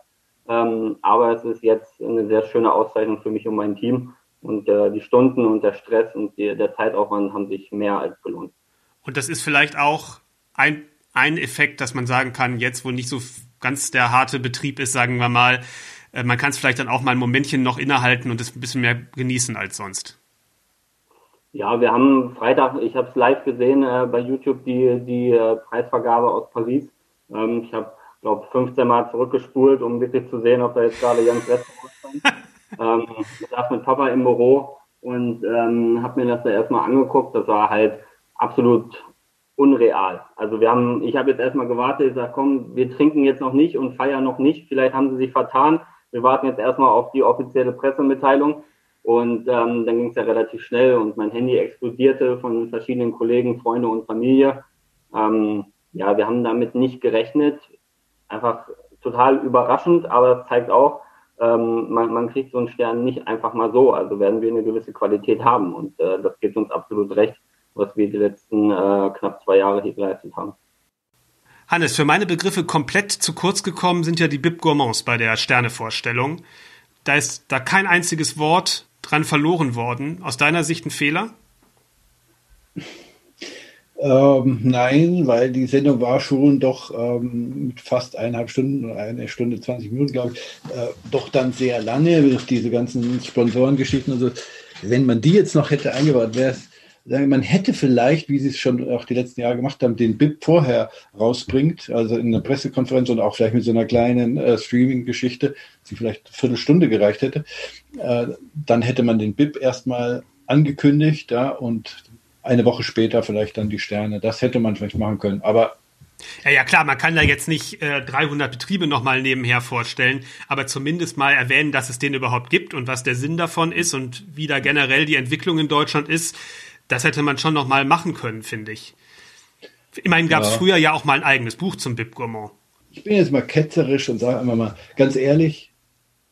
Ähm, aber es ist jetzt eine sehr schöne Auszeichnung für mich und mein Team. Und äh, die Stunden und der Stress und die, der Zeitaufwand haben sich mehr als gelohnt. Und das ist vielleicht auch ein, ein Effekt, dass man sagen kann, jetzt wo nicht so ganz der harte Betrieb ist, sagen wir mal, äh, man kann es vielleicht dann auch mal ein Momentchen noch innehalten und es ein bisschen mehr genießen als sonst. Ja, wir haben Freitag, ich habe es live gesehen äh, bei YouTube, die, die äh, Preisvergabe aus Paris. Ähm, ich habe glaube 15 Mal zurückgespult, um wirklich zu sehen, ob da jetzt gerade Jans Restaurant stand. ähm, ich saß mit Papa im Büro und ähm, habe mir das da erstmal angeguckt. Das war halt absolut unreal. Also wir haben, ich habe jetzt erstmal gewartet, ich sage, komm, wir trinken jetzt noch nicht und feiern noch nicht. Vielleicht haben sie sich vertan. Wir warten jetzt erstmal auf die offizielle Pressemitteilung. Und ähm, dann ging es ja relativ schnell und mein Handy explodierte von verschiedenen Kollegen, Freunde und Familie. Ähm, ja, wir haben damit nicht gerechnet einfach total überraschend, aber zeigt auch, ähm, man, man kriegt so einen Stern nicht einfach mal so. Also werden wir eine gewisse Qualität haben und äh, das gibt uns absolut recht, was wir die letzten äh, knapp zwei Jahre hier geleistet haben. Hannes, für meine Begriffe komplett zu kurz gekommen sind ja die Bib Gourmands bei der Sternevorstellung. Da ist da kein einziges Wort dran verloren worden. Aus deiner Sicht ein Fehler? Ähm, nein, weil die Sendung war schon doch ähm, fast eineinhalb Stunden eine Stunde 20 Minuten, glaube ich, äh, doch dann sehr lange durch diese ganzen Sponsorengeschichten und so. Wenn man die jetzt noch hätte eingebaut, wäre es, man hätte vielleicht, wie sie es schon auch die letzten Jahre gemacht haben, den BIP vorher rausbringt, also in einer Pressekonferenz und auch vielleicht mit so einer kleinen äh, Streaming-Geschichte, die vielleicht eine Viertelstunde gereicht hätte, äh, dann hätte man den BIP erstmal angekündigt, ja, und eine Woche später vielleicht dann die Sterne. Das hätte man vielleicht machen können. Aber ja, ja, klar, man kann da jetzt nicht äh, 300 Betriebe nochmal nebenher vorstellen, aber zumindest mal erwähnen, dass es den überhaupt gibt und was der Sinn davon ist und wie da generell die Entwicklung in Deutschland ist. Das hätte man schon nochmal machen können, finde ich. Immerhin gab es ja. früher ja auch mal ein eigenes Buch zum Bib Gourmand. Ich bin jetzt mal ketzerisch und sage einfach mal ganz ehrlich,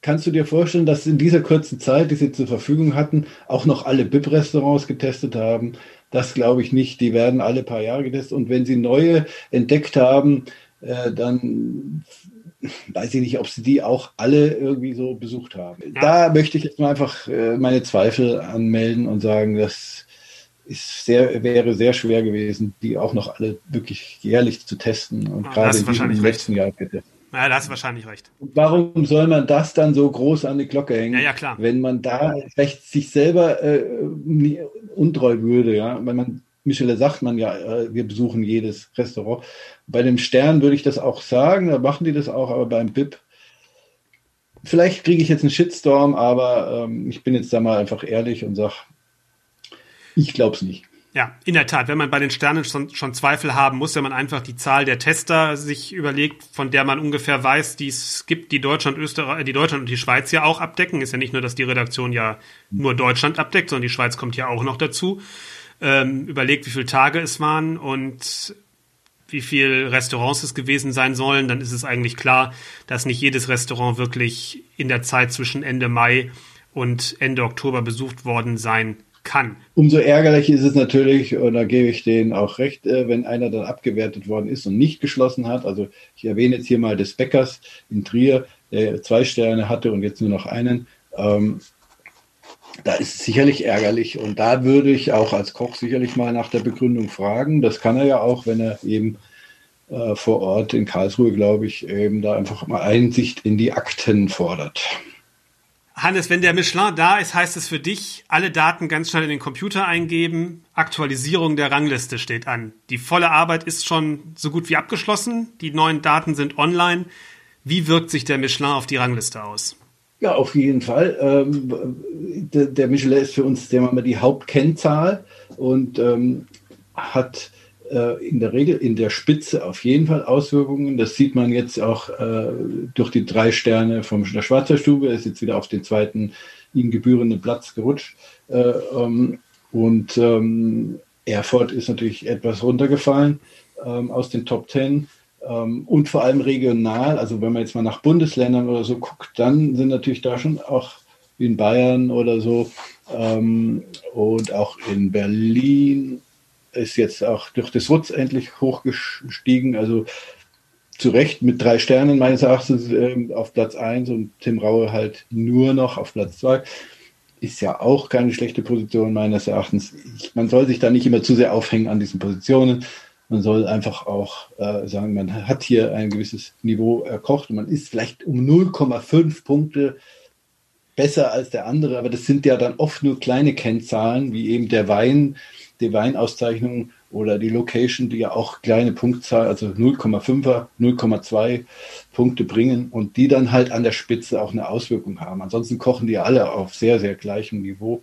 kannst du dir vorstellen, dass in dieser kurzen Zeit, die sie zur Verfügung hatten, auch noch alle Bib-Restaurants getestet haben? Das glaube ich nicht. Die werden alle paar Jahre getestet. Und wenn sie neue entdeckt haben, äh, dann weiß ich nicht, ob sie die auch alle irgendwie so besucht haben. Ja. Da möchte ich jetzt mal einfach äh, meine Zweifel anmelden und sagen, das ist sehr, wäre sehr schwer gewesen, die auch noch alle wirklich jährlich zu testen und ja, gerade im letzten Jahr getestet. Ja, da hast du wahrscheinlich recht. Warum soll man das dann so groß an die Glocke hängen? Ja, ja, klar. Wenn man da vielleicht sich selber äh, untreu würde, ja. Wenn man, Michele sagt man ja, äh, wir besuchen jedes Restaurant. Bei dem Stern würde ich das auch sagen, da machen die das auch, aber beim BIP, vielleicht kriege ich jetzt einen Shitstorm, aber ähm, ich bin jetzt da mal einfach ehrlich und sage, ich glaube es nicht. Ja, in der Tat. Wenn man bei den Sternen schon, schon, Zweifel haben muss, wenn man einfach die Zahl der Tester sich überlegt, von der man ungefähr weiß, die es gibt, die Deutschland, Österreich, die Deutschland und die Schweiz ja auch abdecken. Ist ja nicht nur, dass die Redaktion ja nur Deutschland abdeckt, sondern die Schweiz kommt ja auch noch dazu. Ähm, überlegt, wie viele Tage es waren und wie viele Restaurants es gewesen sein sollen, dann ist es eigentlich klar, dass nicht jedes Restaurant wirklich in der Zeit zwischen Ende Mai und Ende Oktober besucht worden sein kann. Umso ärgerlich ist es natürlich, und da gebe ich denen auch recht, äh, wenn einer dann abgewertet worden ist und nicht geschlossen hat. Also ich erwähne jetzt hier mal des Bäckers in Trier, der zwei Sterne hatte und jetzt nur noch einen. Ähm, da ist es sicherlich ärgerlich und da würde ich auch als Koch sicherlich mal nach der Begründung fragen. Das kann er ja auch, wenn er eben äh, vor Ort in Karlsruhe, glaube ich, eben da einfach mal Einsicht in die Akten fordert. Hannes, wenn der Michelin da ist, heißt es für dich, alle Daten ganz schnell in den Computer eingeben. Aktualisierung der Rangliste steht an. Die volle Arbeit ist schon so gut wie abgeschlossen. Die neuen Daten sind online. Wie wirkt sich der Michelin auf die Rangliste aus? Ja, auf jeden Fall. Ähm, der, Michelin ist für uns der, die Hauptkennzahl und ähm, hat in der Regel in der Spitze auf jeden Fall Auswirkungen. Das sieht man jetzt auch äh, durch die drei Sterne von der Schwarzer Stube. Er ist jetzt wieder auf den zweiten ihm gebührenden Platz gerutscht. Äh, ähm, und ähm, Erfurt ist natürlich etwas runtergefallen ähm, aus den Top Ten. Ähm, und vor allem regional, also wenn man jetzt mal nach Bundesländern oder so guckt, dann sind natürlich da schon auch in Bayern oder so ähm, und auch in Berlin ist jetzt auch durch das Wutz endlich hochgestiegen. Also zu Recht mit drei Sternen meines Erachtens äh, auf Platz 1 und Tim Raue halt nur noch auf Platz 2. Ist ja auch keine schlechte Position meines Erachtens. Ich, man soll sich da nicht immer zu sehr aufhängen an diesen Positionen. Man soll einfach auch äh, sagen, man hat hier ein gewisses Niveau erkocht man ist vielleicht um 0,5 Punkte besser als der andere, aber das sind ja dann oft nur kleine Kennzahlen, wie eben der Wein, die Weinauszeichnung oder die Location, die ja auch kleine Punktzahl, also 0,5er, 0,2 Punkte bringen und die dann halt an der Spitze auch eine Auswirkung haben. Ansonsten kochen die alle auf sehr, sehr gleichem Niveau.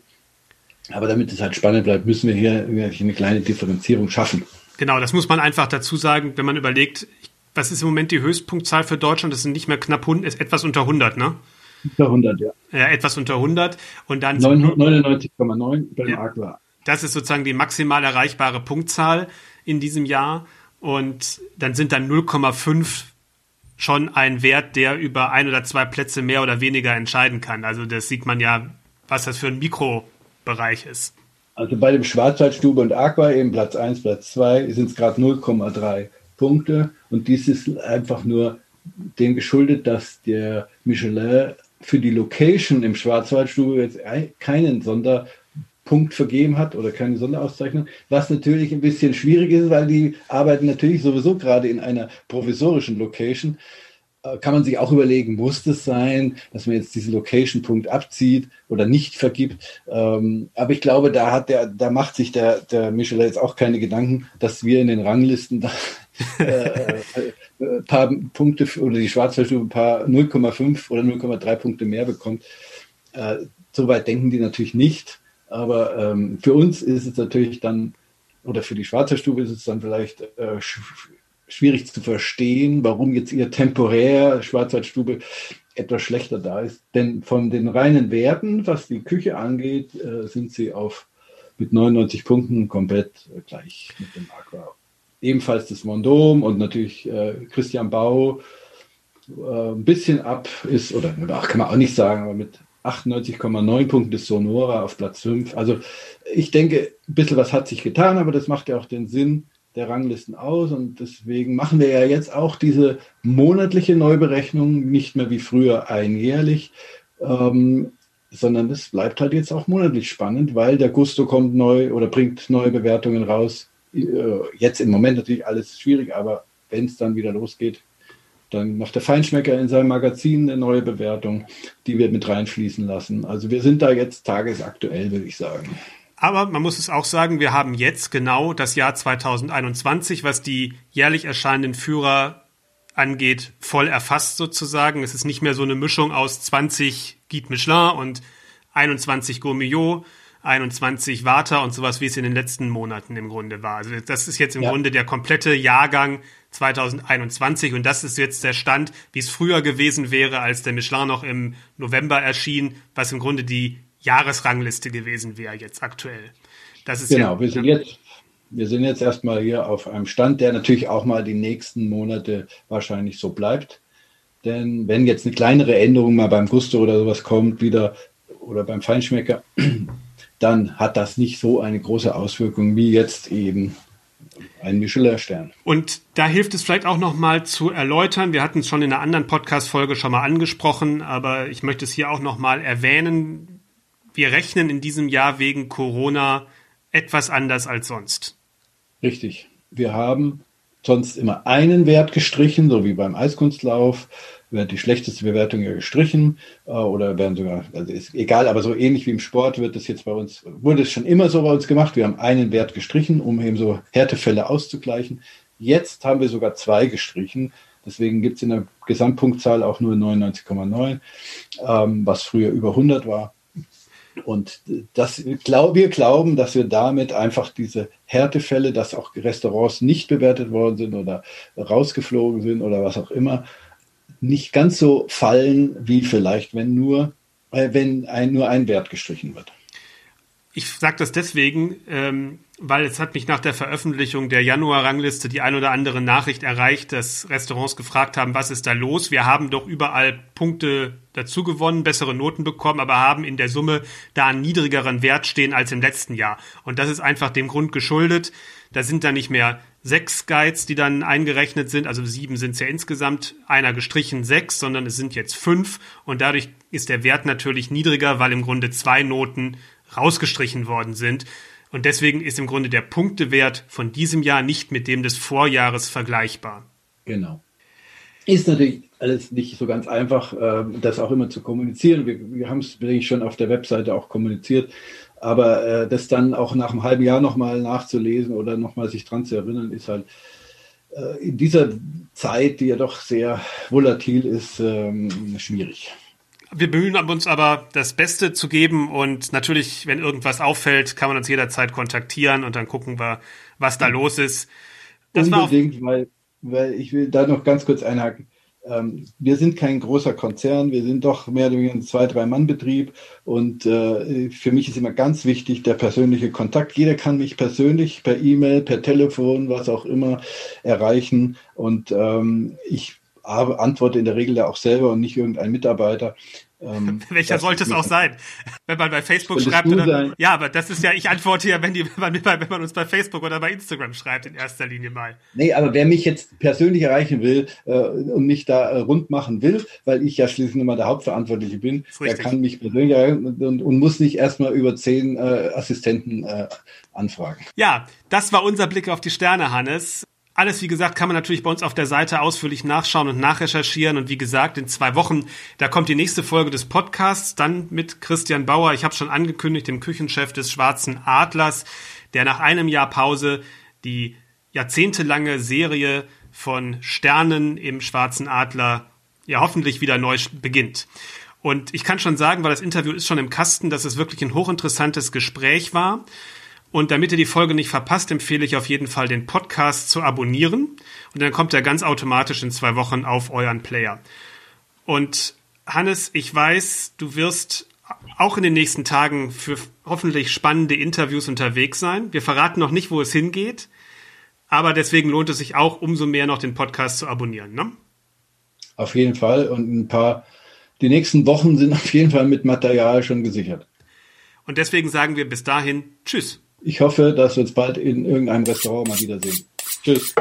Aber damit es halt spannend bleibt, müssen wir hier eine kleine Differenzierung schaffen. Genau, das muss man einfach dazu sagen, wenn man überlegt, was ist im Moment die Höchstpunktzahl für Deutschland? Das sind nicht mehr knapp 100, ist etwas unter 100, ne? Unter 100, ja. Ja, etwas unter 100 und dann 99,9 beim ja. Aqua. Das ist sozusagen die maximal erreichbare Punktzahl in diesem Jahr. Und dann sind dann 0,5 schon ein Wert, der über ein oder zwei Plätze mehr oder weniger entscheiden kann. Also das sieht man ja, was das für ein Mikrobereich ist. Also bei dem Schwarzwaldstube und Aqua eben Platz 1, Platz 2 sind es gerade 0,3 Punkte. Und dies ist einfach nur dem geschuldet, dass der Michelin für die Location im Schwarzwaldstube jetzt keinen Sonder Punkt vergeben hat oder keine Sonderauszeichnung, was natürlich ein bisschen schwierig ist, weil die arbeiten natürlich sowieso gerade in einer provisorischen Location. Äh, kann man sich auch überlegen, muss das sein, dass man jetzt diesen Location-Punkt abzieht oder nicht vergibt. Ähm, aber ich glaube, da hat der, da macht sich der, der Michelin jetzt auch keine Gedanken, dass wir in den Ranglisten da [LAUGHS] äh, äh, äh paar Punkte oder die Schwarzwaldstube ein paar 0,5 oder 0,3 Punkte mehr bekommt. Äh, Soweit denken die natürlich nicht. Aber ähm, für uns ist es natürlich dann, oder für die Schwarze Stube ist es dann vielleicht äh, schwierig zu verstehen, warum jetzt ihr temporär Schwarzwaldstube etwas schlechter da ist. Denn von den reinen Werten, was die Küche angeht, äh, sind sie auf mit 99 Punkten komplett gleich mit dem Aqua. Ebenfalls das Vendôme und natürlich äh, Christian Bau äh, ein bisschen ab ist, oder kann man auch nicht sagen, aber mit 98,9 Punkten ist Sonora auf Platz 5. Also ich denke, ein bisschen was hat sich getan, aber das macht ja auch den Sinn der Ranglisten aus und deswegen machen wir ja jetzt auch diese monatliche Neuberechnung, nicht mehr wie früher einjährlich, ähm, sondern es bleibt halt jetzt auch monatlich spannend, weil der Gusto kommt neu oder bringt neue Bewertungen raus. Äh, jetzt im Moment natürlich alles schwierig, aber wenn es dann wieder losgeht, dann macht der Feinschmecker in seinem Magazin eine neue Bewertung, die wir mit reinfließen lassen. Also wir sind da jetzt tagesaktuell, würde ich sagen. Aber man muss es auch sagen, wir haben jetzt genau das Jahr 2021, was die jährlich erscheinenden Führer angeht, voll erfasst sozusagen. Es ist nicht mehr so eine Mischung aus 20 Guide Michelin und 21 Gourmillot, 21 Warta und sowas, wie es in den letzten Monaten im Grunde war. Also das ist jetzt im ja. Grunde der komplette Jahrgang 2021 und das ist jetzt der Stand, wie es früher gewesen wäre, als der Michelin noch im November erschien, was im Grunde die Jahresrangliste gewesen wäre jetzt aktuell. Das ist genau, ja, wir sind jetzt wir sind jetzt erstmal hier auf einem Stand, der natürlich auch mal die nächsten Monate wahrscheinlich so bleibt. Denn wenn jetzt eine kleinere Änderung mal beim Gusto oder sowas kommt, wieder oder beim Feinschmecker, dann hat das nicht so eine große Auswirkung wie jetzt eben ein Michelin-Stern. Und da hilft es vielleicht auch noch mal zu erläutern. Wir hatten es schon in einer anderen Podcast-Folge schon mal angesprochen, aber ich möchte es hier auch noch mal erwähnen wir rechnen in diesem Jahr wegen Corona etwas anders als sonst. Richtig. Wir haben sonst immer einen Wert gestrichen, so wie beim Eiskunstlauf wird die schlechteste Bewertung ja gestrichen äh, oder werden sogar, also ist egal, aber so ähnlich wie im Sport wird es jetzt bei uns, wurde es schon immer so bei uns gemacht. Wir haben einen Wert gestrichen, um eben so Härtefälle auszugleichen. Jetzt haben wir sogar zwei gestrichen. Deswegen gibt es in der Gesamtpunktzahl auch nur 99,9, ähm, was früher über 100 war. Und das, glaub, wir glauben, dass wir damit einfach diese Härtefälle, dass auch Restaurants nicht bewertet worden sind oder rausgeflogen sind oder was auch immer, nicht ganz so fallen, wie vielleicht, wenn nur, äh, wenn ein, nur ein Wert gestrichen wird. Ich sage das deswegen, ähm, weil es hat mich nach der Veröffentlichung der Januar-Rangliste die ein oder andere Nachricht erreicht, dass Restaurants gefragt haben, was ist da los? Wir haben doch überall Punkte dazu gewonnen, bessere Noten bekommen, aber haben in der Summe da einen niedrigeren Wert stehen als im letzten Jahr. Und das ist einfach dem Grund geschuldet. Da sind da nicht mehr sechs Guides, die dann eingerechnet sind, also sieben sind es ja insgesamt, einer gestrichen sechs, sondern es sind jetzt fünf und dadurch ist der Wert natürlich niedriger, weil im Grunde zwei Noten rausgestrichen worden sind. Und deswegen ist im Grunde der Punktewert von diesem Jahr nicht mit dem des Vorjahres vergleichbar. Genau. Ist natürlich alles nicht so ganz einfach, ähm, das auch immer zu kommunizieren. Wir, wir haben es wirklich schon auf der Webseite auch kommuniziert. Aber äh, das dann auch nach einem halben Jahr nochmal nachzulesen oder nochmal sich dran zu erinnern, ist halt äh, in dieser Zeit, die ja doch sehr volatil ist, ähm, schwierig. Wir bemühen uns aber, das Beste zu geben und natürlich, wenn irgendwas auffällt, kann man uns jederzeit kontaktieren und dann gucken wir, was da los ist. Das Unbedingt, weil, weil ich will da noch ganz kurz einhaken. Ähm, wir sind kein großer Konzern, wir sind doch mehr oder weniger ein zwei, drei Mann Betrieb und äh, für mich ist immer ganz wichtig der persönliche Kontakt. Jeder kann mich persönlich per E-Mail, per Telefon, was auch immer erreichen und ähm, ich antworte in der Regel ja auch selber und nicht irgendein Mitarbeiter. Ähm, [LAUGHS] Welcher sollte es auch sein? Wenn man bei Facebook schreibt oder, ja, aber das ist ja, ich antworte ja, wenn, die, wenn, man, wenn man uns bei Facebook oder bei Instagram schreibt, in erster Linie mal. Nee, aber wer mich jetzt persönlich erreichen will äh, und mich da äh, rund machen will, weil ich ja schließlich immer der Hauptverantwortliche bin, der kann mich persönlich erreichen und, und muss nicht erstmal über zehn äh, Assistenten äh, anfragen. Ja, das war unser Blick auf die Sterne, Hannes. Alles, wie gesagt, kann man natürlich bei uns auf der Seite ausführlich nachschauen und nachrecherchieren. Und wie gesagt, in zwei Wochen, da kommt die nächste Folge des Podcasts, dann mit Christian Bauer. Ich habe schon angekündigt, dem Küchenchef des Schwarzen Adlers, der nach einem Jahr Pause die jahrzehntelange Serie von Sternen im Schwarzen Adler ja hoffentlich wieder neu beginnt. Und ich kann schon sagen, weil das Interview ist schon im Kasten, dass es wirklich ein hochinteressantes Gespräch war. Und damit ihr die Folge nicht verpasst, empfehle ich auf jeden Fall, den Podcast zu abonnieren. Und dann kommt er ganz automatisch in zwei Wochen auf euren Player. Und Hannes, ich weiß, du wirst auch in den nächsten Tagen für hoffentlich spannende Interviews unterwegs sein. Wir verraten noch nicht, wo es hingeht, aber deswegen lohnt es sich auch umso mehr noch den Podcast zu abonnieren. Ne? Auf jeden Fall und ein paar, die nächsten Wochen sind auf jeden Fall mit Material schon gesichert. Und deswegen sagen wir bis dahin Tschüss. Ich hoffe, dass wir uns bald in irgendeinem Restaurant mal wiedersehen. Tschüss.